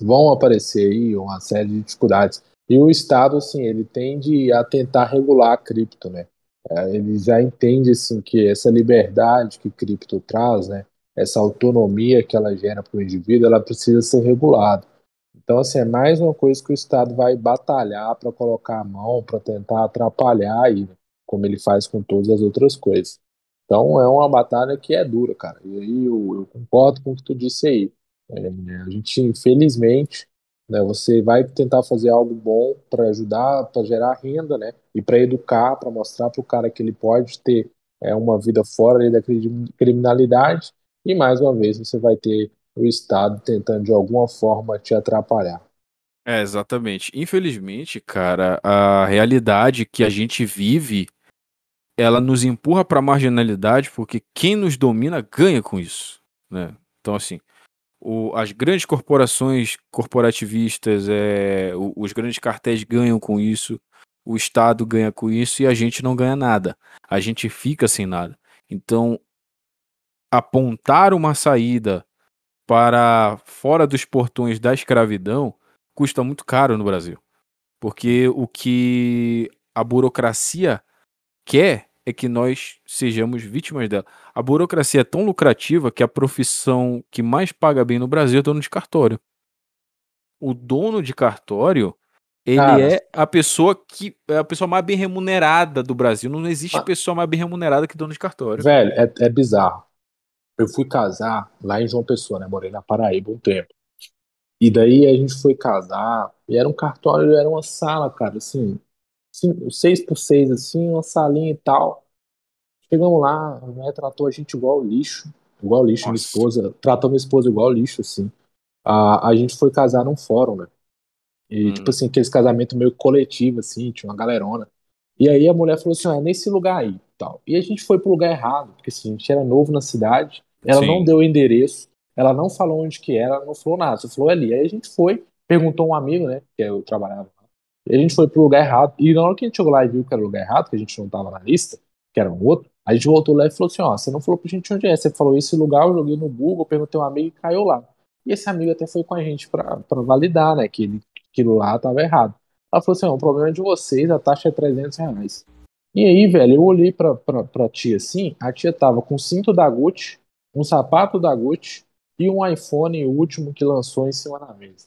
Vão aparecer aí uma série de dificuldades. E o Estado, assim, ele tende a tentar regular a cripto, né? É, ele já entende assim que essa liberdade que cripto traz, né, essa autonomia que ela gera para o indivíduo, ela precisa ser regulada. Então, assim, é mais uma coisa que o Estado vai batalhar para colocar a mão, para tentar atrapalhar aí, como ele faz com todas as outras coisas. Então, é uma batalha que é dura, cara. E aí eu, eu concordo com o que tu disse aí. É, a gente, infelizmente, né? Você vai tentar fazer algo bom para ajudar, para gerar renda, né? E para educar, para mostrar para o cara que ele pode ter é, uma vida fora da criminalidade. E mais uma vez você vai ter o Estado tentando de alguma forma te atrapalhar. É, exatamente. Infelizmente, cara, a realidade que a gente vive, ela nos empurra para marginalidade, porque quem nos domina ganha com isso, né? Então, assim, o, as grandes corporações corporativistas, é, o, os grandes cartéis ganham com isso, o Estado ganha com isso e a gente não ganha nada. A gente fica sem nada. Então, apontar uma saída para fora dos portões da escravidão custa muito caro no Brasil. Porque o que a burocracia quer é que nós sejamos vítimas dela. A burocracia é tão lucrativa que a profissão que mais paga bem no Brasil é dono de cartório. O dono de cartório, ele Cara, é a pessoa que é a pessoa mais bem remunerada do Brasil. Não existe ah, pessoa mais bem remunerada que dono de cartório. Velho, é, é bizarro. Eu fui casar lá em João Pessoa, né? Morei na Paraíba um tempo. E daí a gente foi casar, e era um cartório, era uma sala, cara, assim, cinco, seis por seis, assim, uma salinha e tal. Chegamos lá, a mulher tratou a gente igual lixo, igual lixo, Nossa. minha esposa, tratou minha esposa igual lixo, assim. A, a gente foi casar num fórum, né? E, hum. tipo assim, aqueles casamentos meio coletivo, assim, tinha uma galerona. E aí a mulher falou assim, ah, é nesse lugar aí, tal. E a gente foi pro lugar errado, porque assim, a gente era novo na cidade, ela Sim. não deu o endereço, ela não falou onde que era, não falou nada, só falou ali. Aí a gente foi, perguntou um amigo, né, que eu trabalhava a gente foi pro lugar errado. E na hora que a gente chegou lá e viu que era o lugar errado, que a gente não tava na lista, que era um outro, a gente voltou lá e falou assim: ó, você não falou pra gente onde é. Você falou esse lugar, eu joguei no Google, perguntei um amigo e caiu lá. E esse amigo até foi com a gente pra, pra validar, né, que ele, aquilo lá tava errado. Ela falou assim: ó, o problema é de vocês, a taxa é 300 reais. E aí, velho, eu olhei pra, pra, pra tia assim, a tia tava com cinto da Gucci, um sapato da Gucci e um iPhone último que lançou em cima da mesa.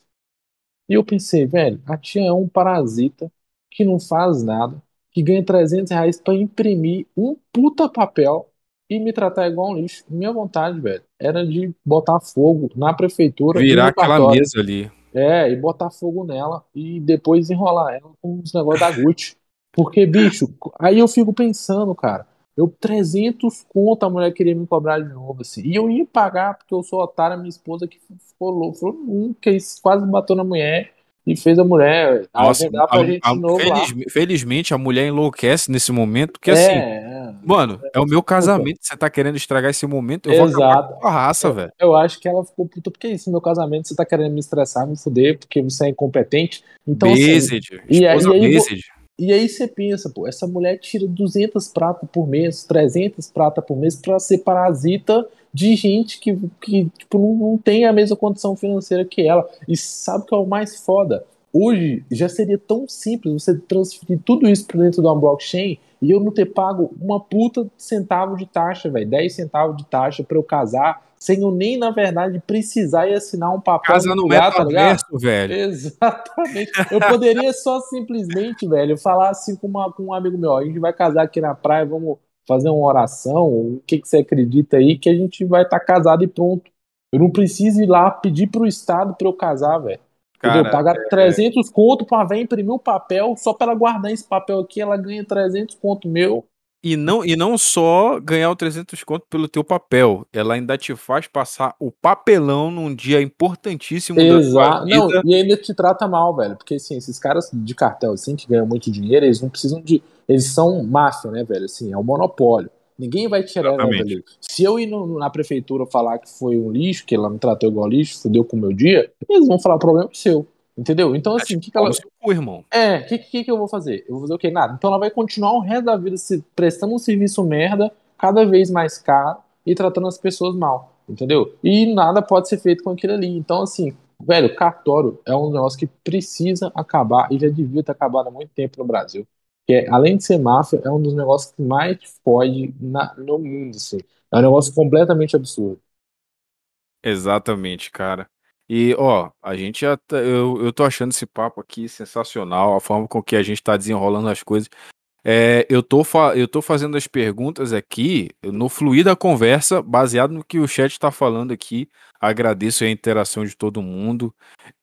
E eu pensei, velho, a tia é um parasita que não faz nada, que ganha 300 reais pra imprimir um puta papel e me tratar igual um lixo. Minha vontade, velho, era de botar fogo na prefeitura. Virar aquela mesa ali. É, e botar fogo nela e depois enrolar ela com os negócios da Gucci. Porque, bicho, aí eu fico pensando, cara, Eu, 300 conto, a mulher queria me cobrar de novo, assim. E eu ia pagar, porque eu sou otário, minha esposa que ficou louca, falou, hum, que quase matou na mulher e fez a mulher Nossa, a, a, gente a, novo feliz, Felizmente a mulher enlouquece nesse momento, porque é, assim, é, mano, é, o meu casamento, você tá querendo estragar esse momento, eu Exato. vou acabar com a raça, eu, velho. Eu acho que ela ficou puta, porque é isso, meu casamento, você tá querendo me estressar, me fuder, porque você é incompetente. Então, Based, assim, e aí, e aí, e aí você pensa, pô, essa mulher tira 200 pratas por mês, 300 pratas por mês para ser parasita de gente que, que tipo, não, não tem a mesma condição financeira que ela. E sabe o que é o mais foda? Hoje já seria tão simples você transferir tudo isso para dentro de uma blockchain e eu não ter pago uma puta centavo de taxa, velho, 10 centavos de taxa para eu casar, sem eu nem, na verdade, precisar e assinar um papel. Casa no lugar, tá metaverso, tá velho. Exatamente. Eu poderia só simplesmente, velho, falar assim com, uma, com um amigo meu, a gente vai casar aqui na praia, vamos fazer uma oração, o que, que você acredita aí, que a gente vai estar tá casado e pronto. Eu não preciso ir lá pedir pro Estado para eu casar, velho. Cara? Pagar é... 300 conto pra ver imprimir o papel, só pra ela guardar esse papel aqui, ela ganha 300 conto meu. E não, e não só ganhar o 300 conto pelo teu papel, ela ainda te faz passar o papelão num dia importantíssimo Exato. Não, e ainda te trata mal, velho, porque assim, esses caras de cartel assim que ganham muito dinheiro, eles não precisam de, eles são máfia, né, velho, assim, é um monopólio. Ninguém vai tirar nada ali. Se eu ir no, na prefeitura falar que foi um lixo, que ela me tratou igual lixo, fudeu com o meu dia, eles vão falar o problema é seu. Entendeu? Então, assim, o que, que ela. Cu, irmão. É, o que, que, que eu vou fazer? Eu vou fazer o quê? Nada. Então ela vai continuar o resto da vida se prestando um serviço merda, cada vez mais caro e tratando as pessoas mal. Entendeu? E nada pode ser feito com aquilo ali. Então, assim, velho, cartório é um negócio que precisa acabar e já devia ter acabado há muito tempo no Brasil que é, além de ser máfia, é um dos negócios que mais pode na, no mundo, assim. É um negócio completamente absurdo. Exatamente, cara. E, ó, a gente já. Tá, eu, eu tô achando esse papo aqui sensacional, a forma com que a gente tá desenrolando as coisas. É, eu, tô eu tô fazendo as perguntas aqui no fluir da conversa, baseado no que o chat está falando aqui. Agradeço a interação de todo mundo.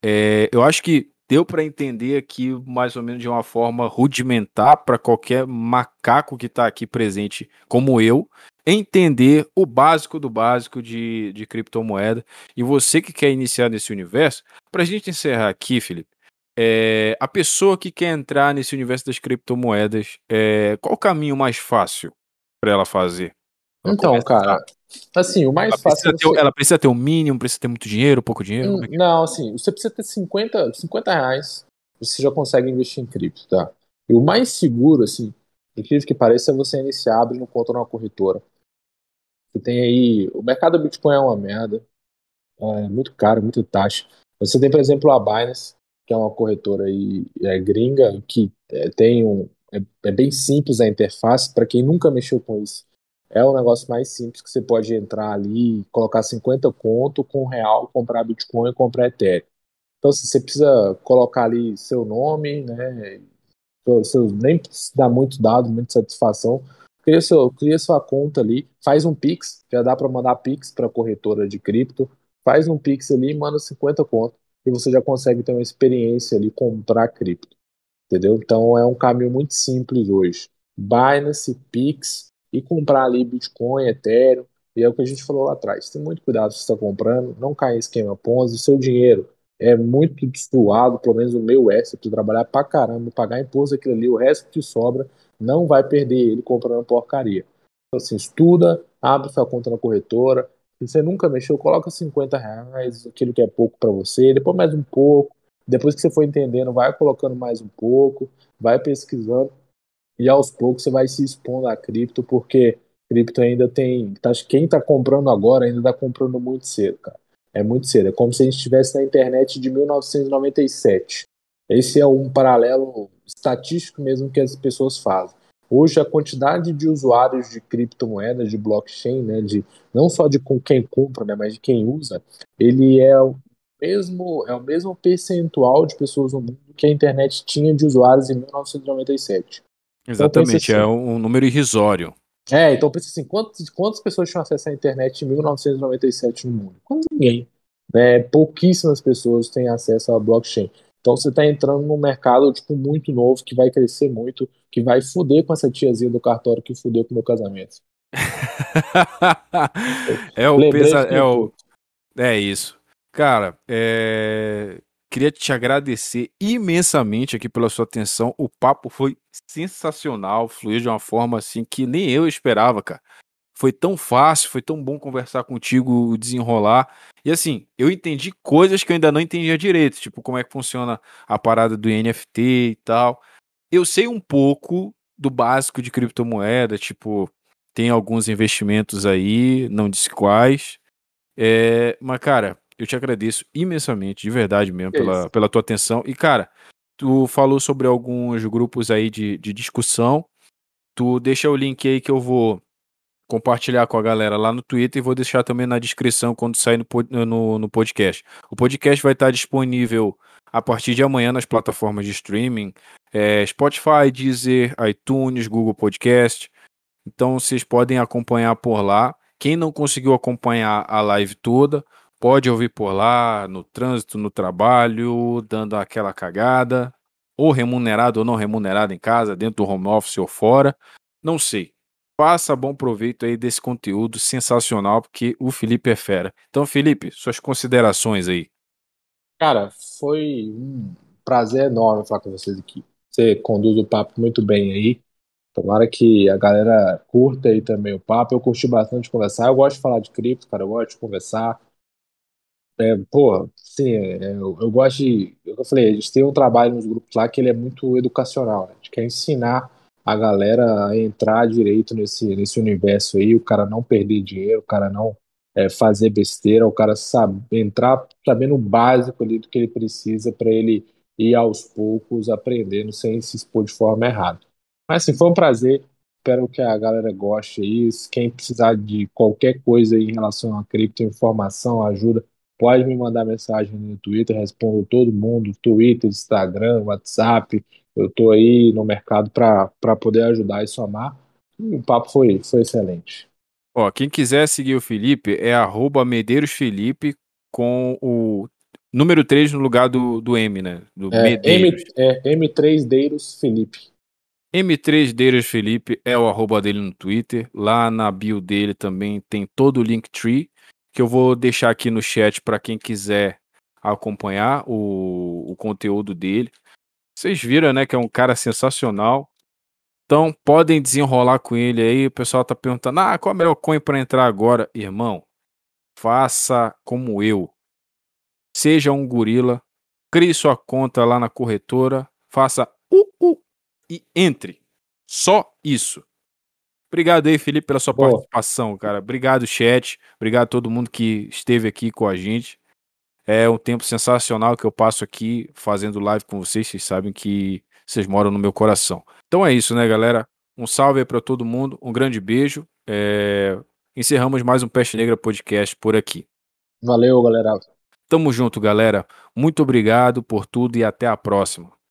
É, eu acho que deu para entender aqui mais ou menos de uma forma rudimentar para qualquer macaco que está aqui presente, como eu, entender o básico do básico de, de criptomoeda. E você que quer iniciar nesse universo, para a gente encerrar aqui, Felipe, é, a pessoa que quer entrar nesse universo das criptomoedas, é, qual o caminho mais fácil para ela fazer? então, cara, assim, o mais ela fácil. Precisa ter, Ela precisa ter o um mínimo, precisa ter muito dinheiro, pouco dinheiro? Hum, é, é não, assim, você precisa ter 50, 50 reais, você já consegue investir em cripto, tá? E o mais seguro, assim, incrível que pareça, é você iniciar abrindo conta numa corretora. Você tem aí. O mercado do Bitcoin é uma merda. É muito caro, muito taxa. Você tem, por exemplo, a Binance, que é uma corretora aí, é, gringa, que é, tem um. É, é bem simples a interface, para quem nunca mexeu com isso é o negócio mais simples que você pode entrar ali, colocar 50 conto com real, comprar Bitcoin e comprar Ethereum. Então, assim, você precisa colocar ali seu nome, né? Seu, nem muito dado, muita satisfação. Cria, seu, cria sua conta ali, faz um Pix, já dá para mandar Pix para corretora de cripto. Faz um Pix ali, manda 50 conto e você já consegue ter uma experiência ali comprar cripto. Entendeu? Então é um caminho muito simples hoje. Binance, Pix, e comprar ali Bitcoin, Ethereum. E é o que a gente falou lá atrás. Tem muito cuidado se está comprando, não cai em esquema Ponzi. Seu dinheiro é muito destruado, pelo menos o meu é. Você precisa trabalhar pra caramba, pagar imposto aquilo ali, o resto que sobra, não vai perder ele comprando porcaria. Então, assim, estuda, abre sua conta na corretora. Se você nunca mexeu, coloca 50 reais, aquilo que é pouco para você, depois mais um pouco. Depois que você for entendendo, vai colocando mais um pouco, vai pesquisando e aos poucos você vai se expondo a cripto, porque cripto ainda tem. Tá, quem está comprando agora ainda está comprando muito cedo, cara. É muito cedo. É como se a gente estivesse na internet de 1997. Esse é um paralelo estatístico mesmo que as pessoas fazem. Hoje a quantidade de usuários de criptomoedas, de blockchain, né, de não só de quem compra, né, mas de quem usa, ele é o mesmo é o mesmo percentual de pessoas no mundo que a internet tinha de usuários em 1997. Então, Exatamente, então, assim, é um número irrisório. É, então pensa assim, quantas, quantas pessoas tinham acesso à internet em 1997 no mundo? Quase ninguém. Né? Pouquíssimas pessoas têm acesso à blockchain. Então você está entrando num mercado tipo, muito novo, que vai crescer muito, que vai fuder com essa tiazinha do cartório que fudeu com o meu casamento. [laughs] é o pesa, é o é isso. Cara, é... queria te agradecer imensamente aqui pela sua atenção. O papo foi sensacional, fluiu de uma forma assim que nem eu esperava, cara. Foi tão fácil, foi tão bom conversar contigo, desenrolar. E assim, eu entendi coisas que eu ainda não entendia direito, tipo como é que funciona a parada do NFT e tal. Eu sei um pouco do básico de criptomoeda, tipo, tem alguns investimentos aí, não disse quais. É, mas, cara, eu te agradeço imensamente, de verdade mesmo, pela, pela tua atenção. E, cara, tu falou sobre alguns grupos aí de, de discussão. Tu deixa o link aí que eu vou compartilhar com a galera lá no Twitter e vou deixar também na descrição quando sair no, no, no podcast. O podcast vai estar disponível a partir de amanhã nas plataformas de streaming, é, Spotify, Deezer, iTunes, Google Podcast. Então vocês podem acompanhar por lá. Quem não conseguiu acompanhar a live toda, pode ouvir por lá, no trânsito, no trabalho, dando aquela cagada, ou remunerado ou não remunerado em casa, dentro do home office ou fora. Não sei faça bom proveito aí desse conteúdo sensacional, porque o Felipe é fera. Então, Felipe, suas considerações aí. Cara, foi um prazer enorme falar com vocês aqui. Você conduz o papo muito bem aí. Tomara que a galera curta aí também o papo. Eu curti bastante conversar. Eu gosto de falar de cripto, cara. Eu gosto de conversar. É, pô, sim, é, eu, eu, gosto de. Eu falei, a gente tem um trabalho nos grupos lá que ele é muito educacional. Né? A gente quer ensinar a galera entrar direito nesse, nesse universo aí, o cara não perder dinheiro, o cara não é, fazer besteira, o cara sabe, entrar sabendo o básico ali do que ele precisa para ele ir aos poucos aprendendo sem se expor de forma errada. Mas assim, foi um prazer. Espero que a galera goste aí. Quem precisar de qualquer coisa em relação a cripto, informação, ajuda, pode me mandar mensagem no Twitter, respondo todo mundo, Twitter, Instagram, WhatsApp, eu estou aí no mercado para poder ajudar e somar. E o papo foi, foi excelente. Ó, quem quiser seguir o Felipe é arroba Medeiros Felipe com o número 3 no lugar do, do M, né? Do é, Medeiros. M, é, M3 Deiros Felipe. M3 Deiros Felipe é o arroba dele no Twitter. Lá na bio dele também tem todo o Linktree, que eu vou deixar aqui no chat para quem quiser acompanhar o, o conteúdo dele. Vocês viram, né, que é um cara sensacional. Então, podem desenrolar com ele aí. O pessoal tá perguntando: ah, qual é o melhor coin para entrar agora? Irmão, faça como eu. Seja um gorila, crie sua conta lá na corretora, faça uh, uh, e entre. Só isso. Obrigado aí, Felipe, pela sua Boa. participação, cara. Obrigado, chat. Obrigado a todo mundo que esteve aqui com a gente. É um tempo sensacional que eu passo aqui fazendo live com vocês. Vocês sabem que vocês moram no meu coração. Então é isso, né, galera? Um salve aí para todo mundo, um grande beijo. É... Encerramos mais um Peste Negra Podcast por aqui. Valeu, galera. Tamo junto, galera. Muito obrigado por tudo e até a próxima.